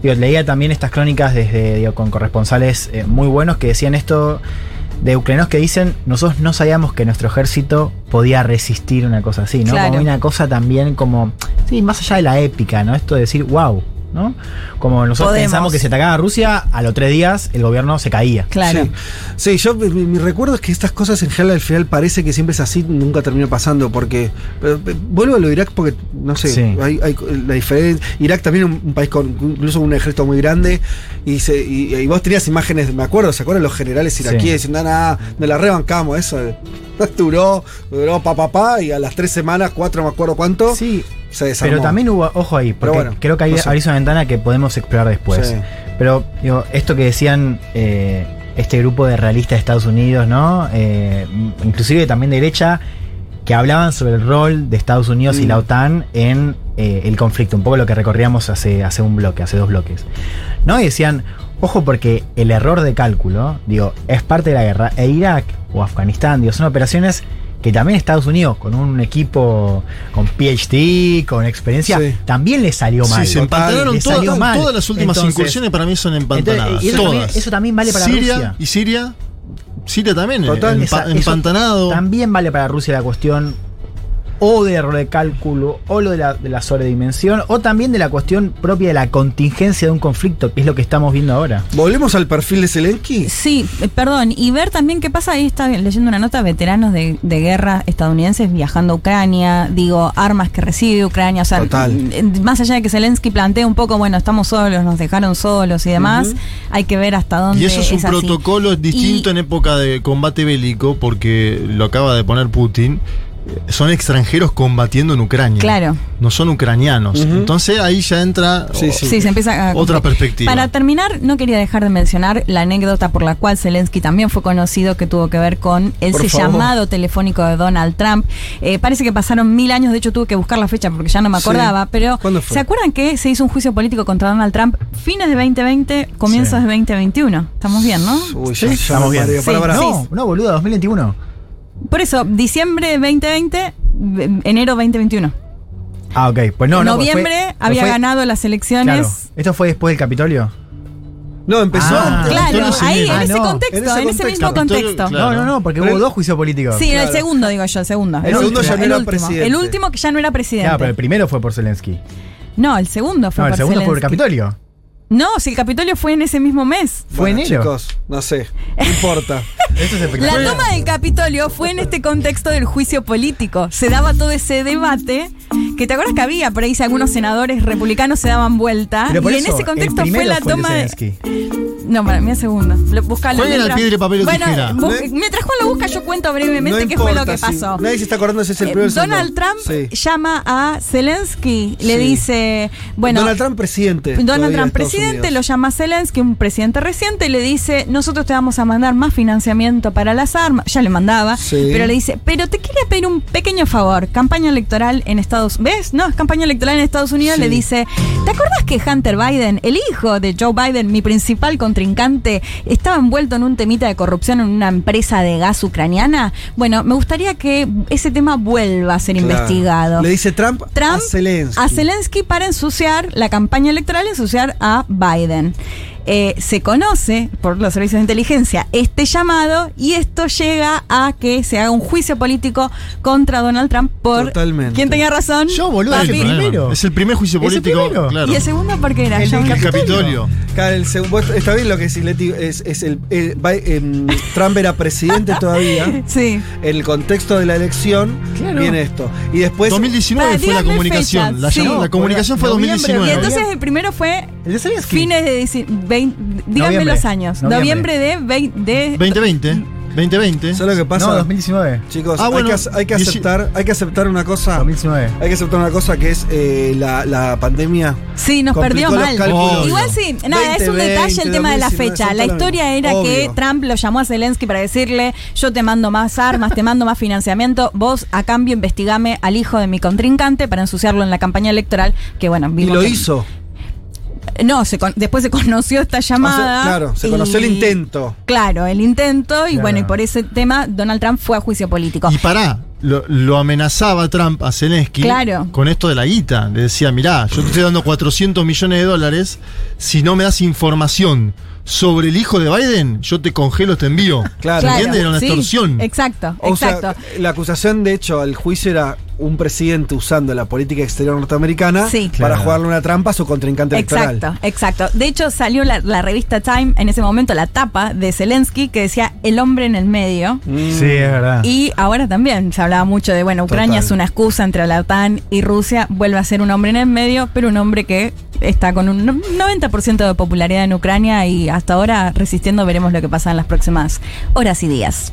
Digo, leía también estas crónicas desde, digo, con corresponsales eh, muy buenos que decían esto de ucranianos que dicen, nosotros no sabíamos que nuestro ejército podía resistir una cosa así, ¿no? Claro. Como una cosa también como, sí, más allá de la épica, ¿no? Esto de decir, wow, ¿no? Como nosotros Podemos. pensamos que se atacaba a Rusia, a los tres días el gobierno se caía. Claro. Sí, Sí, yo mi, mi recuerdo es que estas cosas en general al final parece que siempre es así, nunca termina pasando, porque pero, vuelvo a lo de Irak porque no sé, Sí. hay, hay la diferencia. Irak también un, un país con incluso un ejército muy grande y, se, y, y vos tenías imágenes, me acuerdo, ¿se acuerdan los generales iraquíes Sí. diciendo, nada, de la rebancamos, eso duró, duró pa pa pa y a las tres semanas, cuatro, no me acuerdo cuánto, Sí, se desarmó. Pero también hubo, ojo ahí, porque bueno, creo que hay, no sé. una ventana que podemos explorar después. Sí. Pero digo, esto que decían eh, este grupo de realistas de Estados Unidos, ¿no? Eh, inclusive también de derecha, que hablaban sobre el rol de Estados Unidos y Mm. la OTAN en eh, el conflicto, un poco lo que recorríamos hace, hace un bloque, hace dos bloques. ¿No? Y decían, ojo porque el error de cálculo, digo, es parte de la guerra, e Irak o Afganistán, digo, son operaciones que también Estados Unidos, con un equipo con PhD, con experiencia, Sí. también le salió mal. Sí, se empantanaron todas, salió mal. todas las últimas Entonces, incursiones para mí son empantanadas. entonces, y eso todas. también- eso también vale para Siria Rusia. y Siria. Siria también, Total. empa- Esa- eso empantanado. También vale para Rusia la cuestión o de error de cálculo, o lo de la, de la sobredimensión, o también de la cuestión propia de la contingencia de un conflicto, que es lo que estamos viendo ahora. ¿Volvemos al perfil de Zelensky? Sí, eh, perdón, y ver también qué pasa, ahí está leyendo una nota, veteranos de, de guerra estadounidenses viajando a Ucrania, digo, armas que recibe Ucrania, o sea, Total. mm, más allá de que Zelensky plantea un poco, bueno, estamos solos, nos dejaron solos y demás, hay que ver hasta dónde Y eso es un así. protocolo distinto Y- en época de combate bélico, porque lo acaba de poner Putin. Son extranjeros combatiendo en Ucrania. Claro. No son ucranianos. Entonces ahí ya entra Sí, o- sí. Sí, se empieza a otra perspectiva. Para terminar, no quería dejar de mencionar la anécdota por la cual Zelensky también fue conocido que tuvo que ver con ese llamado telefónico de Donald Trump. Eh, parece que pasaron mil años, de hecho tuve que buscar la fecha porque ya no me Sí. acordaba, pero. ¿se acuerdan que se hizo un juicio político contra Donald Trump fines de 2020, comienzos Sí. de 2021? Estamos bien, ¿no? Uy, Sí, ya, ya estamos bien. Para, Sí, para. No, no, boludo, 2021. Por eso, diciembre de 2020, v- enero 2021. Ah, ok. Pues no, en no. pues fue- noviembre pues había fue- ganado las elecciones. Claro. ¿Esto fue después del Capitolio? No, empezó. Ah, antes. Claro, ahí, Civil. en Ah, ese no. contexto, En en ese mismo contexto. claro. No, no, no, porque Pero- hubo dos juicios políticos. Sí, Claro. el segundo, digo yo, el segundo. El segundo ya no era último. presidente. El último que ya no era presidente. Claro, pero el primero fue por Zelensky. No, el segundo fue No, el por segundo fue por el. Capitolio. No, si el Capitolio fue en ese mismo mes. Fue Bueno, enero. Chicos, no sé. No importa. Eso es La toma del Capitolio fue en este contexto del juicio político. Se daba todo ese debate que te acuerdas que había por ahí si algunos senadores republicanos se daban vuelta Pero por y en ese contexto fue la fue toma de. No, para mí es segundo. Lo- Buscalo. Mientras- piedra, papel o bueno, tijera. bu- No- mientras Juan lo busca, yo cuento brevemente No qué fue lo que pasó. nadie se está acordando si es el Eh, primero Donald. Trump Sí. llama a Zelensky, le Sí. dice, bueno, Donald Trump presidente. Donald Trump, Estados presidente, Unidos. lo llama a Zelensky, un presidente reciente, y le dice, nosotros te vamos a mandar más financiamiento para las armas, ya le mandaba, Sí. pero le dice, pero te quería pedir un pequeño favor, campaña electoral en Estados ¿ves? No, es campaña electoral en Estados Unidos, Sí. le dice, ¿te acuerdas que Hunter Biden, el hijo de Joe Biden, mi principal contrincante, estaba envuelto en un temita de corrupción en una empresa de gas ucraniana? Bueno, me gustaría que ese tema vuelva a ser Claro. investigado. Le dice Trump, Trump a Zelensky. a Zelensky para ensuciar la campaña electoral, ensuciar a Biden. Eh, se conoce por los servicios de inteligencia este llamado y esto llega a que se haga un juicio político contra Donald Trump por Totalmente. quién tenía razón. Yo, boludo, es el primero. Es el primer juicio ¿Es el político. primero? Claro. Y el segundo porque era El John- El Capitolio. El está bien lo que decís, Leti, es, es el, el- Bi- em, Trump era presidente todavía. Sí. El contexto de la elección Claro. viene esto. Y después 2019 Para, fue la comunicación. fechas, La, sí. llamó- la comunicación fue Noviembre, 2019. Y entonces el primero fue El de fines de dici- vein- díganme Noviembre. los años. Noviembre, Noviembre. de, de 2020. 2020. ¿Sabes lo que pasa? No, 2019. Chicos, Ah, bueno, hay, que, hay que dieci- aceptar, hay que aceptar una cosa. 2019. Hay que aceptar una cosa que es eh, la, la pandemia. Sí, nos perdió mal. Igual sí, nada, es un 2020, detalle el tema de la 2019, fecha. La historia era obvio. que Trump lo llamó a Zelensky para decirle, yo te mando más armas, te mando más financiamiento, vos a cambio investigame al hijo de mi contrincante para ensuciarlo en la campaña electoral, que bueno, Y lo que- hizo. No, se con- después se conoció esta llamada. O sea, claro, se y- conoció el intento. Claro, el intento, y Claro. bueno, y por ese tema Donald Trump fue a juicio político. Y pará, lo, lo amenazaba Trump a Zelensky Claro. con esto de la guita. Le decía, mirá, yo te estoy dando 400 millones de dólares. Si no me das información sobre el hijo de Biden, yo te congelo este envío. Claro. Claro, ¿Entiendes? Era una sí, extorsión. Exacto, O sea, exacto. la acusación, de hecho, al juicio era un presidente usando la política exterior norteamericana Sí. para Claro. jugarle una trampa a su contrincante electoral. Exacto, exacto. De hecho, salió la, la revista Time en ese momento, la tapa de Zelensky, que decía el hombre en el medio. Mm. Sí, es verdad. Y ahora también se hablaba mucho de, bueno, Ucrania Total. es una excusa entre la OTAN y Rusia, vuelve a ser un hombre en el medio, pero un hombre que está con un 90% de popularidad en Ucrania y hasta ahora resistiendo, veremos lo que pasa en las próximas horas y días.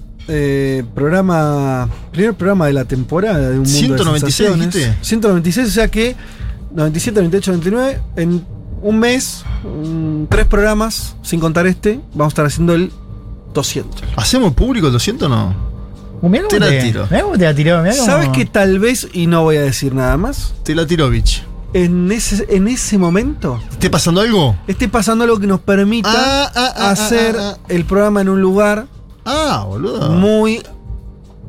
Eh, programa. Primer programa de la temporada de un mundo 196 de sensaciones. dijiste. 196, o sea que 97, 98, 99. En un mes, mm, tres programas, sin contar este, vamos a estar haciendo el 200. ¿Hacemos público el 200 o no? Uh, mirá Te la te, tiro. mirá cómo te la tiró. mirá cómo- ¿Sabes que tal vez, y no voy a decir nada más, Te la tiro, bitch. en ese, en ese momento ¿Esté pasando algo? esté pasando algo que nos permita Ah, ah, ah, hacer ah, ah, el programa en un lugar Ah, boludo. muy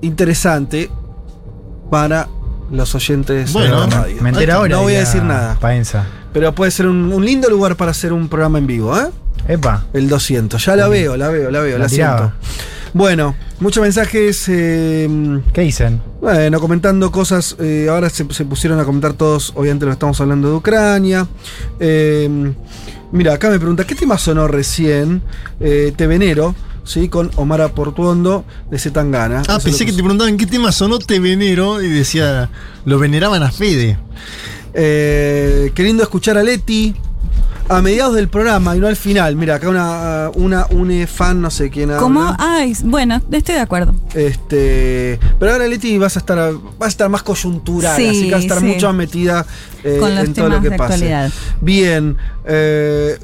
interesante para los oyentes Bueno, de la radio. Me ahora. no voy a decir nada. Paenza. Pero puede ser un, un lindo lugar para hacer un programa en vivo, ¿eh? Epa. El 200. Ya la veo, la veo, la veo, la, La siento. Bueno, muchos mensajes. eh, ¿Qué dicen? bueno, comentando cosas. eh, ahora se, se pusieron a comentar todos. Obviamente, lo estamos hablando de Ucrania. Eh, mira, acá me pregunta: ¿qué tema sonó recién? Eh, Te Venero, ¿sí? Con Omar Portuondo de Zetangana. Ah, Eso pensé que te preguntaban qué tema sonó Te Venero y decía, lo veneraban a Fede. Eh, qué lindo escuchar a Leti a mediados del programa y no al final. Mira, acá una, una, un fan, no sé quién habla. ¿Cómo? Ay, bueno, estoy de acuerdo. Este, pero ahora Leti vas a estar vas a estar más coyuntural, Sí, así que vas a estar sí. mucho más metida eh, Con los en todo lo que actualidad. Bien, eh,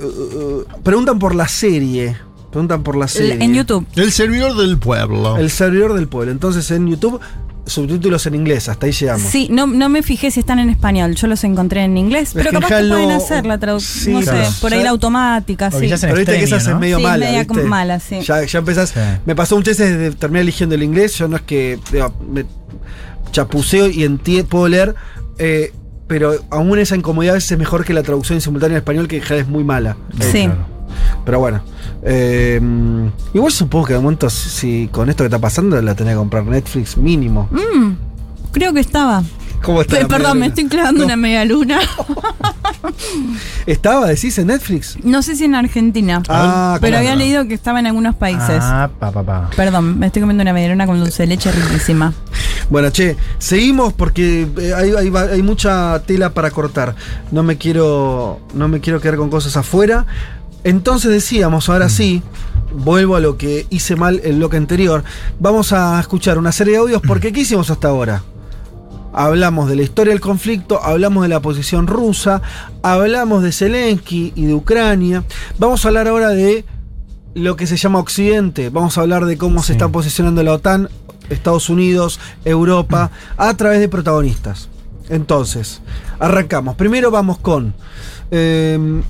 preguntan por la serie, preguntan por la serie. En YouTube. El servidor del pueblo. El servidor del pueblo. Entonces en YouTube subtítulos en inglés, hasta ahí llegamos. Sí, no, no me fijé si están en español, yo los encontré en inglés, pero que capaz que pueden no- hacer la traducción, Sí, no claro. sé, por ahí la automática, o sí. Pero viste que esa extremio, es ¿no? medio Sí, mala. media ¿viste? mala, sí. Ya, ya empezás. Sí. Me pasó muchas veces de terminar eligiendo el inglés. Yo no es que digo, me chapuceo y puedo leer. eh, pero aún esa incomodidad a veces es mejor que la traducción en simultáneo en español, que en general es muy mala. Sí. Claro. Pero bueno. eh, igual supongo que de momento, si, si con esto que está pasando, la tenés que comprar Netflix mínimo. Mm, creo que estaba. ¿Cómo está? Perdón, me estoy clavando No. una media luna. ¿Estaba, decís, en Netflix? No sé si en Argentina. Ah, pero claro. había leído que estaba en algunos países. Ah, pa, pa, pa. Perdón, me estoy comiendo una media luna con dulce de leche riquísima. Bueno, che, seguimos porque eh, hay, hay hay mucha tela para cortar. No me quiero. No me quiero quedar con cosas afuera. Entonces decíamos, ahora sí, vuelvo a lo que hice mal el bloque anterior. Vamos a escuchar una serie de audios porque ¿qué hicimos hasta ahora? Hablamos de la historia del conflicto, hablamos de la posición rusa, hablamos de Zelensky y de Ucrania. Vamos a hablar ahora de lo que se llama Occidente. Vamos a hablar de cómo se está posicionando la OTAN, Estados Unidos, Europa, a través de protagonistas. Entonces, arrancamos. Primero vamos con eh,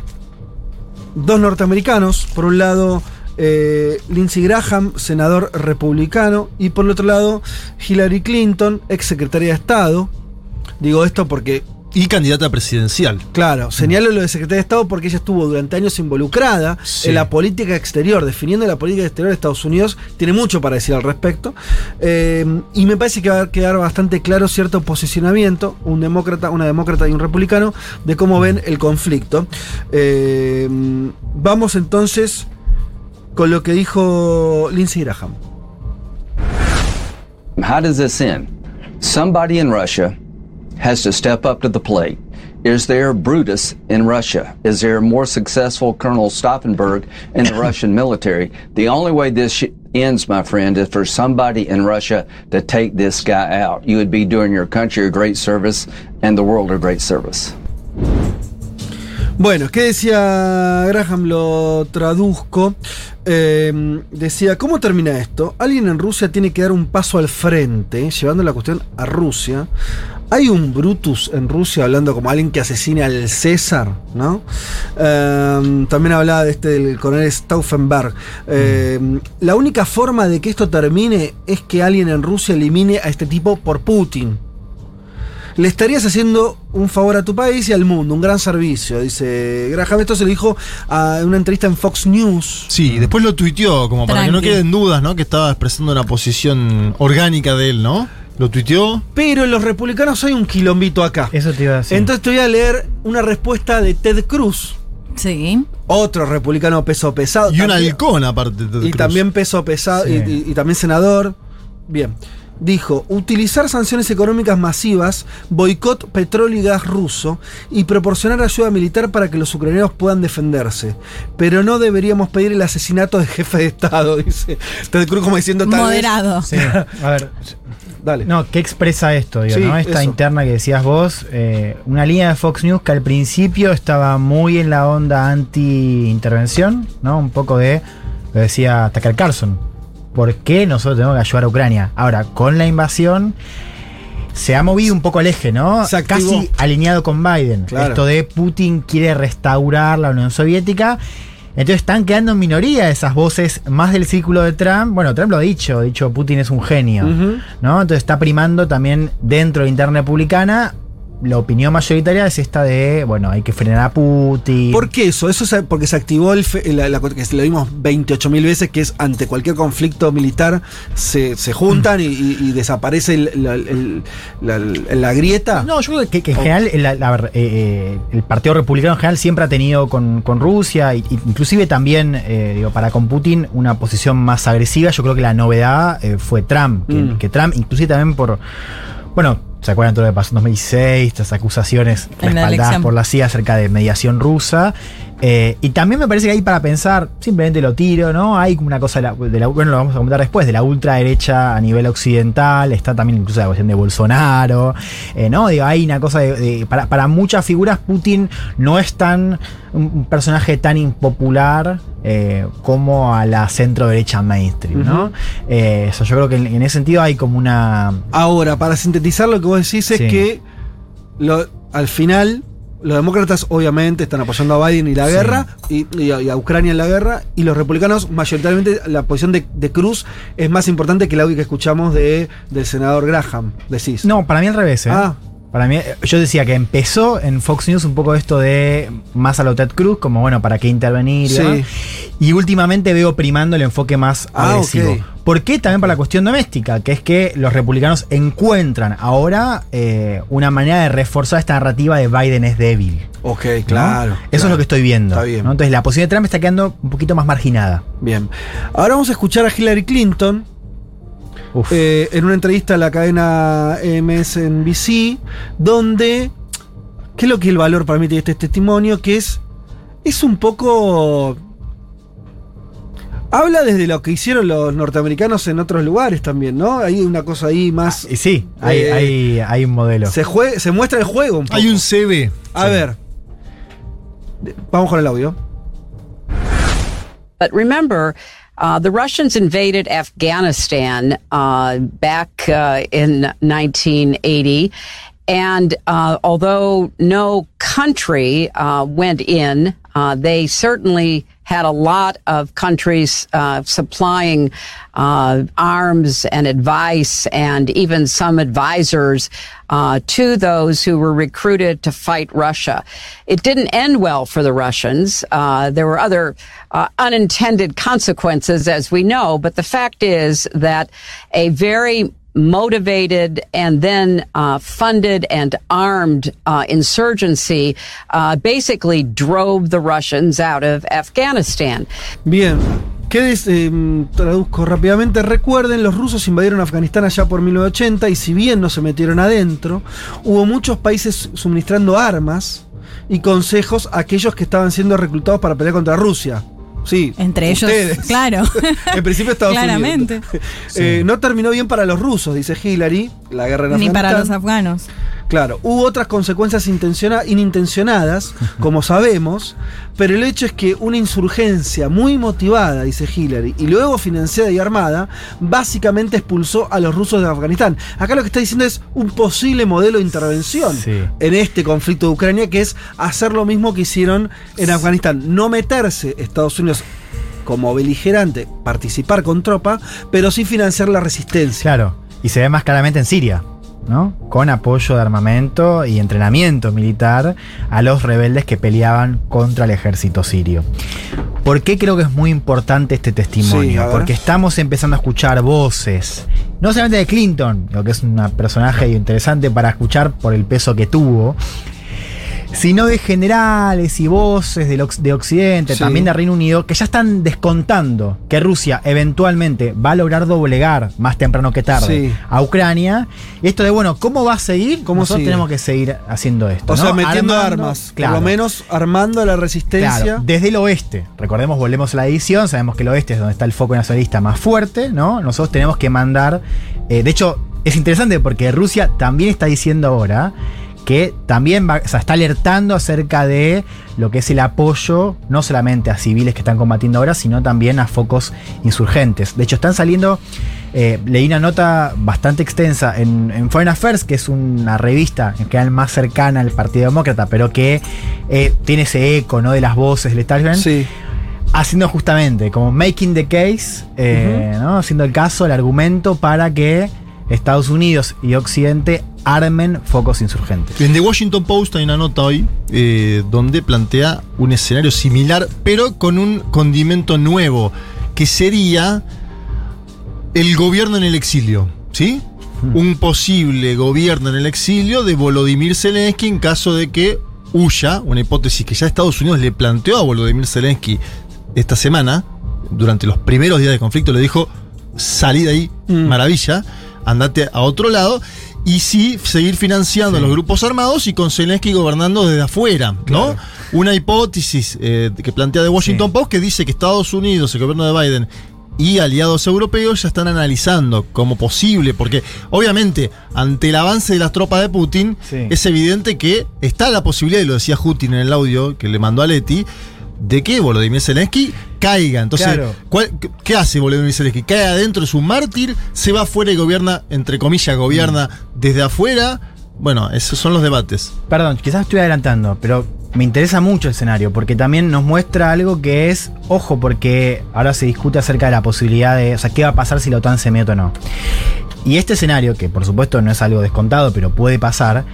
dos norteamericanos. Por un lado, eh, Lindsey Graham, senador republicano, y por el otro lado, Hillary Clinton, ex secretaria de Estado. Digo esto porque Y candidata presidencial. Claro, señalo lo de secretaria de Estado porque ella estuvo durante años involucrada Sí. en la política exterior, definiendo la política exterior de Estados Unidos. Tiene mucho para decir al respecto. Eh, y me parece que va a quedar bastante claro cierto posicionamiento, un demócrata, una demócrata y un republicano, de cómo ven el conflicto. Eh, vamos entonces con lo que dijo Lindsey Graham. How does this end? Somebody in Russia has to step up to the plate. Is there Brutus in Russia? Is there a more successful Colonel Stauffenberg in the Russian military? The only way this ends, my friend, is for somebody in Russia to take this guy out. You would be doing your country a great service and the world a great service. Bueno, ¿qué decía Graham? Lo traduzco. Eh, decía, ¿cómo termina esto? Alguien en Rusia tiene que dar un paso al frente, llevando la cuestión a Rusia. Hay un Brutus en Rusia hablando como alguien que asesina al César, ¿no? Eh, también hablaba de este del coronel Stauffenberg. Eh, La única forma de que esto termine es que alguien en Rusia elimine a este tipo por Putin. Le estarías haciendo un favor a tu país y al mundo, un gran servicio, dice Graham. Esto se lo dijo a- en una entrevista en Fox News. Sí, después lo tuiteó, como para que no queden dudas, ¿no? Que estaba expresando una posición orgánica de él, ¿no? Lo tuiteó. Pero los republicanos hay un quilombito acá. Eso te iba a decir. Entonces te voy a leer una respuesta de Ted Cruz. Sí. Otro republicano peso pesado. Y un también- halcón, aparte. de Ted Y Cruz. también peso pesado y- Sí. y, y también senador. Bien. Dijo, utilizar sanciones económicas masivas, boicot petróleo y gas ruso y proporcionar ayuda militar para que los ucranianos puedan defenderse. Pero no deberíamos pedir el asesinato de jefe de Estado, dice. Ted Cruz como diciendo tal vez- Moderado. Sí, a ver. Dale. No, ¿qué expresa esto? Digo, Sí, ¿no? Esta eso. interna que decías vos, eh, una línea de Fox News que al principio estaba muy en la onda anti-intervención, ¿no? Un poco de, lo decía Tucker Carlson, ¿por qué nosotros tenemos que ayudar a Ucrania? Ahora, con la invasión se ha movido un poco el eje, ¿no? Casi alineado con Biden. Claro. Esto de Putin quiere restaurar la Unión Soviética. Entonces están quedando en minoría esas voces más del círculo de Trump. Bueno, Trump lo ha dicho, ha dicho Putin es un genio. ¿no? Entonces está primando también dentro de la interna republicana. La opinión mayoritaria es esta de, bueno, hay que frenar a Putin. ¿Por qué eso? Eso es porque se activó el fe- la, la- que lo vimos 28 mil veces, que es ante cualquier conflicto militar se, se juntan y, y- y desaparece el- la, el- la- la grieta. No, yo creo que, que en general el, eh, eh, el Partido Republicano en general siempre ha tenido con, con Rusia, y inclusive también, eh, digo, para con Putin, una posición más agresiva. Yo creo que la novedad eh, fue Trump, que, Mm. que Trump, inclusive también por, bueno, ¿se acuerdan todo lo que pasó en 2016? Estas acusaciones respaldadas por la CIA acerca de mediación rusa. Eh, y también me parece que hay para pensar, simplemente lo tiro, ¿no? Hay como una cosa, de la, de la- bueno, lo vamos a comentar después, de la ultraderecha a nivel occidental, está también incluso la cuestión de Bolsonaro, eh, ¿no? Digo, hay una cosa de, de- para, para muchas figuras Putin no es tan un, personaje tan impopular eh, como a la centro derecha mainstream, ¿no? Eso, yo creo que en, en ese sentido hay como una... Ahora, para sintetizar lo que vos decís es que lo- al final los demócratas obviamente están apoyando a Biden y la Sí. guerra y, y a, y a Ucrania en la guerra y los republicanos mayoritariamente la posición de, de Cruz es más importante que el audio que escuchamos de, del senador Graham, decís. No, para mí al revés, ¿eh? Ah, Para mí, eh, yo decía que empezó en Fox News un poco esto de más a lo Ted Cruz, como bueno, ¿para qué intervenir? Y, Sí. y últimamente veo primando el enfoque más Ah, agresivo. ok. ¿Por qué? También para la cuestión doméstica, que es que los republicanos encuentran ahora eh, una manera de reforzar esta narrativa de Biden es débil. Ok, ¿no? claro. Eso claro. es lo que estoy viendo. Está bien. ¿no? Entonces la posición de Trump está quedando un poquito más marginada. Bien. Ahora vamos a escuchar a Hillary Clinton. Eh, en una entrevista a la cadena MSNBC, donde, ¿qué es lo que el valor para mí de este testimonio? Que es, es un poco... Habla desde lo que hicieron los norteamericanos en otros lugares también, ¿no? Hay una cosa ahí más... Y sí, hay, Eh, hay, hay un modelo. Se, jue- se muestra el juego un poco. Hay un CV. A ver. Vamos con el audio. But remember, uh, the Russians invaded Afghanistan uh, back uh, in 1980. And uh, although no country uh, went in, uh, they certainly had a lot of countries uh, supplying uh, arms and advice and even some advisors uh, to those who were recruited to fight Russia. It didn't end well for the Russians. Uh, there were other uh, unintended consequences, as we know, but the fact is that a very motivated and then uh, funded and armed uh, insurgency uh, basically drove the Russians out of Afghanistan. Bien. ¿Qué em, traduzco rápidamente? Recuerden, los rusos invadieron Afganistán allá por 1980 y si bien no se metieron adentro, hubo muchos países suministrando armas y consejos a aquellos que estaban siendo reclutados para pelear contra Rusia. Sí, Entre ellos, claro. en principio Estados Claramente. Unidos. Eh, no terminó bien para los rusos, dice Hillary, la guerra en Ni para los afganos. Claro, hubo otras consecuencias intenciona- inintencionadas, como sabemos, pero el hecho es que una insurgencia muy motivada, dice Hillary, y luego financiada y armada, básicamente expulsó a los rusos de Afganistán. Acá lo que está diciendo es un posible modelo de intervención Sí. en este conflicto de Ucrania, que es hacer lo mismo que hicieron en Afganistán, no meterse Estados Unidos como beligerante, participar con tropa, pero sí financiar la resistencia. Claro, y se ve más claramente en Siria, ¿no? Con apoyo de armamento y entrenamiento militar a los rebeldes que peleaban contra el ejército sirio. ¿Por qué creo que es muy importante este testimonio? Porque estamos empezando a escuchar voces, no solamente de Clinton, lo que es un personaje interesante para escuchar por el peso que tuvo, sino de generales y voces del de Occidente, Sí. también de Reino Unido, que ya están descontando que Rusia eventualmente va a lograr doblegar, más temprano que tarde, Sí. a Ucrania. Y esto de, bueno, ¿cómo va a seguir? ¿Cómo Nosotros sigue? tenemos que seguir haciendo esto. O sea, ¿no? metiendo Armando- armas, claro. por lo menos armando la resistencia. Claro, desde el oeste. Recordemos, volvemos a la edición, sabemos que el oeste es donde está el foco nacionalista más fuerte, ¿no? Nosotros tenemos que mandar. eh, de hecho, es interesante porque Rusia también está diciendo ahora que también va- o sea, está alertando acerca de lo que es el apoyo, no solamente a civiles que están combatiendo ahora, sino también a focos insurgentes. De hecho, están saliendo. eh, leí una nota bastante extensa en, en Foreign Affairs, que es una revista en general más cercana al Partido Demócrata, pero que eh, tiene ese eco ¿no? de las voces del establishment. Sí. Haciendo justamente como making the case, eh, ¿no? haciendo el caso, el argumento para que Estados Unidos y Occidente armen focos insurgentes. En The Washington Post hay una nota hoy eh, donde plantea un escenario similar, pero con un condimento nuevo, que sería el gobierno en el exilio, ¿sí? Un posible gobierno en el exilio de Volodymyr Zelensky en caso de que huya, una hipótesis que ya Estados Unidos le planteó a Volodymyr Zelensky esta semana, durante los primeros días de conflicto, le dijo, salí de ahí, maravilla, andate a otro lado, y sí seguir financiando a los grupos armados y con Zelensky gobernando desde afuera, ¿no? Una hipótesis eh, que plantea The Washington Post que dice que Estados Unidos, el gobierno de Biden, y aliados europeos ya están analizando como posible, porque obviamente ante el avance de las tropas de Putin Sí. es evidente que está la posibilidad, y lo decía Putin en el audio que le mandó a Leti, de que Volodymyr Zelensky caiga. Entonces, Claro. ¿cuál- qué- ¿qué hace Volodymyr Zelensky? Cae adentro, es un mártir, se va afuera y gobierna, entre comillas, gobierna desde afuera. Bueno, esos son los debates. Perdón, quizás estoy adelantando, pero me interesa mucho el escenario, porque también nos muestra algo que es, ojo, porque ahora se discute acerca de la posibilidad de, o sea, qué va a pasar si la OTAN se mete o no. Y este escenario, que por supuesto no es algo descontado, pero puede pasar,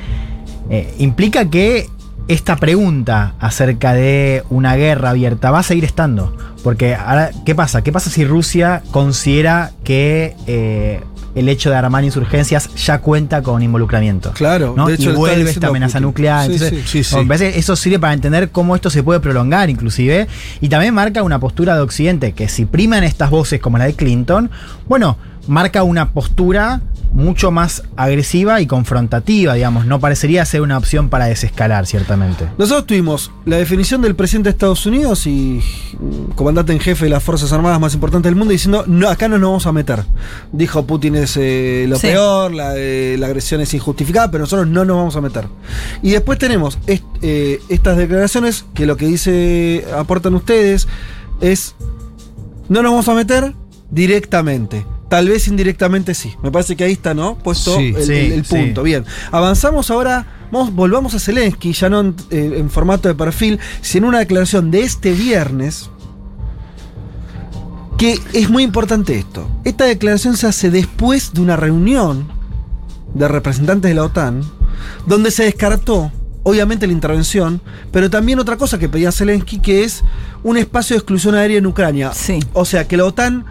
eh, implica que esta pregunta acerca de una guerra abierta va a seguir estando. Porque ahora, ¿qué pasa? ¿Qué pasa si Rusia considera que eh, el hecho de armar insurgencias ya cuenta con involucramiento? Claro, ¿no? de hecho, y vuelve esta amenaza Putin. nuclear. Sí, Entonces, sí, sí, eso sirve para entender cómo esto se puede prolongar, inclusive. Y también marca una postura de Occidente que si priman estas voces como la de Clinton, bueno, marca una postura mucho más agresiva y confrontativa, digamos. No parecería ser una opción para desescalar, ciertamente. Nosotros tuvimos la definición del presidente de Estados Unidos y mm, comandante en jefe de las Fuerzas Armadas más importantes del mundo diciendo, no, acá no nos vamos a meter. Dijo Putin es eh, lo Sí. peor, la, eh, la agresión es injustificada, pero nosotros no nos vamos a meter. Y después tenemos est- eh, estas declaraciones que lo que dice, aportan ustedes, es, no nos vamos a meter directamente. Tal vez indirectamente sí. Me parece que ahí está, ¿no? Puesto Sí, el, sí, el- el sí. punto. Bien. Avanzamos ahora. Vamos, volvamos a Zelensky, ya no en, eh, en formato de perfil, sino en una declaración de este viernes. Que es muy importante esto. Esta declaración se hace después de una reunión de representantes de la OTAN, donde se descartó, obviamente, la intervención, pero también otra cosa que pedía Zelensky, que es un espacio de exclusión aérea en Ucrania. Sí. O sea, que la OTAN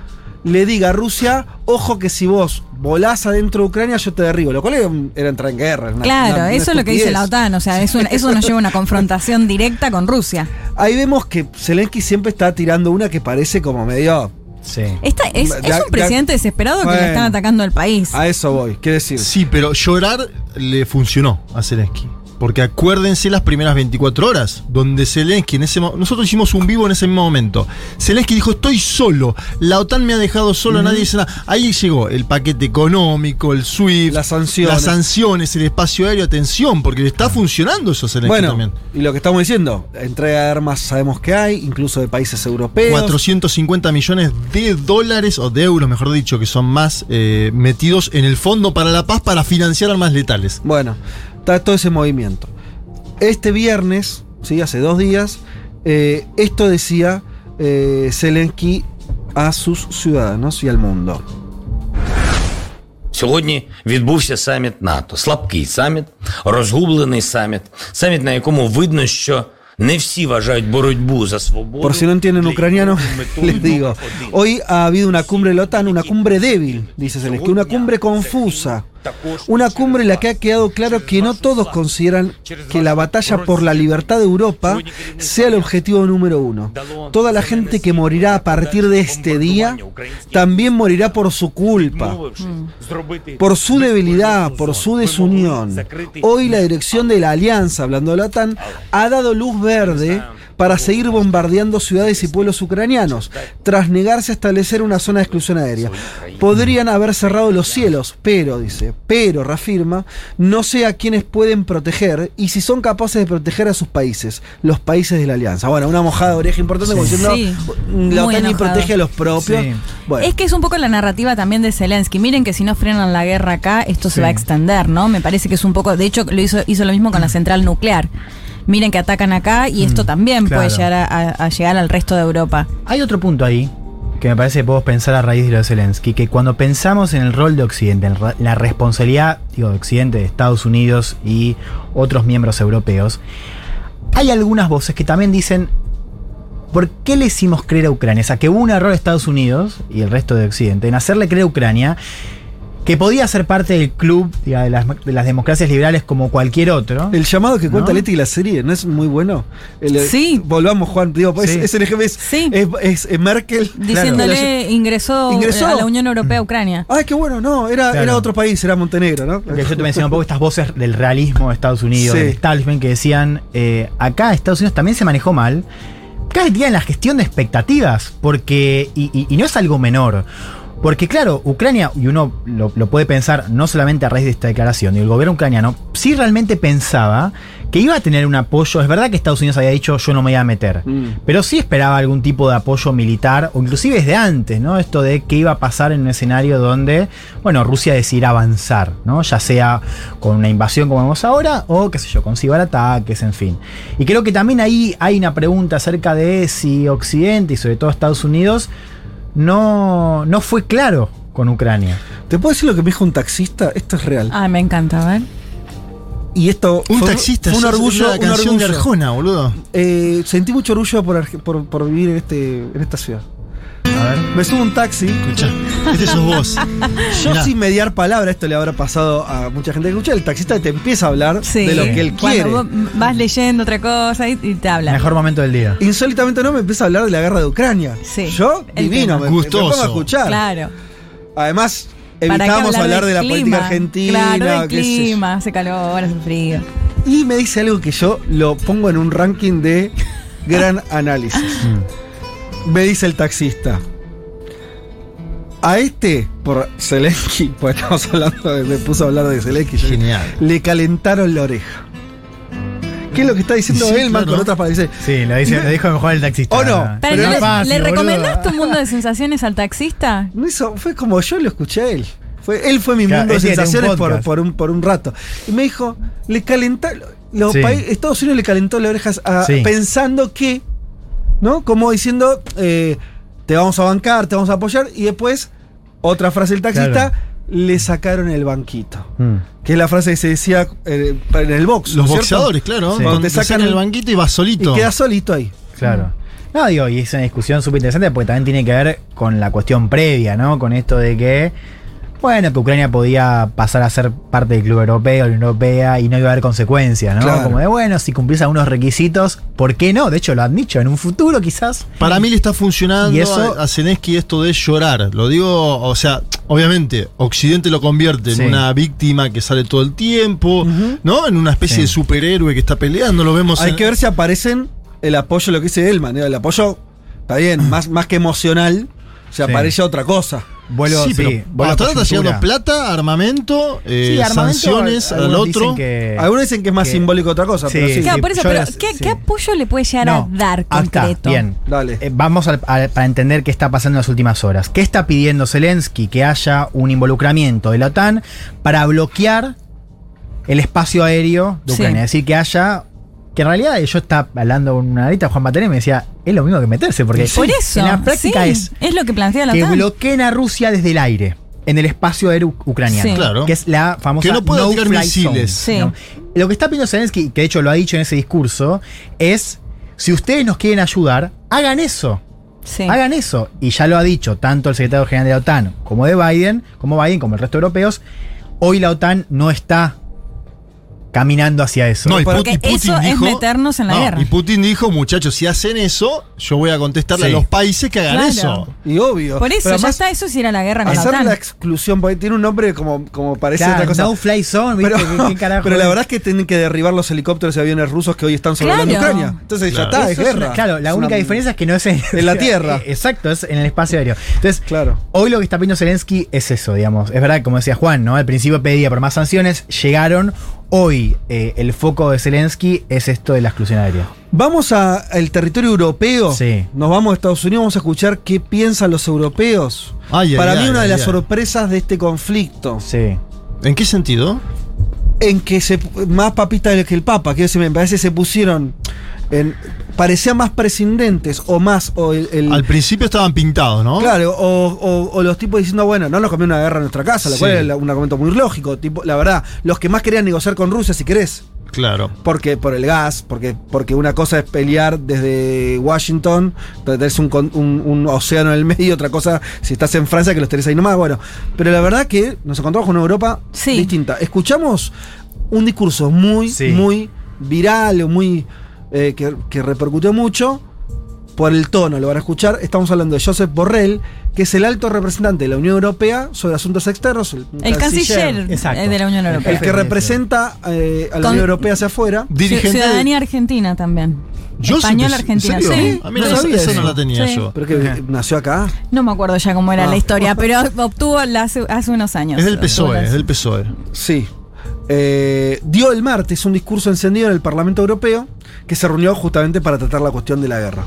le diga a Rusia, ojo que si vos volás adentro de Ucrania, yo te derribo. Lo cual era, entrar en guerra. una- Claro, una- una eso es lo que dice la OTAN, o sea, es una- eso nos lleva a una confrontación directa con Rusia. Ahí vemos que Zelensky siempre está tirando una que parece como medio... Sí. Esta es, un presidente desesperado que Bueno. le están atacando al país. A eso voy, quiere decir. Sí, pero llorar le funcionó a Zelensky. Porque acuérdense las primeras 24 horas, donde Zelensky en ese Nosotros hicimos un vivo en ese mismo momento. Zelensky dijo: Estoy solo. La OTAN me ha dejado solo, nadie dice nada. Ahí llegó el paquete económico, el SWIFT, Las sanciones. las sanciones, el espacio aéreo. Atención, porque le está funcionando eso a Zelensky Bueno, también. y lo que estamos diciendo, entrega de armas sabemos que hay, incluso de países europeos. 450 millones de dólares, o de euros, mejor dicho, que son más eh, metidos en el Fondo para la Paz para financiar armas letales. Bueno, está todo ese movimiento. Este viernes, ¿sí? hace dos días, eh, esto decía eh, Zelensky a sus ciudadanos y al mundo. Сьогодні відбувся саміт НАТО. Слабкий саміт, розгублений саміт, саміт, на якому видно, що не всі вважають боротьбу за свободу. Por si no entienden ucraniano, les digo. Hoy ha habido una cumbre de la OTAN, una cumbre débil, dice Zelensky, una cumbre confusa. Una cumbre en la que ha quedado claro que no todos consideran que la batalla por la libertad de Europa sea el objetivo número uno. Toda la gente que morirá a partir de este día también morirá por su culpa, por su debilidad, por su desunión. Hoy la dirección de la alianza, hablando de la OTAN, ha dado luz verde para seguir bombardeando ciudades y pueblos ucranianos, tras negarse a establecer una zona de exclusión aérea. Podrían haber cerrado los cielos, pero, dice, pero, reafirma, no sé a quiénes pueden proteger y si son capaces de proteger a sus países, los países de la alianza. Bueno, una mojada de oreja importante, como diciendo, Sí. la Muy OTAN ni protege a los propios. Sí. Bueno. Es que es un poco la narrativa también de Zelensky. Miren que si no frenan la guerra acá, esto se va a extender, ¿no? Me parece que es un poco. De hecho, lo hizo, hizo lo mismo con la central nuclear. Miren que atacan acá y esto también puede Mm, llegar a, a- a llegar al resto de Europa. Hay otro punto ahí que me parece que podemos pensar a raíz de lo de Zelensky, que cuando pensamos en el rol de Occidente, en la responsabilidad digo, de Occidente, de Estados Unidos y otros miembros europeos, hay algunas voces que también dicen, ¿por qué le hicimos creer a Ucrania? O sea, que hubo un error de Estados Unidos y el resto de Occidente en hacerle creer a Ucrania que podía ser parte del club de, las, de las democracias liberales como cualquier otro. El llamado que cuenta ¿No? Leti y la serie, ¿no es muy bueno? El- Sí. Volvamos, Juan. Digo, es, Sí. es el ejemplo, es, Sí. es, es- es Merkel. Diciéndole, ingresó, Ingresó. a la Unión Europea Ucrania. Ay, qué bueno, no, era, Claro. era otro país, era Montenegro, ¿no? Porque yo te mencionaba un poco estas voces del realismo de Estados Unidos, Sí. del establishment, que decían, eh, acá Estados Unidos también se manejó mal, casi en la gestión de expectativas, porque, y, y- y no es algo menor, Porque claro, Ucrania, y uno lo, lo puede pensar no solamente a raíz de esta declaración, y el gobierno ucraniano sí realmente pensaba que iba a tener un apoyo, es verdad que Estados Unidos había dicho yo no me voy a meter, pero sí esperaba algún tipo de apoyo militar, o inclusive desde antes, ¿no? Esto de qué iba a pasar en un escenario donde, bueno, Rusia decidiera avanzar, ¿no? Ya sea con una invasión como vemos ahora, o qué sé yo, con ciberataques, en fin. Y creo que también ahí hay una pregunta acerca de si Occidente y sobre todo Estados Unidos no, no fue claro con Ucrania. ¿Te puedo decir lo que me dijo un taxista? Esto es real. Ah, me encanta, a ver. Y esto Un fue- taxista, fue un orgullo, una un canción de orgullo. Arjona, boludo. Eh, sentí mucho orgullo por, por, por vivir en, este, en esta ciudad. A ver. Me subo un taxi. Escucha, este sos vos. Yo Mirá. sin mediar palabra, esto le habrá pasado a mucha gente que escucha, el taxista te empieza a hablar Sí. de lo que él Cuando quiere. vos vas leyendo otra cosa y, y te habla. Mejor momento del día. Insólitamente no me empieza a hablar de la guerra de Ucrania. Sí, Yo, el divino, me, me pongo Gustoso. a escuchar. Claro. Además, ¿Para qué evitábamos hablar de la clima? política argentina. Claro, qué clima, hace calor, hace frío. Y me dice algo que yo lo pongo en un ranking de gran análisis. Me dice el taxista. A este, por Zelensky, pues estamos hablando de, me puso a hablar de Zelensky. Genial. Le calentaron la oreja. ¿Qué es lo que está diciendo Sí, Elman claro. con otras palabras? Dice, Sí, lo, dice, No. lo dijo mejor el taxista. ¿O no? Pero, Pero ¿le, no es fácil, ¿le boludo. recomendás tu mundo de sensaciones al taxista? No hizo- fue como yo lo escuché a él. Fue, él fue mi Claro, mundo de él un sensaciones por, un, por un rato. Y me dijo, le calentaron. Los Sí. países- Estados Unidos le calentó las orejas a- Sí. pensando que, ¿no? Como diciendo, eh, te vamos a bancar, te vamos a apoyar. Y después, otra frase del taxista, Claro. le sacaron el banquito. Mm. Que es la frase que se decía eh, en el box. Los ¿no es boxeadores, cierto? claro. Sí. Cuando te sacan el banquito y vas Y solito. queda solito ahí. Claro. No, digo, y es una discusión súper interesante porque también tiene que ver con la cuestión previa, ¿no? Con esto de que, bueno, que Ucrania podía pasar a ser parte del Club Europeo, la Unión Europea, y no iba a haber consecuencias, ¿no? Claro. Como de, bueno, si cumplís algunos requisitos, ¿por qué no? De hecho, lo han dicho, en un futuro quizás. Para mí le está funcionando Y eso- a, a Zelensky esto de llorar. Lo digo, o sea, obviamente, Occidente lo convierte Sí. en una víctima que sale todo el tiempo, ¿no? En una especie Sí. de superhéroe que está peleando. Lo vemos Hay en- que ver si aparecen el apoyo, lo que dice Elman. ¿eh? El apoyo, está bien, más, más que emocional, se Sí. aparece otra cosa. Vuelo, sí, sí, pero vuelo hasta ahora está llegando plata, armamento, eh, Sí, armamento, sanciones al otro. dicen que- Algunos dicen que es más que- simbólico otra cosa, Sí, pero sí. Claro, por eso, yo pero las- ¿qué, sí. qué apoyo le puede llegar No, a dar concreto? bien. Dale. Eh, vamos para entender qué está pasando en las últimas horas. ¿Qué está pidiendo Zelensky? Que haya un involucramiento de la OTAN para bloquear el espacio aéreo de Sí. Ucrania. Es decir, que haya. Que en realidad yo estaba hablando con una ahorita, Juan Bateré, y me decía, es lo mismo que meterse, porque Por eso. en la práctica sí, es es lo que plantea la que bloqueen a Rusia desde el aire, en el espacio aéreo ucraniano. Sí. Claro. Que es la famosa Que no tirar fly misiles. zone, Sí. ¿no? Lo que está pidiendo Zelensky, que de hecho lo ha dicho en ese discurso, es si ustedes nos quieren ayudar, hagan eso. Sí. Hagan eso. Y ya lo ha dicho tanto el secretario general de la OTAN como de Biden, como Biden, como el resto de europeos. Hoy la OTAN no está caminando hacia eso. No, y Porque Putin- Putin eso es dijo- meternos en la No, guerra. Y Putin dijo, muchachos, si hacen eso, yo voy a contestarle Sí. a los países que hagan Claro. eso. Y obvio. Por eso, Pero ya está, eso si era la guerra con la Hacer OTAN. la exclusión, porque tiene un nombre como, como parece Claro, otra cosa. no fly zone, ¿viste? pero, ¿Qué- qué carajo pero la es? verdad es que tienen que derribar los helicópteros y aviones rusos que hoy están sobrevolando Claro. Ucrania. Entonces Claro. ya está, Eso es es guerra. una- claro, la Es única una- diferencia es que no es en, En la tierra. Eh, Exacto, es en el espacio aéreo. Entonces, Claro. hoy lo que está pidiendo Zelensky es eso, digamos. Es verdad, como decía Juan, ¿no? Al principio pedía por más sanciones, llegaron. Hoy eh, el foco de Zelensky es esto de la exclusión aérea. Vamos al territorio europeo. Sí. Nos vamos a Estados Unidos, vamos a escuchar qué piensan los europeos. Ay, ay, Para mí, ay, una de ay, las sorpresas de este conflicto. Sí. ¿En qué sentido? en que se más papistas que el Papa, que me parece se pusieron en, parecían más prescindentes o más o el, el- Al principio estaban pintados, ¿no? claro o, o- o los tipos diciendo bueno no nos conviene una guerra en nuestra casa, lo Sí. cual es un argumento muy lógico, tipo la verdad los que más querían negociar con Rusia si querés Claro. porque por el gas, porque, porque una cosa es pelear desde Washington, tenés un, con- un- un océano en el medio, otra cosa si estás en Francia que los tenés ahí nomás. Bueno, pero la verdad que nos encontramos con una Europa Sí. distinta. Escuchamos un discurso muy, Sí. muy viral, o muy eh, que, que repercutió mucho por el tono, lo van a escuchar. Estamos hablando de Josep Borrell, que es el alto representante de la Unión Europea sobre asuntos externos. El, El canciller eh, de la Unión Europea. El que representa eh, a la Con- Unión Europea hacia afuera. Ciudadanía argentina también. Yo Española sí, argentina, ¿en serio? sí. Ah, mira, eso- eso no la tenía Sí. yo. ¿Pero que nació acá? No me acuerdo ya cómo era Ah. la historia, pero obtuvo la hace, hace unos años. Es E, Obtuvo la- PSOE. Sí. Eh, dio el martes un discurso encendido en el Parlamento Europeo que se reunió justamente para tratar la cuestión de la guerra.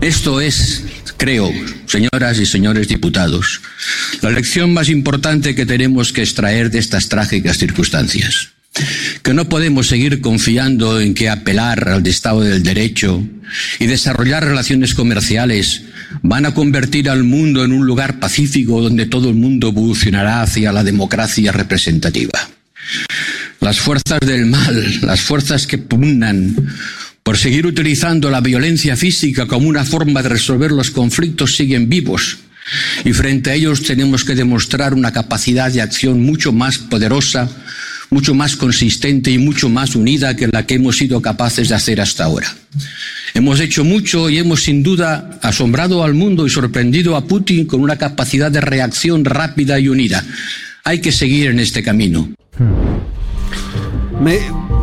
Esto es, creo, señoras y señores diputados, la lección más importante que tenemos que extraer de estas trágicas circunstancias. Que no podemos seguir confiando en que apelar al Estado del Derecho y desarrollar relaciones comerciales van a convertir al mundo en un lugar pacífico donde todo el mundo evolucionará hacia la democracia representativa. Las fuerzas del mal, las fuerzas que pugnan por seguir utilizando la violencia física como una forma de resolver los conflictos siguen vivos. Y frente a ellos tenemos que demostrar una capacidad de acción mucho más poderosa, mucho más consistente y mucho más unida que la que hemos sido capaces de hacer hasta ahora. Hemos hecho mucho y hemos sin duda asombrado al mundo y sorprendido a Putin con una capacidad de reacción rápida y unida. Hay que seguir en este camino. Me-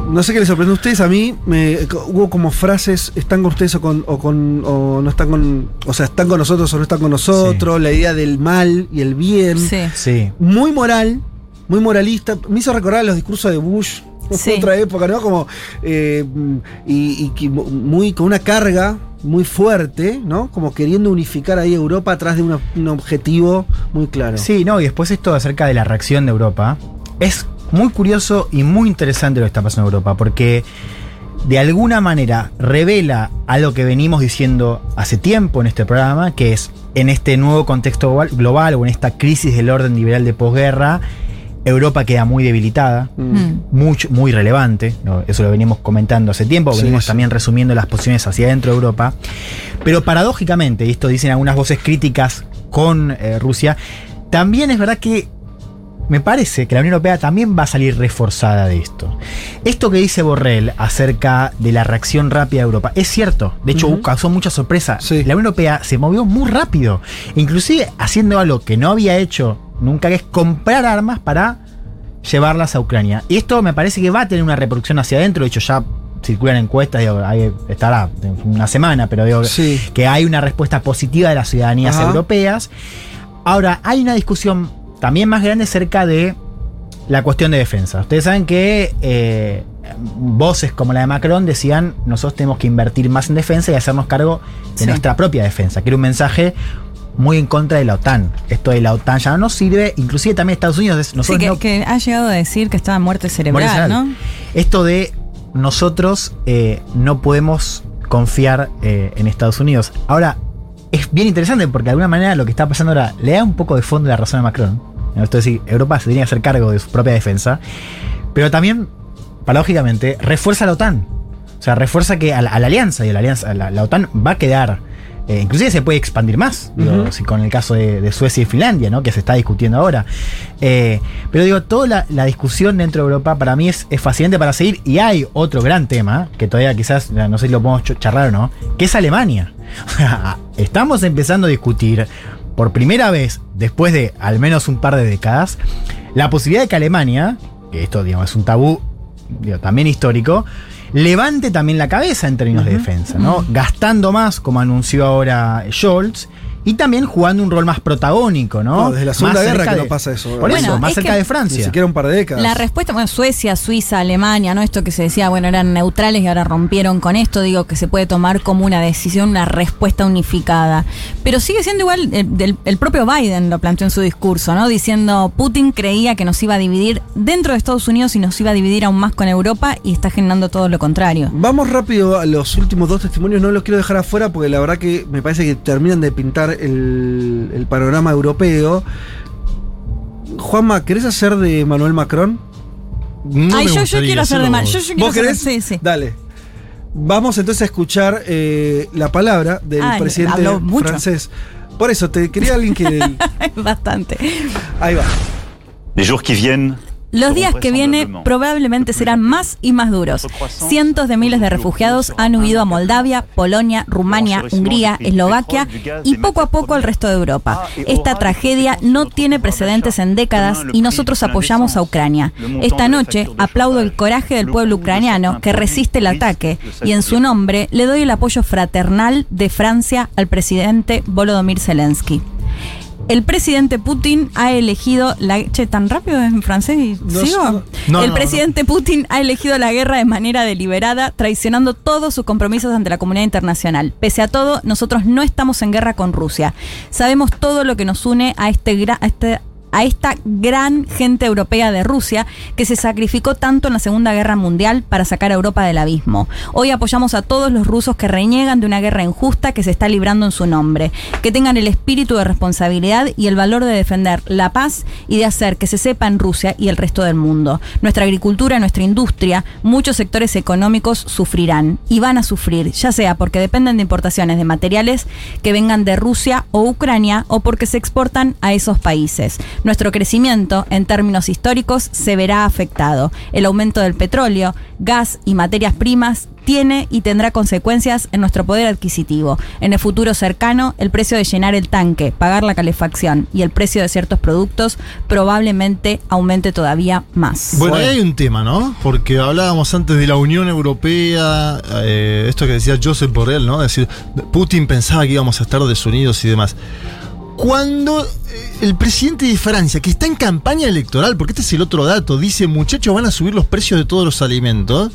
no sé qué les sorprendió a ustedes, a mí me, hubo como frases, están con ustedes o, con, o, con- o no están con, o sea, están con nosotros o no están con nosotros, la idea del mal y el bien. Sí. Muy moral, muy moralista. Me hizo recordar los discursos de Bush. Sí. Otra época, ¿no? Como. eh, y, muy, con una carga muy fuerte, ¿no? Como queriendo unificar ahí Europa atrás de una- un objetivo muy claro. Sí, no, y después esto acerca de la reacción de Europa. Es muy curioso y muy interesante lo que está pasando en Europa, porque de alguna manera revela algo que venimos diciendo hace tiempo en este programa, que es en este nuevo contexto global, global o en esta crisis del orden liberal de posguerra, Europa queda muy debilitada, mucho, muy relevante, ¿no? eso lo venimos comentando hace tiempo, Sí, venimos sí. también resumiendo las posiciones hacia adentro de Europa, pero paradójicamente, y esto dicen algunas voces críticas con eh, Rusia, también es verdad que me parece que la Unión Europea también va a salir reforzada de esto. Esto que dice Borrell acerca de la reacción rápida de Europa es cierto. De hecho, causó mucha sorpresa. La Unión Europea se movió muy rápido, inclusive haciendo algo que no había hecho nunca, que es comprar armas para llevarlas a Ucrania. Y esto me parece que va a tener una reproducción hacia adentro. De hecho, ya circulan encuestas, digo, ahí estará una semana, pero digo que hay una respuesta positiva de las ciudadanías Ajá. europeas. Ahora, hay una discusión también más grande acerca de la cuestión de defensa. Ustedes saben que eh, voces como la de Macron decían nosotros tenemos que invertir más en defensa y hacernos cargo de Sí. nuestra propia defensa, que era un mensaje muy en contra de la OTAN. Esto de la OTAN ya no nos sirve, inclusive también Estados Unidos. es- Sí, Nosotros que, no que ha llegado a decir que estaba muerte cerebral, ¿no? Esto de nosotros eh, no podemos confiar eh, en Estados Unidos. Ahora, es bien interesante porque de alguna manera lo que está pasando ahora le da un poco de fondo la razón a Macron. Esto es decir, Europa se tenía que hacer cargo de su propia defensa, pero también, paradójicamente, refuerza a la OTAN. O sea, refuerza que a la, a la alianza y a la alianza, la, la OTAN va a quedar. eh, inclusive se puede expandir más, digo, si con el caso de, de Suecia y Finlandia, ¿no? que se está discutiendo ahora. Eh, pero digo, toda la, la discusión dentro de Europa para mí es, es fascinante para seguir. Y hay otro gran tema, que todavía quizás, no sé si lo podemos ch- charlar o no, que es Alemania. Estamos empezando a discutir por primera vez, después de al menos un par de décadas, la posibilidad de que Alemania, que esto digamos, es un tabú digo, también histórico, levante también la cabeza en términos de defensa, ¿no? Gastando más, como anunció ahora Scholz, y también jugando un rol más protagónico, ¿no? No, desde la Segunda Más Guerra cerca que de- no pasa eso. Por Bueno, eso, más es cerca que- de Francia. Ni siquiera un par de décadas. La respuesta, bueno, Suecia, Suiza, Alemania, ¿no? Esto que se decía, bueno, eran neutrales y ahora rompieron con esto, digo que se puede tomar como una decisión, una respuesta unificada. Pero sigue siendo igual, el, del- el propio Biden lo planteó en su discurso, ¿no? Diciendo, Putin creía que nos iba a dividir dentro de Estados Unidos y nos iba a dividir aún más con Europa y está generando todo lo contrario. Vamos rápido a los últimos dos testimonios, no los quiero dejar afuera porque la verdad que me parece que terminan de pintar el, el panorama europeo. Juanma, ¿querés hacer de Manuel Macron? Ay, yo- yo quiero hacer de Mar- yo- yo ¿Vos hacer- querés? sí, sí. Dale. Vamos entonces a escuchar eh, la palabra del Ah, presidente francés. Por eso, te quería alguien que... Bastante. Ahí va. Les jours qui viennent Los días que vienen probablemente serán más y más duros. Cientos de miles de refugiados han huido a Moldavia, Polonia, Rumania, Hungría, Eslovaquia y poco a poco al resto de Europa. Esta tragedia no tiene precedentes en décadas y nosotros apoyamos a Ucrania. Esta noche aplaudo el coraje del pueblo ucraniano que resiste el ataque y en su nombre le doy el apoyo fraternal de Francia al presidente Volodymyr Zelensky. El presidente Putin ha elegido la. Che, tan rápido en francés y No sigo. No, el no, presidente Putin ha elegido la guerra de manera deliberada, traicionando todos sus compromisos ante la comunidad internacional. Pese a todo, nosotros no estamos en guerra con Rusia. Sabemos todo lo que nos une a este, a este a esta gran gente europea de Rusia que se sacrificó tanto en la Segunda Guerra Mundial para sacar a Europa del abismo. Hoy apoyamos a todos los rusos que reniegan de una guerra injusta que se está librando en su nombre, que tengan el espíritu de responsabilidad y el valor de defender la paz y de hacer que se sepa en Rusia y el resto del mundo. Nuestra agricultura, nuestra industria, muchos sectores económicos sufrirán y van a sufrir, ya sea porque dependen de importaciones de materiales que vengan de Rusia o Ucrania o porque se exportan a esos países. Nuestro crecimiento, en términos históricos, se verá afectado. El aumento del petróleo, gas y materias primas tiene y tendrá consecuencias en nuestro poder adquisitivo. En el futuro cercano, el precio de llenar el tanque, pagar la calefacción y el precio de ciertos productos probablemente aumente todavía más. Bueno, ahí hay un tema, ¿no? Porque hablábamos antes de la Unión Europea, eh, esto que decía Joseph Borrell, ¿no? Es decir, Putin pensaba que íbamos a estar desunidos y demás. Cuando eh, el presidente de Francia, que está en campaña electoral, porque este es el otro dato, dice, muchachos, van a subir los precios de todos los alimentos,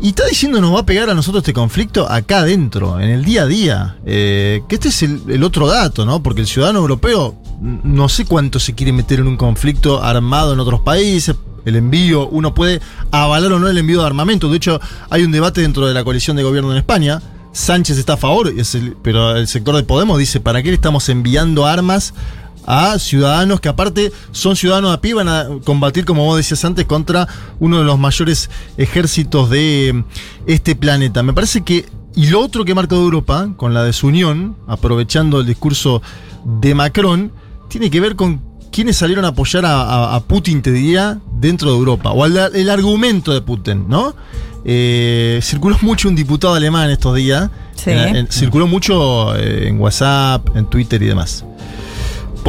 y está diciendo nos va a pegar a nosotros este conflicto acá adentro, en el día a día. Eh, que este es el, el otro dato, ¿no? Porque el ciudadano europeo no sé cuánto se quiere meter en un conflicto armado en otros países. El envío, uno puede avalar o no el envío de armamento. De hecho, hay un debate dentro de la coalición de gobierno en España. Sánchez está a favor, pero el sector de Podemos dice, ¿para qué le estamos enviando armas a ciudadanos que aparte son ciudadanos a pie, van a combatir, como vos decías antes, contra uno de los mayores ejércitos de eh, este planeta. Me parece que, y lo otro que marca Europa, con la desunión, aprovechando el discurso de Macron, tiene que ver con quiénes salieron a apoyar a, a- a Putin, te diría, dentro de Europa, o al- el argumento de Putin, ¿no? Eh, circuló mucho un diputado alemán estos días. Sí. En- en- circuló mucho eh, en WhatsApp, en Twitter y demás.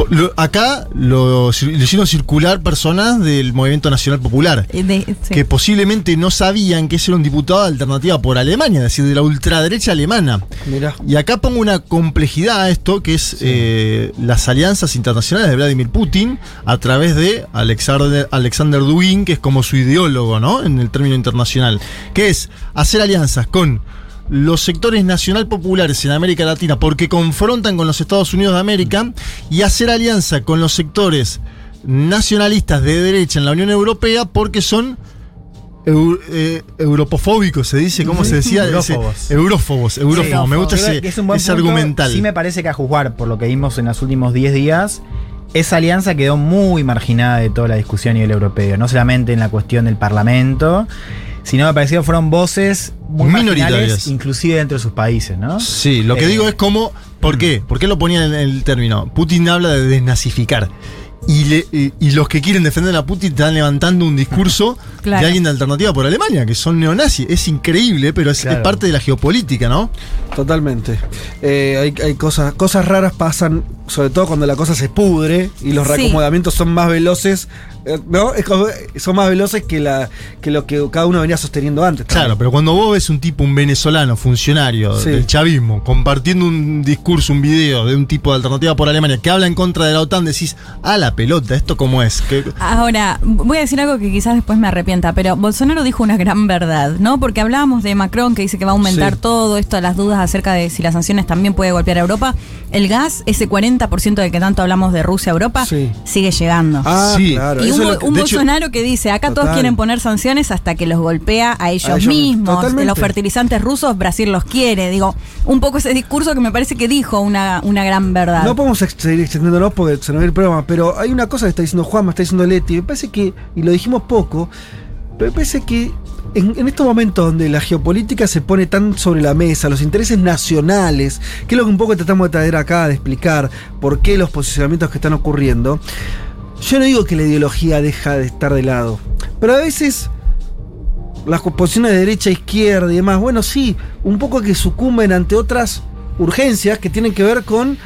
Lo- acá lo, hicieron circular personas del Movimiento Nacional Popular. Eh, de- sí. Que posiblemente no sabían que ese era un diputado de alternativa por Alemania, es decir, de la ultraderecha alemana. Mirá. Y acá pongo una complejidad a esto, que es eh, las alianzas internacionales de Vladimir Putin a través de Alexander, Alexander Dugin, que es como su ideólogo, ¿no? En el término internacional. Que es hacer alianzas con los sectores nacional populares en América Latina porque confrontan con los Estados Unidos de América y hacer alianza con los sectores nacionalistas de derecha en la Unión Europea porque son eu- eh, europofóbicos, se dice, ¿cómo se decía? Ese- Eurófobos. Eurófobos, eurófobos. Me gusta ese, es un buen ese punto. argumental. Sí me parece que a juzgar por lo que vimos en los últimos 10 días, esa alianza quedó muy marginada de toda la discusión a nivel europeo. No solamente en la cuestión del Parlamento, sino me pareció que fueron voces muy Minoritarias. inclusive dentro de sus países, ¿no? Sí, lo que Eh, digo es como, ¿por qué? ¿Por qué lo ponían en el término? Putin habla de desnazificar. Y, le- y- y los que quieren defender a Putin están levantando un discurso Claro. de alguien de alternativa por Alemania, que son neonazis. Es increíble, pero es, parte de la geopolítica, ¿no? Totalmente. Eh, hay hay cosas, cosas raras pasan, sobre todo cuando la cosa se pudre y los Sí. reacomodamientos son más veloces, ¿no? Es como- son más veloces que, la, que lo que cada uno venía sosteniendo antes. también. Claro, pero cuando vos ves un tipo, un venezolano, funcionario Sí. del chavismo, compartiendo un discurso, un video de un tipo de alternativa por Alemania que habla en contra de la OTAN, decís, a la pelota, ¿esto cómo es? ¿Qué- Ahora, voy a decir algo que quizás después me arrepienta, pero Bolsonaro dijo una gran verdad, ¿no? Porque hablábamos de Macron que dice que va a aumentar Sí. todo esto, las dudas acerca de si las sanciones también puede golpear a Europa. El gas, ese 40% del que tanto hablamos de Rusia a Europa, Sí. sigue llegando. Ah, Sí. claro. y un, que- hecho- Bolsonaro que dice, acá todos quieren poner sanciones hasta que los golpea a ellos, A ellos mismos, totalmente. Los fertilizantes rusos, Brasil los quiere. Digo, un poco ese discurso que me parece que dijo una, una gran verdad. No podemos seguir extendiéndonos porque se nos va el programa, pero hay una cosa que está diciendo Juan, me está diciendo Leti, me parece que, y lo dijimos poco, pero me parece que en, en estos momentos donde la geopolítica se pone tan sobre la mesa, los intereses nacionales, que es lo que un poco tratamos de traer acá, de explicar por qué los posicionamientos que están ocurriendo, yo no digo que la ideología deja de estar de lado, pero a veces las posiciones de derecha, izquierda y demás, bueno, sí, un poco que sucumben ante otras urgencias que tienen que ver con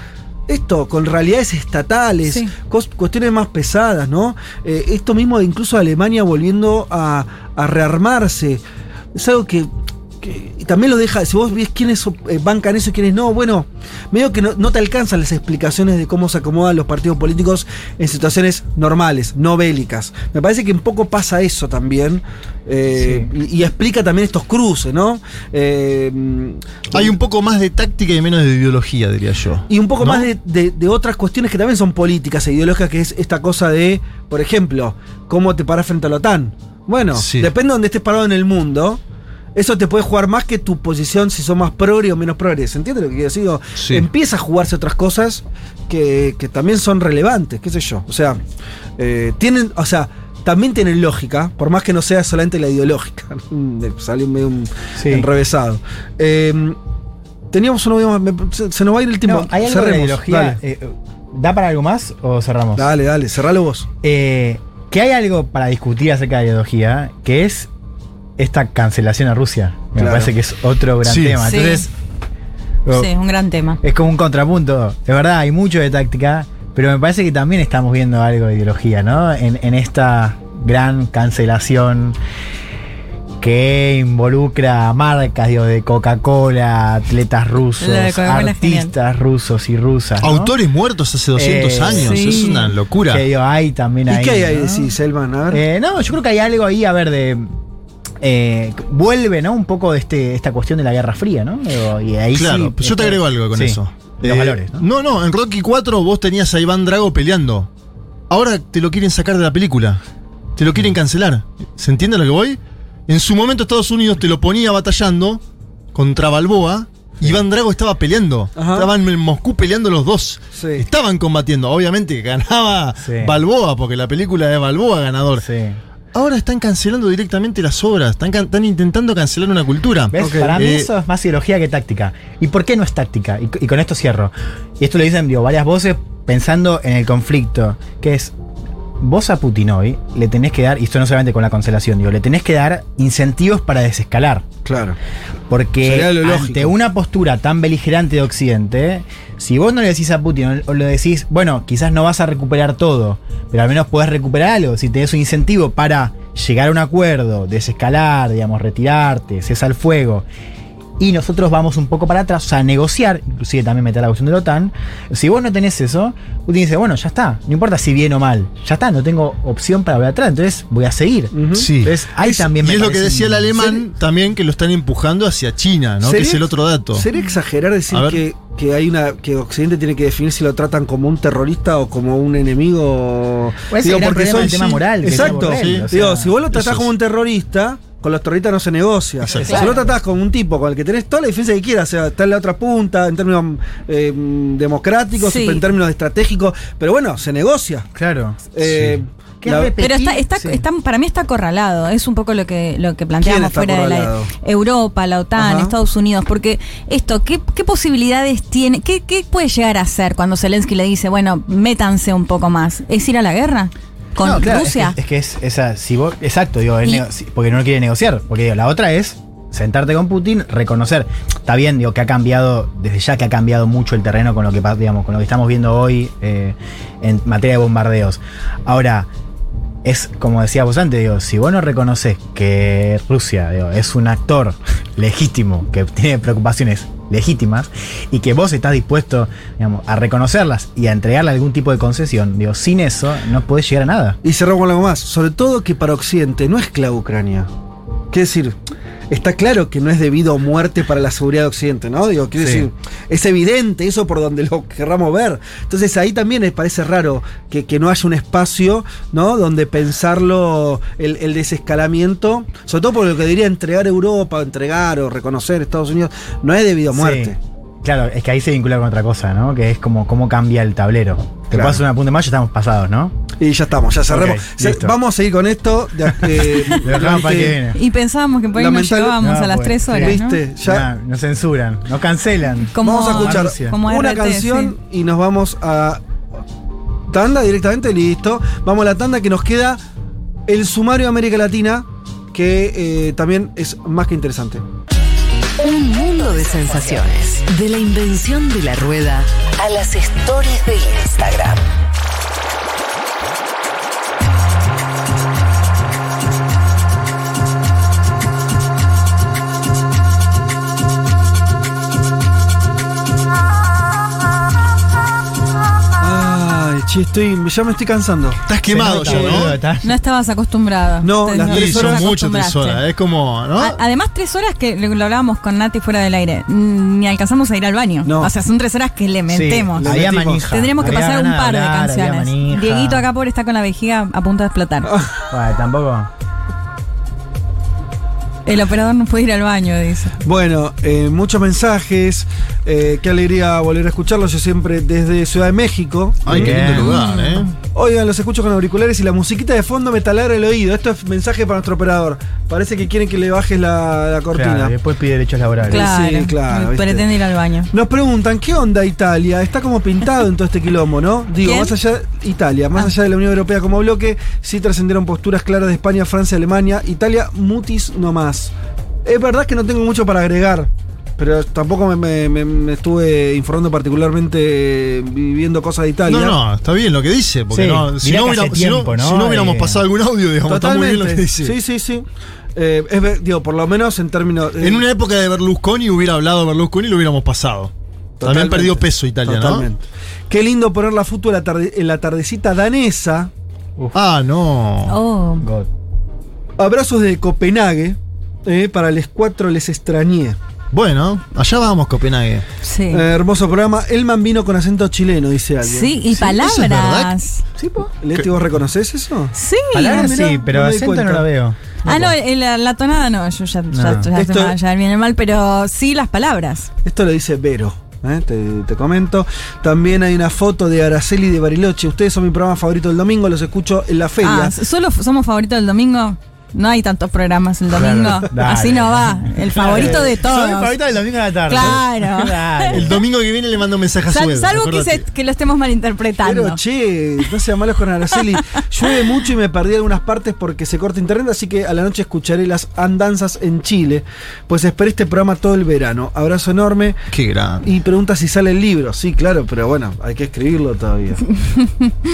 esto, con realidades estatales, Sí. cuestiones más pesadas, ¿no? Eh, esto mismo de incluso Alemania volviendo a, a rearmarse, es algo que, que- y también lo deja, si vos ves quiénes eh, bancan eso y quiénes no, bueno, medio que no, no te alcanzan las explicaciones de cómo se acomodan los partidos políticos en situaciones normales, no bélicas. Me parece que un poco pasa eso también, eh, y, y explica también estos cruces, ¿no? Eh, Hay un poco más de táctica y menos de ideología, diría yo. y un poco ¿No? más de, de- de otras cuestiones que también son políticas e ideológicas, que es esta cosa de, por ejemplo, cómo te paras frente a la OTAN. Bueno, Sí. depende de donde estés parado en el mundo. Eso te puede jugar más que tu posición si sos más progre o menos progre. ¿Se entiende lo que quiero decir? Sí. Empieza a jugarse otras cosas que, que también son relevantes, qué sé yo. O sea, eh, tienen, o sea, también tienen lógica, por más que no sea solamente la ideológica. Salió medio un Sí. enrevesado. Eh, teníamos uno, me- se, se nos va a ir el tiempo. No, hay algo de ideología. eh, ¿Da para algo más o cerramos? Dale, dale, cerralo vos. Eh, que hay algo para discutir acerca de la ideología, que es esta cancelación a Rusia. Me Claro. parece que es otro gran Sí. tema. Sí. Entonces, oh, Sí, es un gran tema. es como un contrapunto. De verdad, hay mucho de táctica, pero me parece que también estamos viendo algo de ideología, ¿no? En, en esta gran cancelación que involucra marcas, digo, de Coca-Cola, atletas rusos, artistas rusos y rusas. ¿no? Autores muertos hace 200 Eh, años. sí. Es una locura. Que digo, hay también ¿Y ahí. qué hay ahí, ¿no? decís, Selman? A ver. Eh, no, yo creo que hay algo ahí, a ver, de. Eh, vuelve, ¿no? Un poco de este, esta cuestión de la Guerra Fría, ¿no? Y ahí claro, sí, yo te esto- agrego algo con sí, eso. de los Eh, valores, ¿no? No, no, en Rocky 4 vos tenías a Iván Drago peleando. Ahora te lo quieren sacar de la película. Te lo quieren cancelar. ¿Se entiende a lo que voy? En su momento Estados Unidos te lo ponía batallando contra Balboa. Iván Drago estaba peleando. Ajá. Estaban en Moscú peleando los dos. Sí. Estaban combatiendo. Obviamente ganaba Sí. Balboa, porque la película de Balboa ganador. Ahora están cancelando directamente las obras. Están, intentando cancelar una cultura. Para mí Eh, eso es más ideología que táctica. ¿Y por qué no es táctica? Y, y con esto cierro. Y esto lo dicen digo, varias voces pensando en el conflicto, que es, vos a Putin hoy le tenés que dar, y esto no solamente con la cancelación, digo, le tenés que dar incentivos para desescalar. Claro. Porque lógico. ante una postura tan beligerante de Occidente, si vos no le decís a Putin o le decís, bueno, quizás no vas a recuperar todo, pero al menos podés recuperar algo, si tenés un incentivo para llegar a un acuerdo, desescalar, digamos, retirarte, cesar el fuego, y nosotros vamos un poco para atrás, o sea, negociar, inclusive también meter la cuestión de la OTAN, si vos no tenés eso, Putin dice, bueno, ya está, no importa si bien o mal, ya está, no tengo opción para volver atrás, entonces voy a seguir. Sí. Entonces, ahí Es- también y me es lo que decía el alemán también que lo están empujando hacia China, ¿no? Que ¿Sería- es el otro dato. ¿Sería exagerar decir que, que hay una que Occidente tiene que definir si lo tratan como un terrorista o como un enemigo? Pues ese gran problema del tema moral que Exacto. decía Borrell, Sí. o sea, Digo, si vos lo tratás como un terrorista, con los terroristas no se negocia. Exacto. Si lo tratás como un tipo con el que tenés toda la defensa que quieras, o sea, está en la otra punta, en términos eh, democráticos, Sí. en términos estratégicos, pero bueno, se negocia. Claro. Eh. Pero está, está, Sí. está- para mí está acorralado. Es un poco lo que, lo que ¿Quién planteamos fuera de la? Europa, la OTAN, Ajá. Estados Unidos. Porque esto, ¿qué, qué posibilidades tiene? Qué, ¿Qué puede llegar a hacer cuando Zelensky le dice, bueno, métanse un poco más? ¿Es ir a la guerra? ¿Con No, claro, Rusia? Es que es, que es esa, si vos, exacto, digo, Y- porque no quiere negociar. Porque digo, la otra es sentarte con Putin, reconocer. Está bien, digo, que ha cambiado, desde ya que ha cambiado mucho el terreno con lo que digamos, con lo que estamos viendo hoy eh, en materia de bombardeos. Ahora, es como decía vos antes, digo, si vos no reconoces que Rusia digo, es un actor legítimo, que tiene preocupaciones legítimas, y que vos estás dispuesto a reconocerlas y a entregarle algún tipo de concesión, digo, sin eso no podés llegar a nada. Y cerramos algo más. Sobre todo que para Occidente no es clave Ucrania. Quiere decir, está claro que no es debido a muerte para la seguridad de Occidente, ¿no? Digo, quiero Sí. decir, es evidente eso por donde lo querramos ver. Entonces ahí también me parece raro que, que no haya un espacio, ¿no? Donde pensarlo, el, el desescalamiento, sobre todo por lo que diría entregar Europa, entregar o reconocer Estados Unidos, no es debido a muerte. Sí. Claro, es que ahí se vincula con otra cosa, ¿no? Que es como cómo cambia el tablero. Te Claro. puedo hacer una punta más, ya estamos pasados, ¿no? Y ya estamos, ya cerramos. Ok, Se- listo. vamos a seguir con esto. de- eh, que viene. Y pensábamos que por ahí nos llevábamos No, a las pues, tres sí. horas, ¿no? ¿Viste? Ya. No, nos censuran, nos cancelan. Como- vamos a escuchar una RT, canción y nos vamos a Tanda directamente, listo. Vamos a la tanda que nos queda el sumario de América Latina, que eh, también es más que interesante. Un mundo de sensaciones. De la invención de la rueda a las stories de Instagram. Che, estoy, ya me estoy cansando. Estás quemado ya, ¿no? No estabas acostumbrado. No, Te- las Sí, tres son horas mucho tres horas. Es como, ¿no? A- Además, tres horas que lo, hablábamos con Nati fuera del aire. Ni alcanzamos a ir al baño. No. O sea, son tres horas que le metemos. le había manija. Tendríamos que Había pasar un par de hablar, canciones. Dieguito acá, pobre, está con la vejiga a punto de explotar. Bueno, tampoco. El operador no puede ir al baño, dice. Bueno, eh, muchos mensajes. eh, qué alegría volver a escucharlos. Yo siempre desde Ciudad de México. Ay, qué lindo lugar, ¿eh? Oigan, los escucho con auriculares y la musiquita de fondo me taladra el oído. Esto es mensaje para nuestro operador. Parece que quieren que le bajes la, la cortina. Claro, después pide derechos laborales. Claro, sí, claro, pretende ir al baño. Nos preguntan, ¿qué onda Italia? Está como pintado en todo este quilombo, ¿no? Digo, ¿Quién? más allá, Italia, más Ah. allá de la Unión Europea como bloque, sí trascendieron posturas claras de España, Francia, Alemania, Italia, mutis no más. Es verdad que no tengo mucho para agregar, pero tampoco me, me- me- me estuve informando particularmente eh, viviendo cosas de Italia. No, no, está bien lo que dice. Porque Sí, no, si, no hubiera- si no- ¿no? si no hubiéramos Eh, pasado algún audio, digamos, está muy Totalmente. bien lo que dice. Sí, sí, sí. Eh, es digo, por lo menos en términos. eh, En una época de Berlusconi hubiera hablado Berlusconi y lo hubiéramos pasado. También perdió peso Italia, Totalmente. Qué lindo poner la foto en la, tarde- en la tardecita danesa. ¿no? Ah, no. Oh. God. Abrazos de Copenhague. Eh, para les cuatro les extrañé. Bueno, allá vamos, Copenhague. Sí. Eh, hermoso programa. Elman vino con acento chileno, dice alguien. sí, y eso es verdad. palabras. ¿Sí, po? Leti, ¿vos reconoces eso? Sí. Palabras mirá, sí, pero no acento no la veo. Ah, no, el- la, la tonada no, yo ya, ya, No. ya, Esto- ya- ya viene mal, pero sí las palabras. Esto lo dice Vero. eh, Te, te comento. También hay una foto de Araceli de Bariloche. Ustedes son mi programa favorito del domingo. Los escucho en la feria. Ah, ¿solo somos favoritos del domingo? No hay tantos programas el domingo. Claro, dale. Así no va. El favorito de todos. Soy mi favorita del domingo a la tarde. Claro. Dale. El domingo que viene le mando un mensaje a Sal- Sued. salvo que, se- que lo estemos malinterpretando. Pero che, no sean malos con Araceli. Llueve mucho y me perdí algunas partes porque se corta internet, así que a la noche escucharé las andanzas en Chile. Pues esperé este programa todo el verano. Abrazo enorme. Qué grande. Y pregunta si sale el libro. Sí, claro, pero bueno, hay que escribirlo todavía.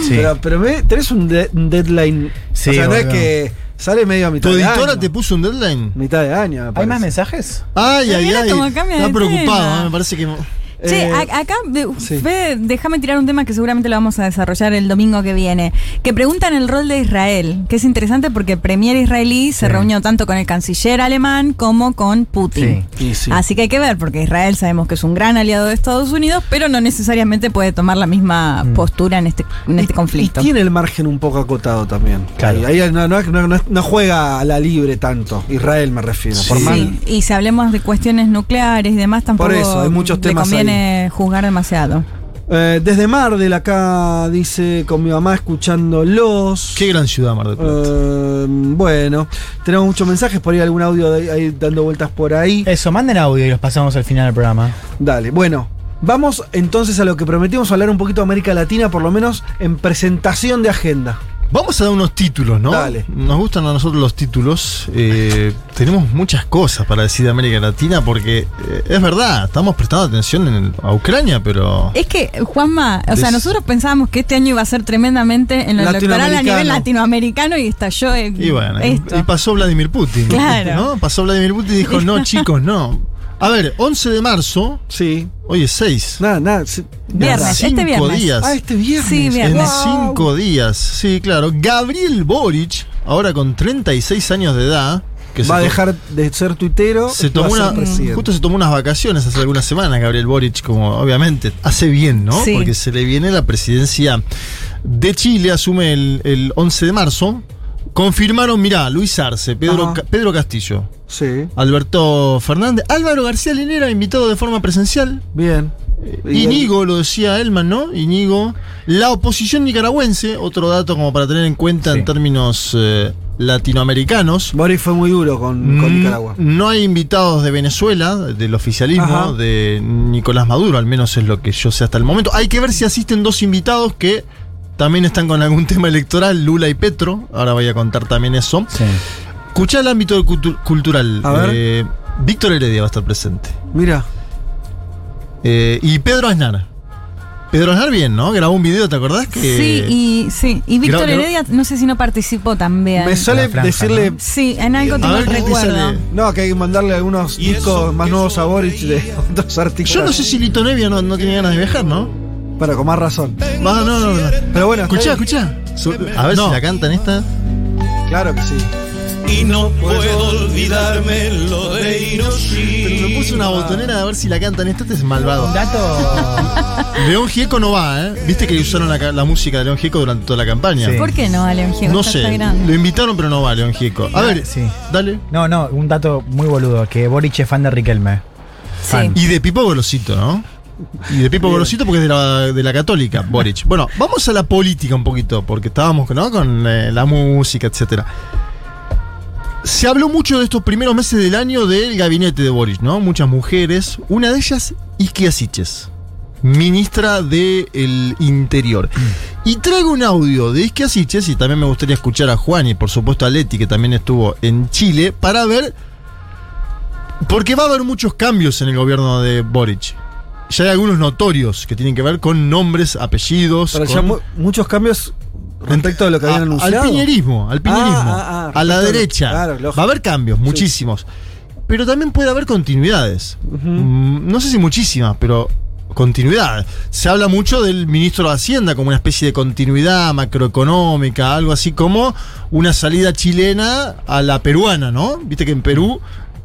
Sí. Pero, pero me- tenés un, de- un deadline. Sí, o sea, no es que sale medio a mitad ¿Tu de editora año. te puso un deadline? Mitad de año. me ¿Hay más mensajes? Ay, ay, ay. Está preocupado. ¿eh? me parece que. Che, Eh, a- acá, sí. Fede, déjame tirar un tema que seguramente lo vamos a desarrollar el domingo que viene. Que preguntan el rol de Israel, que es interesante porque el premier israelí se Sí. reunió tanto con el canciller alemán como con Putin. Y sí. Así que hay que ver, porque Israel sabemos que es un gran aliado de Estados Unidos, pero no necesariamente puede tomar la misma postura en este, en este conflicto. Y tiene el margen un poco acotado también. Claro. Ahí, ahí no, no- no- juega a la libre tanto. Israel me refiero. Por Sí. más- Sí, y si hablemos de cuestiones nucleares y demás, tampoco eso, hay muchos le temas conviene juzgar demasiado. Eh, desde Mar del acá dice con mi mamá escuchándolos. Qué gran ciudad, Mar del Plata. Eh, bueno, tenemos muchos mensajes, por ahí algún audio de- ahí dando vueltas por ahí. Eso, manden audio y los pasamos al final del programa. Dale, bueno. Vamos entonces a lo que prometimos hablar un poquito de América Latina, por lo menos en presentación de agenda. Vamos a dar unos títulos, ¿no? Dale. Nos gustan a nosotros los títulos. Eh, tenemos muchas cosas para decir de América Latina porque eh, es verdad, estamos prestando atención en- a Ucrania, pero. Es que, Juanma, o sea, nosotros pensábamos que este año iba a ser tremendamente en lo electoral a nivel Latinoamericano. y estalló en Y bueno, y- esto. y pasó Vladimir Putin. Claro. ¿no? Pasó Vladimir Putin y dijo, no, chicos, no. A ver, 11 de marzo, Sí. hoy es 6. Nada, nada. sí. Viernes, En este cinco viernes. días. Ah, este viernes. Sí, viernes. En Wow. cinco días, sí, claro. Gabriel Boric, ahora con 36 años de edad, que Va a dejar de ser tuitero. se tomó a ser una, justo se tomó unas vacaciones hace algunas semanas, Gabriel Boric, como obviamente hace bien, ¿no? Sí. Porque se le viene la presidencia de Chile, asume el, el 11 de marzo. Confirmaron, mirá, Luis Arce, Pedro. Ca- Pedro Castillo, Sí, Alberto Fernández, Álvaro García Linera, invitado de forma presencial. bien. Y- Iñigo, lo decía Elman, ¿no? Iñigo. La oposición nicaragüense, otro dato como para tener en cuenta en términos eh, latinoamericanos. Boris fue muy duro con, con Mm, Nicaragua. No hay invitados de Venezuela, del oficialismo, Ajá. de Nicolás Maduro, al menos es lo que yo sé hasta el momento. Hay que ver si asisten dos invitados que también están con algún tema electoral, Lula y Petro. Ahora voy a contar también eso. Escuchá el ámbito cultu- cultural. A ver. Eh, Víctor Heredia va a estar presente. Mira. Eh, y Pedro Aznar. Pedro Aznar bien, ¿no? Grabó un video, ¿te acordás? Que Sí, y, sí. y Víctor Gra- gra- Heredia, no sé si no participó también. Me sale decirle. Sí, en algo tengo el recuerdo. No, que hay que mandarle algunos discos más nuevos a Boric de otros artistas. Yo no sé si Lito Nevia no, no tiene ganas de viajar, ¿no? Para, con más razón. No, no, no. no. Pero bueno, Escuchá, escuchá. A ver No. si la cantan esta. Claro que sí. Y no puedo olvidarme lo de Pero Hiroshima. me puse una botonera a ver si la cantan esta. Este es malvado. Dato. León Gieco no va, ¿eh? Viste que usaron la, ca- la música de León Gieco durante toda la campaña. Sí. ¿Por qué no, León Gieco? No Está- sé, está grande. lo invitaron pero no va León Gieco. A Ah, ver, sí. dale. No, no, un dato muy boludo, que Boric es fan de Riquelme. Fan. Y de Pipo Golosito, ¿no? Y de Pipo Golosito porque es de la, de la católica, Boric. Bueno, vamos a la política un poquito, porque estábamos ¿no? con eh, la música, etcétera. Se habló mucho de estos primeros meses del año del gabinete de Boric, ¿no? Muchas mujeres. Una de ellas, Isquia Siches, ministra del Interior. Y traigo un audio de Isquia Siches, y también me gustaría escuchar a Juan y por supuesto a Leti, que también estuvo en Chile, para ver porque va a haber muchos cambios en el gobierno de Boric. Ya hay algunos notorios que tienen que ver con nombres, apellidos. Pero con- ya mu- muchos cambios respecto de lo que habían a- anunciado. Al piñerismo, al piñerismo. Ah, ah, ah, a la derecha. claro, va a haber cambios, muchísimos. Pero también puede haber continuidades. Mm, No sé si muchísimas, pero continuidad. Se habla mucho del ministro de Hacienda como una especie de continuidad macroeconómica, algo así como una salida chilena a la peruana, ¿no? Viste que en Perú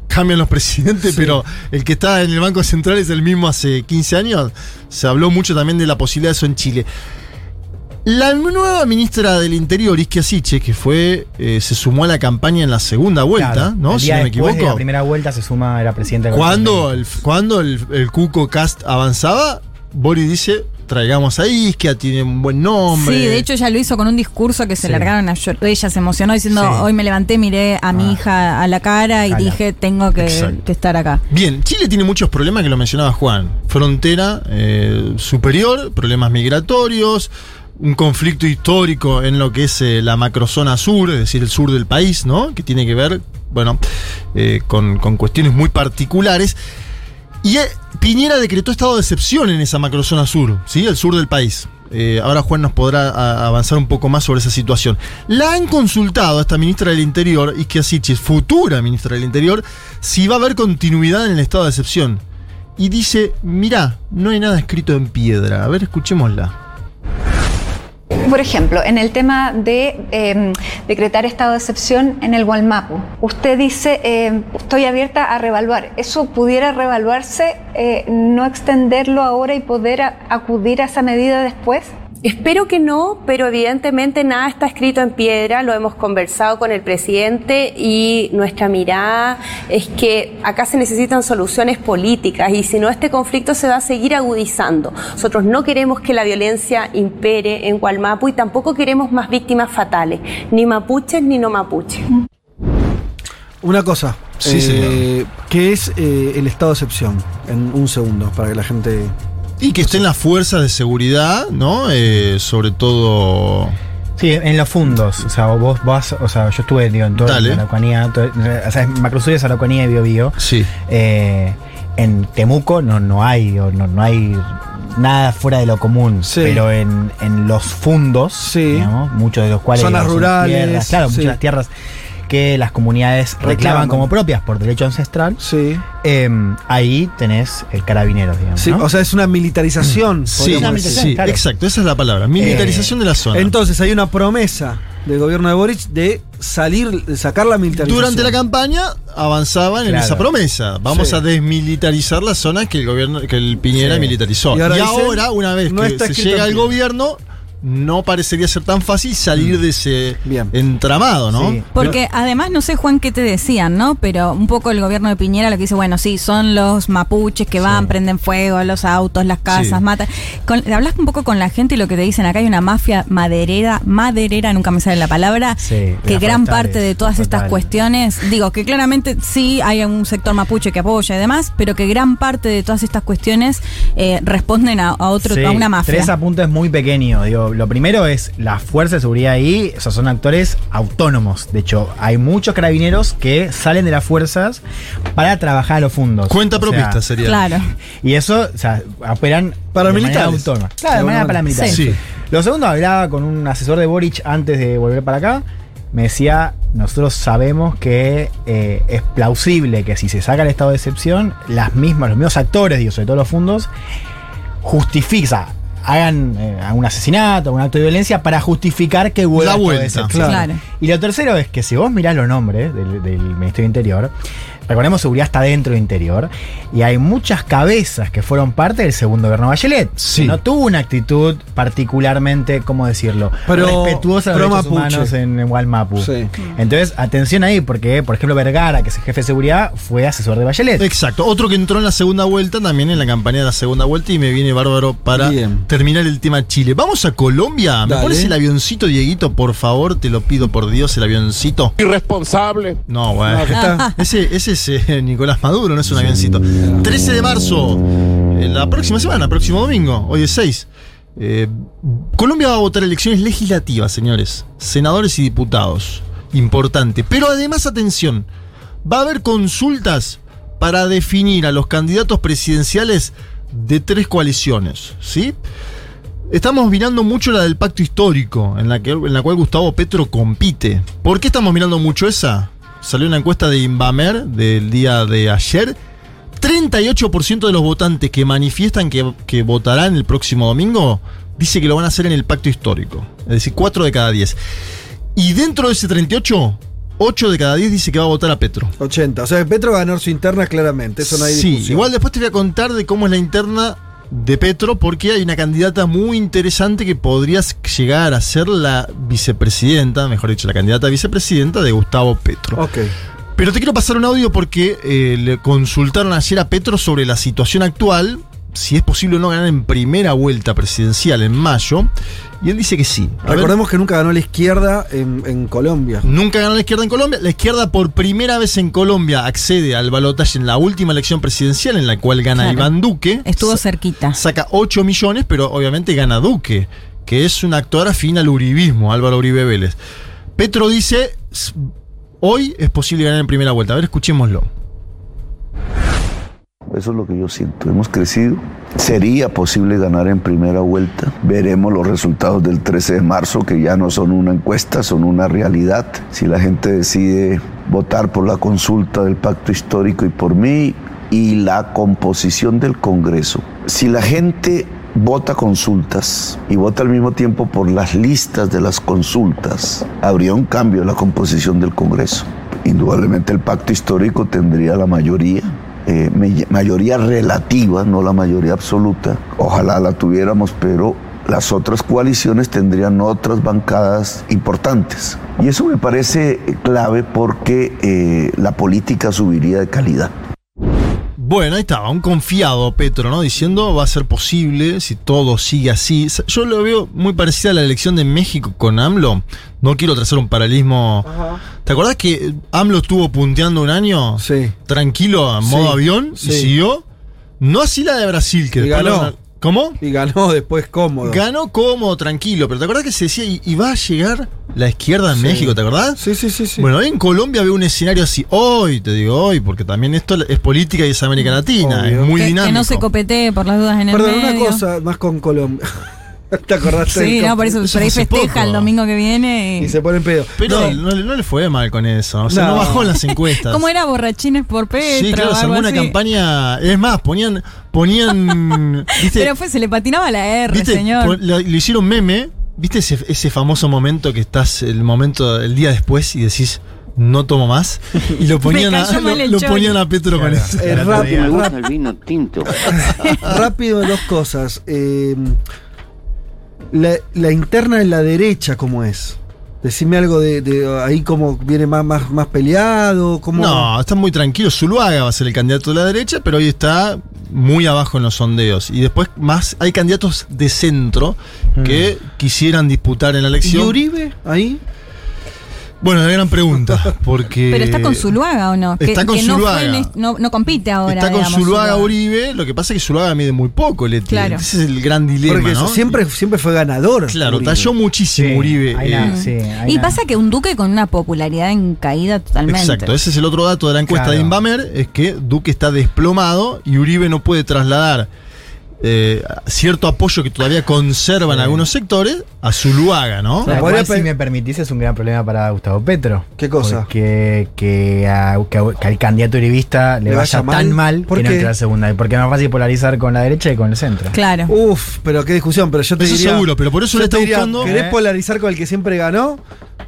cambian los presidentes, pero el que está en el Banco Central es el mismo hace 15 años. Se habló mucho también de la posibilidad de eso en Chile. La nueva ministra del Interior, Isquia Siche, que fue, eh, se sumó a la campaña en la segunda vuelta, Claro, ¿no? Si no me después de equivoco. la primera vuelta se suma, era presidente del Cuando el, cuando el, el Cuco Cast avanzaba, Boris dice, traigamos a Isquia, tiene un buen nombre. Sí, de hecho ella lo hizo con un discurso que se Sí. largaron a llorar. Ella se emocionó diciendo, Sí. hoy me levanté, miré a mi hija a la cara y dije, tengo que, estar acá. Bien, Chile tiene muchos problemas que lo mencionaba Juan. Frontera eh, superior, problemas migratorios, un conflicto histórico en lo que es eh, la macrozona sur, es decir, el sur del país, ¿no? Que tiene que ver, bueno, eh, con, con cuestiones muy particulares. Y eh, Piñera decretó estado de excepción en esa macrozona sur, ¿sí? El sur del país. Eh, ahora Juan nos podrá avanzar un poco más sobre esa situación. La han consultado a esta ministra del Interior, Isquia Siches, futura ministra del Interior, si va a haber continuidad en el estado de excepción. Y dice, mirá, no hay nada escrito en piedra. A ver, escuchémosla. Por ejemplo, en el tema de eh, decretar estado de excepción en el Gualmapu, usted dice, eh, estoy abierta a revaluar. ¿Eso pudiera revaluarse, eh, no extenderlo ahora y poder acudir a esa medida después? Espero que no, pero evidentemente nada está escrito en piedra, lo hemos conversado con el presidente y nuestra mirada es que acá se necesitan soluciones políticas y si no este conflicto se va a seguir agudizando. Nosotros no queremos que la violencia impere en Gualmapu y tampoco queremos más víctimas fatales, ni mapuches ni no mapuches. Una cosa. Sí, eh. ¿Qué es eh, el estado de excepción? En un segundo, para que la gente. Y que estén las fuerzas de seguridad, ¿no? Eh, sobre todo. Sí, en los fundos. O sea, vos vas, o sea, yo estuve digo, en toda Dale. la Araucanía, todo- o sea, Macrosur es Araucanía y Bio Bio. Sí. Eh, en Temuco no, no hay, no, no hay nada fuera de lo común. Pero en, en los fundos, digamos, muchos de los cuales Zonas rurales, tierras, claro, sí. muchas de las tierras que las comunidades reclaman, Reclaman. como propias por derecho ancestral. Sí. ahí tenés el carabineros, digamos. Sí, ¿no? o sea, es una militarización. Sí, sí, exacto, esa es la palabra. Militarización de la zona. Entonces hay una promesa del gobierno de Boric de salir, de sacar la militarización. Durante la campaña avanzaban en esa promesa. Vamos Sí. a desmilitarizar las zonas que el gobierno, que el Piñera Sí. militarizó. Y Y ahora dicen, una vez no que se llega al gobierno, no parecería ser tan fácil salir de ese entramado, ¿no? Porque además, no sé, Juan, qué te decían, ¿no? Pero un poco el gobierno de Piñera lo que dice, bueno, sí, son los mapuches que van, prenden fuego, los autos, las casas, Sí. matan. Con- hablas un poco con la gente y lo que te dicen acá hay una mafia maderera, maderera, nunca me sale la palabra, Sí, que gran parte de todas estas cuestiones, digo, que claramente sí hay un sector mapuche que apoya y demás, pero que gran parte de todas estas cuestiones eh, responden a, a otro, Sí, a una mafia. Tres apuntes muy pequeños. Digo, lo primero es la fuerza de seguridad ahí, o sea, son actores autónomos. De hecho, hay muchos carabineros que salen de las fuerzas para trabajar a los fondos. Cuenta O sea, propista sería. Claro. Y eso, o sea, operan de Paramilitares. manera autónoma. Claro, de manera paramilitar. Sí. Lo segundo, hablaba con un asesor de Boric antes de volver para acá. Me decía, nosotros sabemos que eh, es plausible que si se saca el estado de excepción, las mismas, los mismos actores, digo, sobre todo los fondos, justifica, hagan eh, un asesinato, un acto de violencia para justificar que vuelva La vuelta. excepción. Claro. Y lo tercero es que si vos mirás los nombres del, del Ministerio de Interior, recordemos seguridad está dentro de Interior, y hay muchas cabezas que fueron parte del segundo gobierno Bachelet. Sí. que No tuvo una actitud particularmente, ¿cómo decirlo? Pero- respetuosa de los derechos humanos en, en Gualmapu. Sí. Entonces, atención ahí, porque, por ejemplo, Vergara, que es el jefe de seguridad, fue asesor de Bachelet. Exacto. Otro que entró en la segunda vuelta, también en la campaña de la segunda vuelta, y me viene bárbaro para Bien. terminar el tema Chile. Vamos a Colombia. ¿Me Dale. pones el avioncito, Dieguito, por favor? Te lo pido por Dios, el avioncito. Irresponsable. No, güey. No, ¿qué está? Ese, ese Nicolás Maduro, no es un avioncito. 13 de marzo, la próxima semana, próximo domingo, hoy es 6. Eh, Colombia va a votar elecciones legislativas, señores. Senadores y diputados. Importante. Pero además, atención, va a haber consultas para definir a los candidatos presidenciales de tres coaliciones, ¿sí? Estamos mirando mucho la del pacto histórico, en la, que, en la cual Gustavo Petro compite. ¿Por qué estamos mirando mucho esa? Salió una encuesta de Inbamer del día de ayer. 38% de los votantes que manifiestan que, que votarán el próximo domingo dice que lo van a hacer en el pacto histórico. Es decir, 4 de cada 10. Y dentro de ese 38, 8 de cada 10 dice que va a votar a Petro. 80. O sea, Petro va a ganar su interna claramente. Eso no hay Sí, discusión. igual después te voy a contar de cómo es la interna de Petro, porque hay una candidata muy interesante que podría llegar a ser la vicepresidenta, mejor dicho, la candidata a vicepresidenta de Gustavo Petro. Ok. Pero te quiero pasar un audio porque eh, le consultaron ayer a Petro sobre la situación actual, si es posible o no ganar en primera vuelta presidencial en mayo, y él dice que sí. A ver, Recordemos que nunca ganó la izquierda en, en Colombia. Nunca ganó la izquierda en Colombia. La izquierda por primera vez en Colombia accede al balotaje en la última elección presidencial en la cual gana Claro. Iván Duque. Estuvo Sa- cerquita. Saca 8 millones, pero obviamente gana Duque, que es un actor afín al uribismo, Álvaro Uribe Vélez. Petro dice, "S- hoy es posible ganar en primera vuelta. A ver, escuchémoslo. Eso es lo que yo siento. Hemos crecido. Sería posible ganar en primera vuelta. Veremos los resultados del 13 de marzo, que ya no son una encuesta, son una realidad. Si la gente decide votar por la consulta del pacto histórico y por mí y la composición del Congreso. Si la gente vota consultas y vota al mismo tiempo por las listas de las consultas, habría un cambio en la composición del Congreso. Indudablemente el pacto histórico tendría la mayoría, eh, mayoría relativa, no la mayoría absoluta. Ojalá la tuviéramos, pero las otras coaliciones tendrían otras bancadas importantes. Y eso me parece clave porque eh, la política subiría de calidad. Bueno, ahí estaba, un confiado Petro, ¿no? Diciendo va a ser posible si todo sigue así. Yo lo veo muy parecido a la elección de México con AMLO. No quiero trazar un paralelismo. ¿Te acordás que AMLO estuvo punteando un año? Sí. Tranquilo, en Sí, modo avión, sí. y siguió. No así la de Brasil, que Y después ganó. ¿Cómo? Y ganó después cómodo. Ganó cómodo, tranquilo, pero ¿te acordás que se decía, y, y va a llegar la izquierda en Sí. México, ¿te acordás? Sí, sí, sí, sí. Bueno, hoy en Colombia veo un escenario así, hoy, te digo hoy, porque también esto es política y es América Latina, Obvio. es muy que, dinámico. que no se copetee por las dudas en el Perdón, una cosa más con Colombia. ¿Te acordaste? Sí, no, por eso, eso por ahí festeja poco. el domingo que viene. Y Y... se pone en pedo. Pero No, no, no le fue mal con eso, o sea, no, No. bajó en las encuestas. ¿Cómo era borrachines por Petro? Sí, claro, se algo armó una así? campaña, es más, ponían, ponían, ¿viste? Pero fue, se le patinaba la R, ¿Viste? señor. Lo, lo hicieron meme. ¿Viste ese, ese famoso momento que estás el momento, el día después y decís, no tomo más? Y lo ponían, a, lo, ponían a Petro con eso. eh, rápido, rap- el vino tinto. rápido dos cosas. Eh, la, la interna en la derecha, ¿cómo es? Decime algo de, de ahí cómo viene más, más, más peleado. Cómo... No, está muy tranquilo. Zuluaga va a ser el candidato de la derecha, pero hoy está muy abajo en los sondeos. Y después más hay candidatos de centro que quisieran disputar en la ¿Y elección. Uribe ahí? Bueno, la gran pregunta, porque... Pero está con Zuluaga o no? Que- Está con que no, fue Zuluaga. no, no compite ahora. Está con digamos, Zuluaga Uribe, lo que pasa es que Zuluaga mide muy poco, Leti. Claro. Ese es el gran dilema, Porque ¿no? eso, siempre, siempre fue ganador. Claro, Uribe. talló muchísimo Uribe. hay eh, nada, sí, hay Y nada. pasa que un duque con una popularidad en caída totalmente. Exacto, ese es el otro dato de la encuesta Claro. de Inbamer, es que Duque está desplomado y Uribe no puede trasladar eh, cierto apoyo que todavía conserva en algunos sectores a Zuluaga, ¿no? Cual, pe- si me permitís, es un gran problema para Gustavo Petro. ¿Qué cosa? Que, a- que a- que al candidato uribista le, ¿Le vaya vaya tan mal? mal ¿Por que no entre a la segunda. Porque es más fácil polarizar con la derecha y con el centro. Claro. Uf, pero qué discusión, pero yo te Eso diría... seguro, pero por eso le está diría, buscando- ¿Querés Eh. polarizar con el que siempre ganó?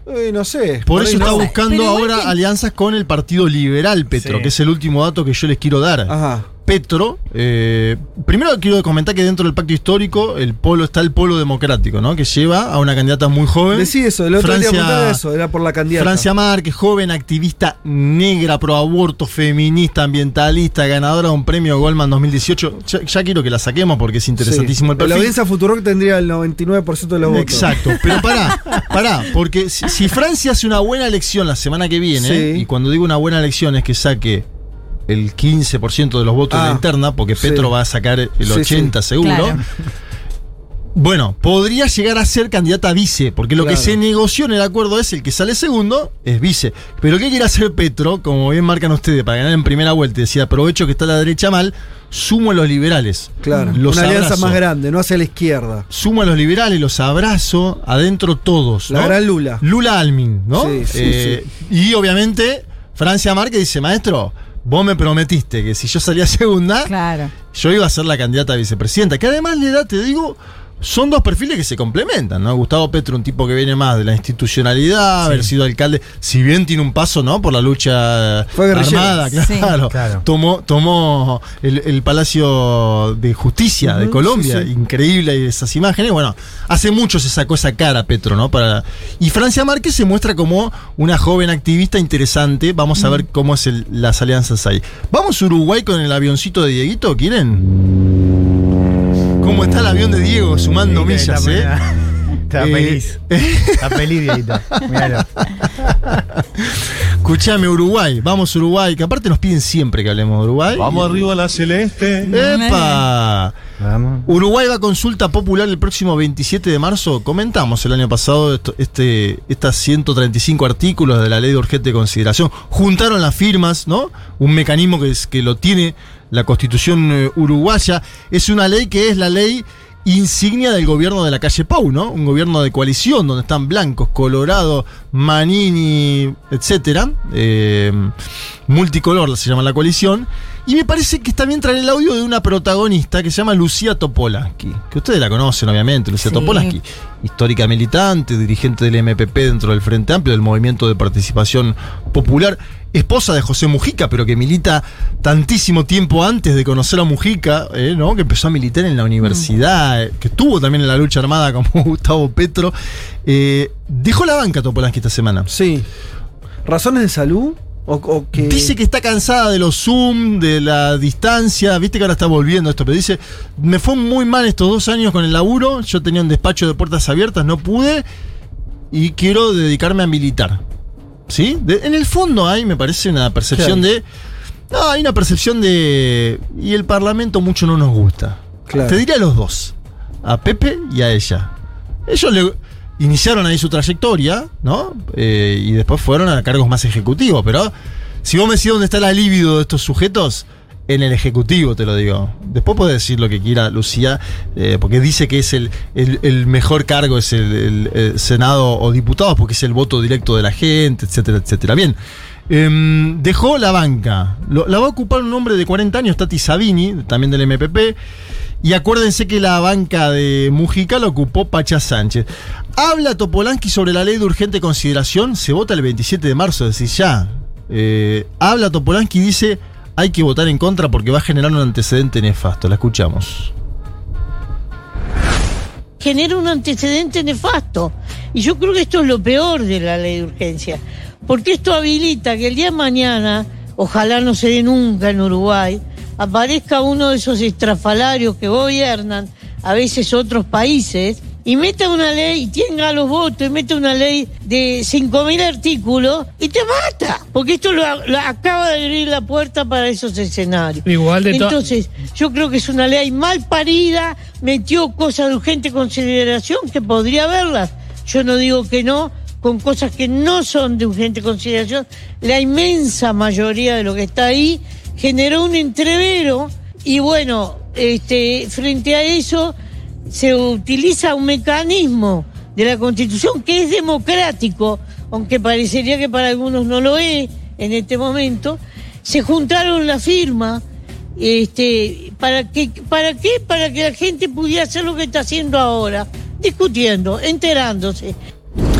Eh, no sé. Por eso no. está buscando Pero ahora que- alianzas con el Partido Liberal, Petro, Sí. que es el último dato que yo les quiero dar. Ajá. Petro, eh, primero quiero comentar que dentro del pacto histórico el polo está el polo democrático, ¿no? Que lleva a una candidata muy joven. Decí eso, el otro día Francia- apuntaba eso, era por la candidata. Francia Márquez, joven activista negra, pro aborto, feminista, ambientalista, ganadora de un premio Goldman 2018. Ya, ya quiero que la saquemos porque es interesantísimo el La perfil. audiencia Futurock tendría el 99% de los votos. Exacto, pero pará, pará, porque si, si Francia hace una buena elección la semana que viene, Sí. y cuando digo una buena elección es que saque el 15% de los votos de Ah, la interna, porque sí. Petro va a sacar el Sí, 80% sí. seguro. Claro. Bueno, podría llegar a ser candidata a vice, porque lo que se negoció en el acuerdo es el que sale segundo, es vice. Pero ¿qué quiere hacer Petro? Como bien marcan ustedes, para ganar en primera vuelta, y decía, aprovecho que está la derecha mal, sumo a los liberales. Claro, Los una alianza más grande, no hacia la izquierda. Sumo a los liberales, los abrazo, adentro todos. La gran Lula. Lula Almin, ¿no? Sí, sí, Eh, Y obviamente, Francia Márquez dice, maestro, vos me prometiste que si yo salía segunda, Claro. yo iba a ser la candidata a vicepresidenta. Que además le da, te digo, son dos perfiles que se complementan, ¿no? Gustavo Petro, un tipo que viene más de la institucionalidad, haber sido alcalde, si bien tiene un paso, ¿no? Por la lucha Fue armada, Sí. claro. Claro. Tomó, tomó el, el Palacio de Justicia de Colombia, sí, increíble esas imágenes. Bueno, hace mucho se sacó esa cara Petro, ¿no? Para, y Francia Márquez se muestra como una joven activista interesante. Vamos a ver cómo es el- las alianzas ahí. ¿Vamos a Uruguay con el avioncito de Dieguito? ¿Quieren? ¿Cómo está el avión de Diego sumando millas, está eh? Está Eh, feliz. Está feliz, Dieguito. Míralo. Escuchame, Uruguay. Vamos Uruguay, que aparte nos piden siempre que hablemos de Uruguay. Vamos arriba a la celeste. ¡Epa! Vamos. Uruguay va a consulta popular el próximo 27 de marzo. Comentamos el año pasado esto- este, estas 135 artículos de la ley de urgente consideración. Juntaron las firmas, ¿no? Un mecanismo que, es, que lo tiene la constitución eh, uruguaya. Es una ley que es la ley insignia del gobierno de la calle Pau, ¿no? Un gobierno de coalición donde están Blancos, Colorado, Manini, etcétera. Eh, multicolor se llama la coalición. Y me parece que está bien traer el audio de una protagonista que se llama Lucía Topolansky, que ustedes la conocen obviamente, Lucía Sí. Topolansky, histórica militante, dirigente del MPP dentro del Frente Amplio, del Movimiento de Participación Popular, esposa de José Mujica, pero que milita tantísimo tiempo antes de conocer a Mujica, eh, ¿no? que empezó a militar en la universidad, eh, que estuvo también en la lucha armada como Gustavo Petro. Eh, dejó la banca Topolansky esta semana. Sí. ¿Razones de salud? O, o que... Dice que está cansada de los Zoom, de la distancia. Viste que ahora está volviendo esto, pero dice: Me fue muy mal estos dos años con el laburo. Yo tenía un despacho de puertas abiertas, no pude. Y quiero dedicarme a militar. ¿Sí? De- en el fondo hay, me parece, una percepción Claro. de. No, hay una percepción de. Y el parlamento mucho no nos gusta. Claro. Te diría a los dos: a Pepe y a ella. Ellos le iniciaron ahí su trayectoria, ¿no? Eh, y después fueron a cargos más ejecutivos, pero si vos me decís dónde está la libido de estos sujetos, en el ejecutivo te lo digo. Después puede decir lo que quiera Lucía, eh, porque dice que es el, el- mejor cargo, es el, Senado o diputados, porque es el voto directo de la gente, etcétera, etcétera. Bien. Em, dejó la banca. La va a ocupar un hombre de 40 años, Tati Sabini, también del MPP. Y acuérdense que la banca de Mujica la ocupó Pacha Sánchez. Habla Topolansky sobre la ley de urgente consideración. Se vota el 27 de marzo, es ya. Eh, habla Topolansky y dice: hay que votar en contra porque va a generar un antecedente nefasto. La escuchamos. genera un antecedente nefasto. Y yo creo que esto es lo peor de la ley de urgencia, porque esto habilita que el día de mañana, ojalá no se dé nunca en Uruguay, aparezca uno de esos estrafalarios que gobiernan a veces otros países y meta una ley, y tenga los votos, y meta una ley de 5.000 artículos, y te mata. Porque esto lo, lo acaba de abrir la puerta para esos escenarios. Igual de to- Entonces, yo creo que es una ley mal parida, metió cosas de urgente consideración que podría haberlas. Yo no digo que no, con cosas que no son de urgente consideración. La inmensa mayoría de lo que está ahí generó un entrevero y bueno, este, frente a eso se utiliza un mecanismo de la Constitución que es democrático, aunque parecería que para algunos no lo es en este momento. Se juntaron la firma este, ¿para, que, ¿Para qué? Para que la gente pudiera hacer lo que está haciendo ahora, discutiendo, enterándose.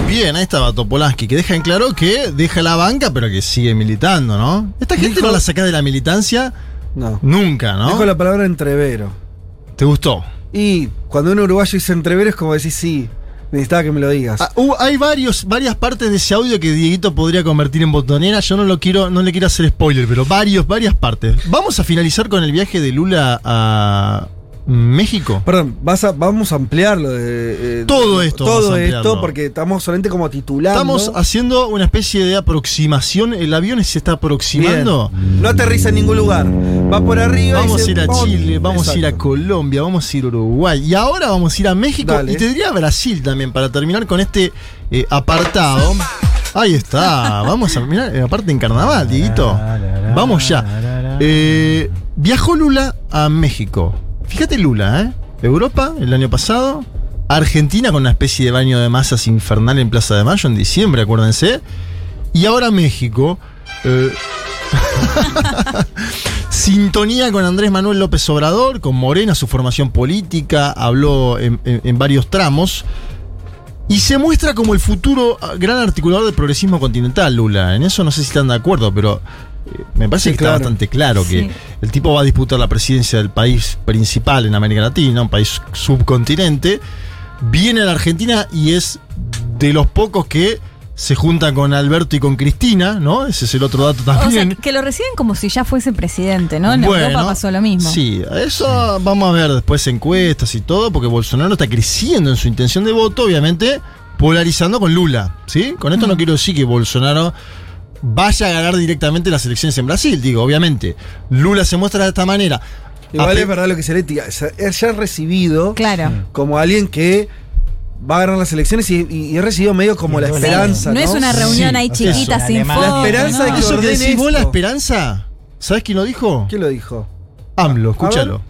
Bien, ahí estaba Topolansky, que deja en claro que deja la banca, pero que sigue militando, ¿no? Esta gente no la saca de la militancia No. nunca, ¿no? Dijo la palabra entrevero. ¿Te gustó? Y cuando un uruguayo dice entrevero es como decir, sí, necesitaba que me lo digas. Ah, hubo- hay varios, varias partes de ese audio que Dieguito podría convertir en botonera. Yo no lo quiero, no le quiero hacer spoiler, pero varios, varias partes. Vamos a finalizar con el viaje de Lula a México. Perdón, vas a- vamos a ampliarlo. de- eh, Todo esto Todo esto, porque estamos solamente como titulando. Estamos haciendo una especie de aproximación. El avión se está aproximando. Bien. No aterriza en ningún lugar. Va por arriba. Vamos a ir a Chile, vamos a ir a. Colombia, vamos a ir a Uruguay. Y ahora vamos a ir a México. Dale. Y te diría a Brasil también, para terminar con este eh, apartado. Ahí está. Vamos a mirar, eh, aparte en carnaval, Dieguito. Vamos ya. Eh, viajó Lula a México. Fíjate Lula, ¿eh? Europa el año pasado. Argentina con una especie de baño de masas infernal en Plaza de Mayo en diciembre, acuérdense. Y ahora México. eh, Sintonía con Andrés Manuel López Obrador, con Morena, su formación política, habló en, en- varios tramos. Y se muestra como el futuro ah, gran articulador del progresismo continental, Lula. En eso no sé si están de acuerdo, pero me parece Sí, que claro. está bastante claro que Sí. el tipo va a disputar la presidencia del país principal en América Latina, un país subcontinente. Viene a la Argentina y es de los pocos que se junta con Alberto y con Cristina, ¿no? Ese es el otro dato O sea, también. que lo reciben como si ya fuese presidente, ¿no? En Europa pasó lo mismo. Sí, eso vamos a ver después encuestas y todo, porque Bolsonaro está creciendo en su intención de voto, obviamente polarizando con Lula, ¿sí? Con esto no quiero decir que Bolsonaro vaya a ganar directamente las elecciones en Brasil, digo, obviamente. Lula se muestra de esta manera. Igual Ape- es verdad lo que se le tira. Se- Es ya recibido Claro. como alguien que va a ganar las elecciones y, y- y he recibido medio como la esperanza. No es una reunión ahí chiquita Eso. sin La foto. esperanza de que Eso que ordene decís vos, la esperanza, ¿sabes quién lo dijo? ¿Quién lo dijo? AMLO, escúchalo.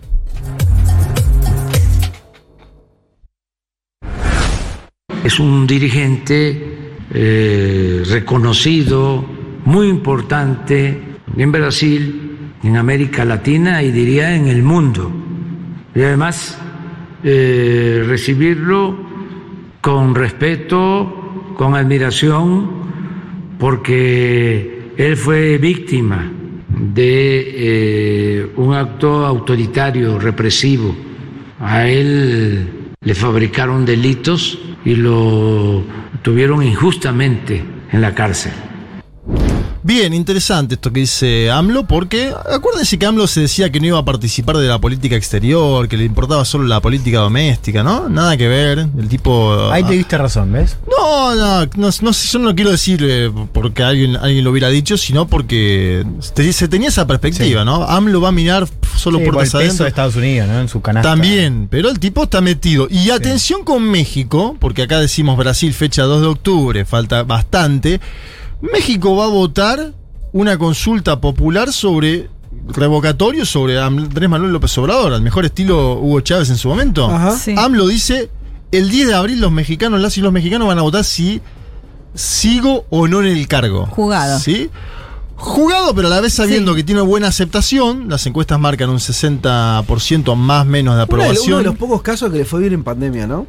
Es un dirigente eh, reconocido, muy importante en Brasil, en América Latina y diría en el mundo. Y además eh, recibirlo con respeto, con admiración, porque él fue víctima de eh, un acto autoritario, represivo. A él le fabricaron delitos y lo tuvieron injustamente en la cárcel. Bien, interesante esto que dice AMLO, porque acuérdense que AMLO se decía que no iba a participar de la política exterior, que le importaba solo la política doméstica, ¿no? Nada que ver. El tipo. Ahí te diste razón, ¿ves? No, no, no, no sé, yo no quiero decir porque alguien, alguien lo hubiera dicho, sino porque se tenía esa perspectiva, Sí. ¿no? AMLO va a mirar solo Sí, por el peso adentro. de Estados Unidos, ¿no? En su canasta. También, pero el tipo está metido. Y atención con México, porque acá decimos Brasil, fecha 2 de octubre, falta bastante. México va a votar una consulta popular sobre revocatorio sobre Andrés Manuel López Obrador, al mejor estilo Hugo Chávez en su momento. Ajá. Sí. AMLO dice, el 10 de abril los mexicanos, las y los mexicanos van a votar si sigo o no en el cargo. Jugado. ¿Sí? Jugado, pero a la vez sabiendo que tiene buena aceptación. Las encuestas marcan un 60% más menos de Uno de, uno aprobación. de los pocos casos que le fue bien en pandemia, ¿no?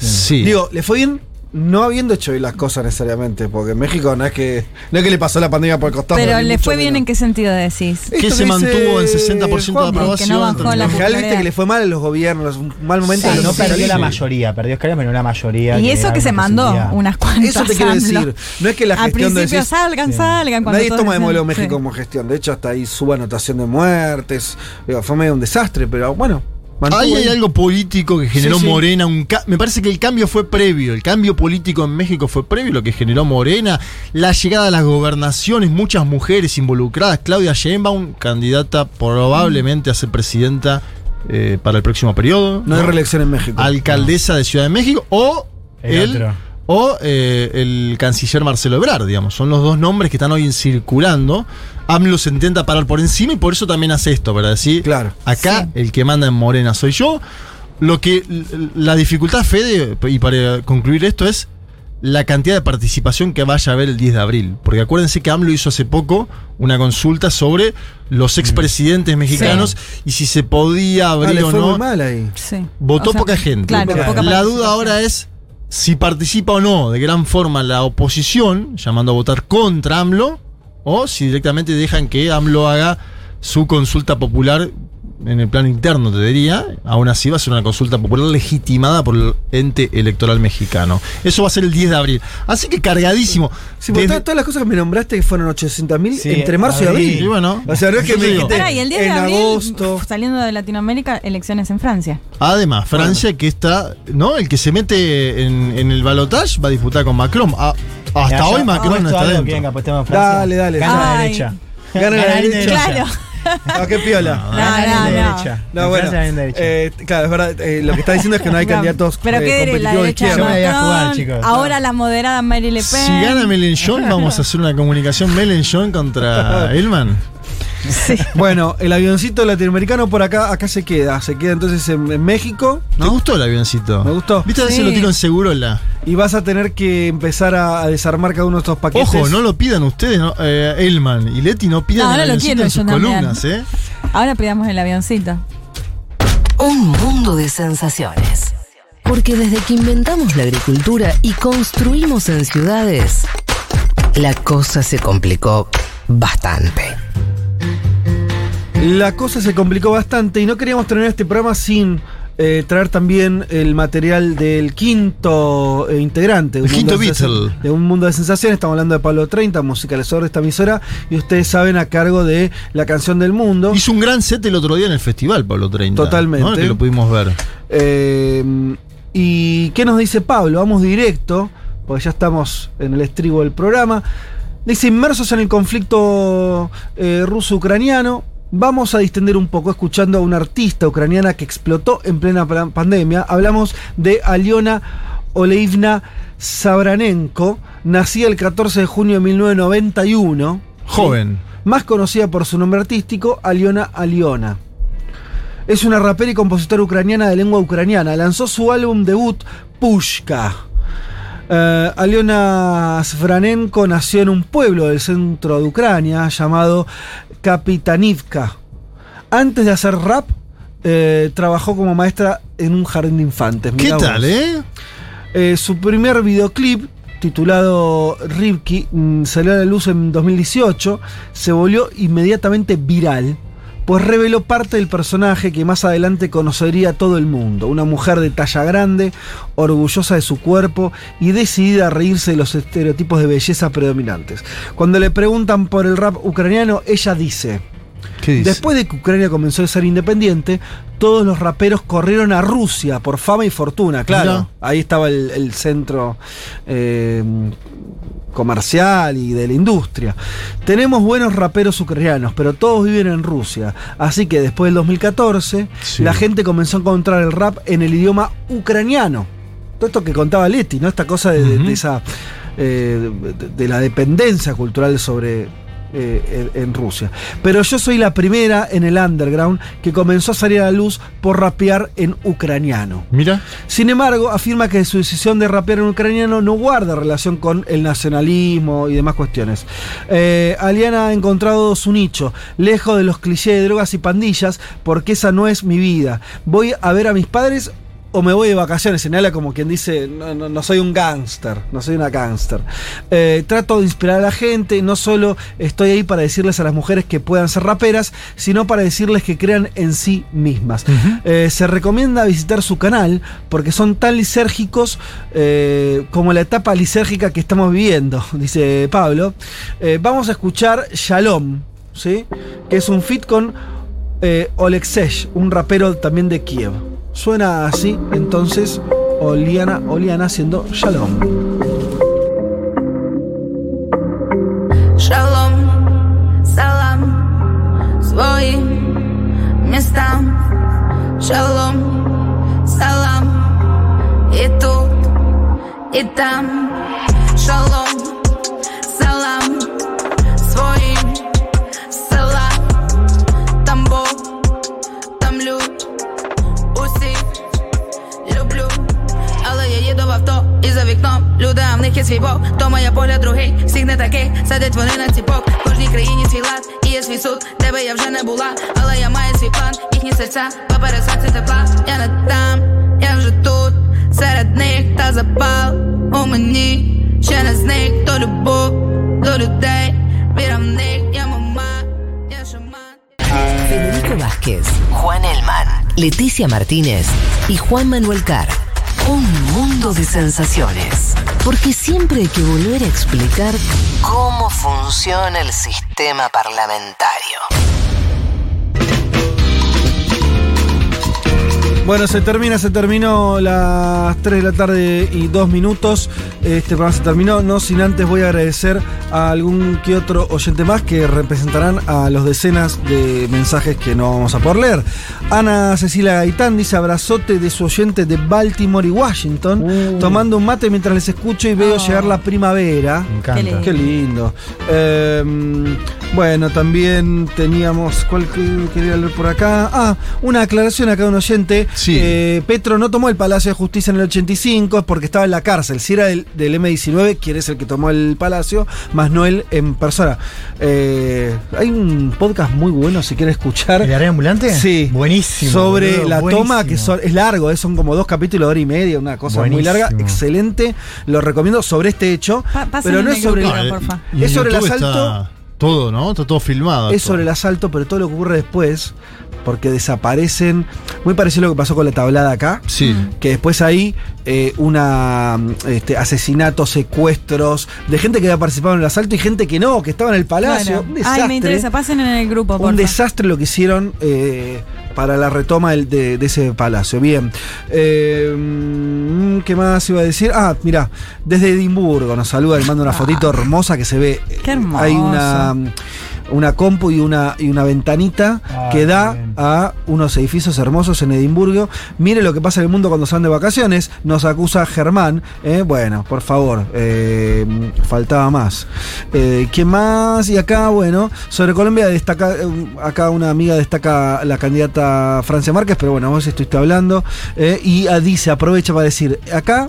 Sí. Digo, le fue bien no habiendo hecho bien las cosas necesariamente, porque en México no es que no es que le pasó la pandemia por el costado. Pero le fue bien menos. en qué sentido decís. que se mantuvo en 60% de Juanma, aprobación. que no bajó la viste que le fue mal a los gobiernos, un mal momento. Sí, de no perdió la mayoría, perdió escala, pero no la mayoría. Y eso que se una mandó unas cuantas. Eso te quiero decir. No es que la Al gestión de principio decís- salgan, salgan. cuando Nadie toma de modelo México sí. como gestión. De hecho, hasta ahí suba anotación de muertes. Digo, fue medio un desastre, pero bueno, Mantuvo Ahí hay algo político que generó Sí, sí. Morena. un ca- me parece que el cambio fue previo. El cambio político en México fue previo, lo que generó Morena. La llegada a las gobernaciones, muchas mujeres involucradas. Claudia Sheinbaum, candidata probablemente a ser presidenta eh, para el próximo periodo. No hay reelección en México. Alcaldesa de Ciudad de México o El el, otro. O eh, el canciller Marcelo Ebrard, digamos. Son los dos nombres que están hoy circulando. AMLO se intenta parar por encima y por eso también hace esto, para decir, Claro. acá el que manda en Morena soy yo. Lo que la dificultad, Fede, y para concluir esto, es la cantidad de participación que vaya a haber el 10 de abril. Porque acuérdense que AMLO hizo hace poco una consulta sobre los expresidentes mexicanos y si se podía Ah, abrir o no. muy mal ahí. Sí. Votó O sea, poca gente. Claro, Claro. poca La duda ahora es si participa o no de gran forma la oposición, llamando a votar contra AMLO, o si directamente dejan que AMLO haga su consulta popular en el plano interno, te diría. Aún así va a ser una consulta popular legitimada por el ente electoral mexicano. Eso va a ser el 10 de abril. Así que cargadísimo. Sí, Desde- todas, todas las cosas que me nombraste que fueron 800.000 Sí, entre marzo y abril. Y bueno, o sea, no es que me digo. dijiste Pará, y el 10 de en abril, agosto. saliendo de Latinoamérica, elecciones en Francia. Además, Francia que está, ¿no? El que se mete en, en el balotage va a disputar con Macron. Ah, hasta hoy Macron no está dentro. venga, Francia. Dale, dale. Gana la derecha. Gana la derecha. derecha. Ah, qué piola. No, no, no. derecha. No, En bueno, eh, claro, es verdad. eh, lo que está diciendo es que no hay candidatos Pero eh, qué la competitivos de derecha de Yo me voy a jugar, chicos. ahora la moderada Marie Le Pen. Si gana Mélenchon, vamos a hacer una comunicación Mélenchon contra Elman. Bueno, el avioncito latinoamericano por acá, acá se queda. Se queda entonces en, en México. Me gustó el avioncito. Me gustó. ¿Viste Sí. lo tiro en Segurola? Y vas a tener que empezar a, a desarmar cada uno de estos paquetes. Ojo, no lo pidan ustedes, ¿no? Eh, Elman y Leti no pidan No, el ahora lo avioncito quiero en yo sus también. columnas, ¿eh? Ahora pidamos el avioncito. Un mundo de sensaciones. Porque desde que inventamos la agricultura y construimos en ciudades, la cosa se complicó bastante. La cosa se complicó bastante y no queríamos terminar este programa sin eh, traer también el material del quinto eh, integrante. El quinto Beatle. De un mundo de sensaciones. Estamos hablando de Pablo 30, musicalizador de esta emisora. Y ustedes saben a cargo de la canción del mundo. Hizo un gran set el otro día en el festival, Pablo 30. Totalmente. ¿no? Que lo pudimos ver. Eh, ¿Y qué nos dice Pablo? Vamos directo, porque ya estamos en el estribo del programa. Dice, inmersos en el conflicto ruso-ucraniano, vamos a distender un poco escuchando a una artista ucraniana que explotó en plena pa- pandemia. Hablamos de Aliona Oleivna Sabranenko, nacida el 14 de junio de 1991. Joven. Más conocida por su nombre artístico, Aliona Aliona. Es una rapera y compositora ucraniana de lengua ucraniana. Lanzó su álbum debut, Pushka. Eh, Aliona Svranenko nació en un pueblo del centro de Ucrania llamado Kapitanivka. Antes de hacer rap, eh, trabajó como maestra en un jardín de infantes. ¿Qué tal, eh? Eh, su primer videoclip, titulado Rivki, mm, salió a la luz en 2018, se volvió inmediatamente viral, pues reveló parte del personaje que más adelante conocería todo el mundo. Una mujer de talla grande, orgullosa de su cuerpo y decidida a reírse de los estereotipos de belleza predominantes. Cuando le preguntan por el rap ucraniano, ella dice... ¿Qué dice? Después de que Ucrania comenzó a ser independiente, todos los raperos corrieron a Rusia por fama y fortuna, claro. Ahí estaba el, el centro eh, comercial y de la industria. Tenemos buenos raperos ucranianos, pero todos viven en Rusia. Así que después del 2014, Sí. la gente comenzó a encontrar el rap en el idioma ucraniano. Todo esto que contaba Leti, ¿no? Esta cosa de, de- de esa. eh, de, de la dependencia cultural sobre. Eh, en, en Rusia. Pero yo soy la primera en el underground que comenzó a salir a la luz por rapear en ucraniano. Mira. Sin embargo, afirma que su decisión de rapear en ucraniano no guarda relación con el nacionalismo y demás cuestiones. Eh, Aliana ha encontrado su nicho, lejos de los clichés de drogas y pandillas, porque esa no es mi vida. Voy a ver a mis padres o me voy de vacaciones. Señala como quien dice, no, no- no soy un gángster, no soy una gángster. Eh, trato de inspirar a la gente, no solo estoy ahí para decirles a las mujeres que puedan ser raperas, sino para decirles que crean en sí mismas. Eh, se recomienda visitar su canal porque son tan lisérgicos eh, como la etapa lisérgica que estamos viviendo, dice Pablo. Vamos a escuchar Shalom, ¿sí? que es un fit con Olexesh, un rapero también de Kiev. Suena así, entonces, Oliana, Oliana haciendo Shalom. Шалом, салам своим местам. Шалом, салам и тут, и там. Шалом, І за вікном люди, а в них є свій Бог. То моя погляд другий, всіх не такий, садять вони на ціпок. В кожній країні свій лад і є свій суд. Тебе я вже не була, але я маю свій план. Їхні серця, поперед серця тепла. Я не там, я вже тут, серед них та запал у мені. Ще не зник то любов до людей. Віра в них, я мама, я шаман. Federico Vázquez, Juan Elman, Leticia Martínez y Juan Manuel Carr. Un mundo de sensaciones. Porque siempre hay que volver a explicar cómo funciona el sistema parlamentario. Bueno, se termina, se terminó las 3 de la tarde y 2 minutos. Este programa se terminó, no sin antes voy a agradecer a algún que otro oyente más que representarán a los decenas de mensajes que no vamos a poder leer. Ana Cecilia Gaitán dice abrazote de su oyente de Baltimore y Washington, tomando un mate mientras les escucho y veo llegar la primavera. Me encanta. Qué lindo. Qué lindo. Eh, bueno, también teníamos. ¿Cuál que- quería leer por acá? Ah, una aclaración acá de un oyente. Eh, Petro no tomó el Palacio de Justicia en el 85 es porque estaba en la cárcel. Si era del, del M19, quien es el que tomó el Palacio, más no él en persona. Eh, hay un podcast muy bueno si quiere escuchar. ¿El área ambulante? Sí. Buenísimo. Sobre boludo, la buenísimo. toma, que son- es largo, eh, son como dos capítulos de hora y media, una cosa muy larga, excelente. Lo recomiendo sobre este hecho. Pa- pero no es el sobre el, porfa. Es sobre el asalto. está todo, ¿no? Está todo filmado. Es sobre el asalto, pero todo lo que ocurre después, porque desaparecen. Muy parecido a lo que pasó con la tablada acá. Sí. Que después ahí eh, una este, asesinatos, secuestros de gente que había participado en el asalto y gente que no, que estaba en el palacio. Claro. Un desastre. Ay, me interesa, pasen en el grupo, Un porfa. desastre lo que hicieron eh, para la retoma de, de ese palacio. Bien. Eh, mm, ¿Qué más iba a decir? Ah, mira, desde Edimburgo nos saluda, le mando una fotito hermosa que se ve. Ah. Qué hermoso. Hay una, una compu y una, y una ventanita Ah, que qué da bien. a unos edificios hermosos en Edimburgo. Mire lo que pasa en el mundo cuando se van de vacaciones. Nos acusa Germán. eh, bueno, por favor, eh, faltaba más. Eh, ¿Quién más? Y acá, bueno, sobre Colombia destaca, eh, acá una amiga destaca la candidata Francia Márquez, pero bueno, vos estuviste hablando. eh, y dice, aprovecha para decir, acá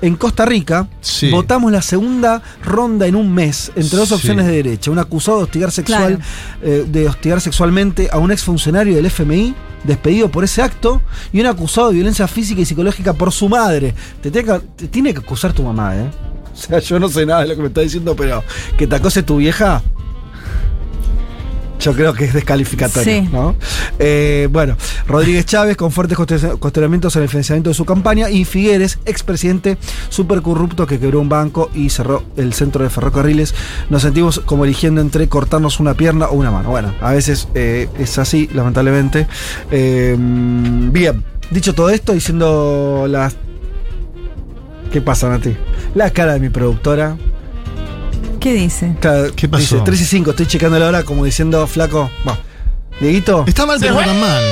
en Costa Rica Sí. votamos la segunda ronda en un mes entre dos Sí. opciones de derecha. Un acusado de hostigar sexual, eh, de hostigar sexualmente a un exfuncionario del FMI despedido por ese acto y un acusado de violencia física y psicológica por su madre. Te tiene que, te tiene que acusar tu mamá, ¿eh? O sea, yo no sé nada de lo que me está diciendo, pero que te acose tu vieja. Yo creo que es descalificatorio, Sí. ¿no? Eh, bueno, Rodríguez Chávez con fuertes cuestion- cuestionamientos en el financiamiento de su campaña y Figueres, expresidente súper corrupto que quebró un banco y cerró el centro de ferrocarriles. Nos sentimos como eligiendo entre cortarnos una pierna o una mano. Bueno, a veces eh, es así, lamentablemente. Eh, bien, dicho todo esto, diciendo las... ¿Qué pasa, Nati? La cara de mi productora. ¿Qué dice? Claro, ¿Qué pasó? Dice 3 y 5, estoy checando la hora como diciendo, flaco, va. Dieguito. Está mal, pero no tan mal.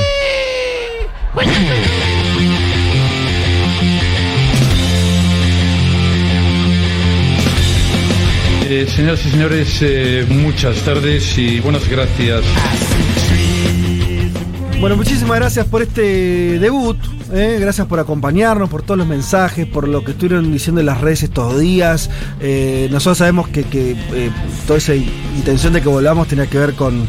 Eh, señoras y señores, eh, muchas tardes y buenas gracias. Bueno, muchísimas gracias por este debut. ¿eh? Gracias por acompañarnos, por todos los mensajes, por lo que estuvieron diciendo en las redes estos días. Eh, nosotros sabemos que, que, eh, toda esa intención de que volvamos tenía que ver con,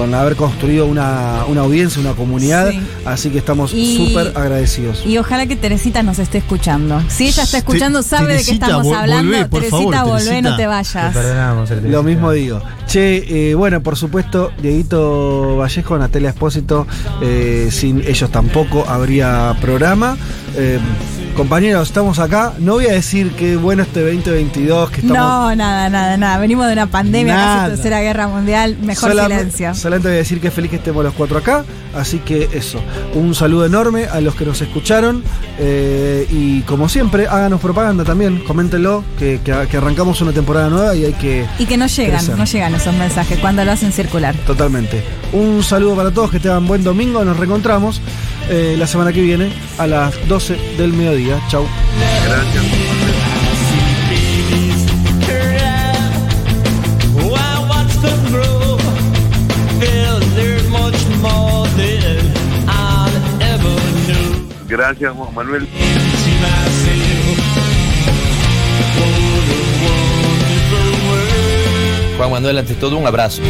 con haber construido una, una audiencia, una comunidad. Sí. Así que estamos súper agradecidos. Y ojalá que Teresita nos esté escuchando. Si ella está escuchando, sabe de qué Teresita, estamos vol- hablando. volvé, por Teresita, favor, volvé, Teresita. no te vayas. Te perdonamos, Teresita. Lo mismo digo. Che, eh, bueno, por supuesto, Dieguito Vallejo, Natalia Espósito, eh, sin ellos tampoco habría programa. Eh, Compañeros, estamos acá. No voy a decir que bueno este 2022, que estamos. No, nada, nada, nada. Venimos de una pandemia, Nada. casi tercera guerra mundial. Mejor Solame- silencio. Solamente voy a decir que feliz que estemos los cuatro acá. Así que eso. Un saludo enorme a los que nos escucharon. eh, y como siempre, háganos propaganda también. Coméntenlo, que, que- que arrancamos una temporada nueva y hay que. Y que no llegan, crecer. no llegan esos mensajes cuando lo hacen circular. Totalmente. Un saludo para todos, que tengan buen domingo. Nos reencontramos eh, la semana que viene a las 12 del mediodía. Chau. Knew. Gracias, Juan Manuel. Juan Manuel, ante todo, un abrazo.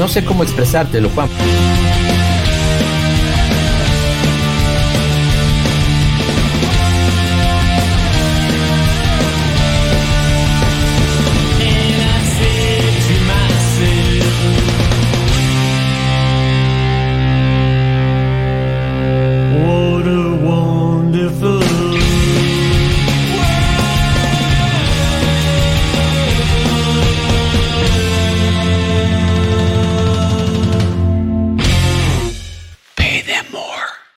No sé cómo expresártelo, Juan.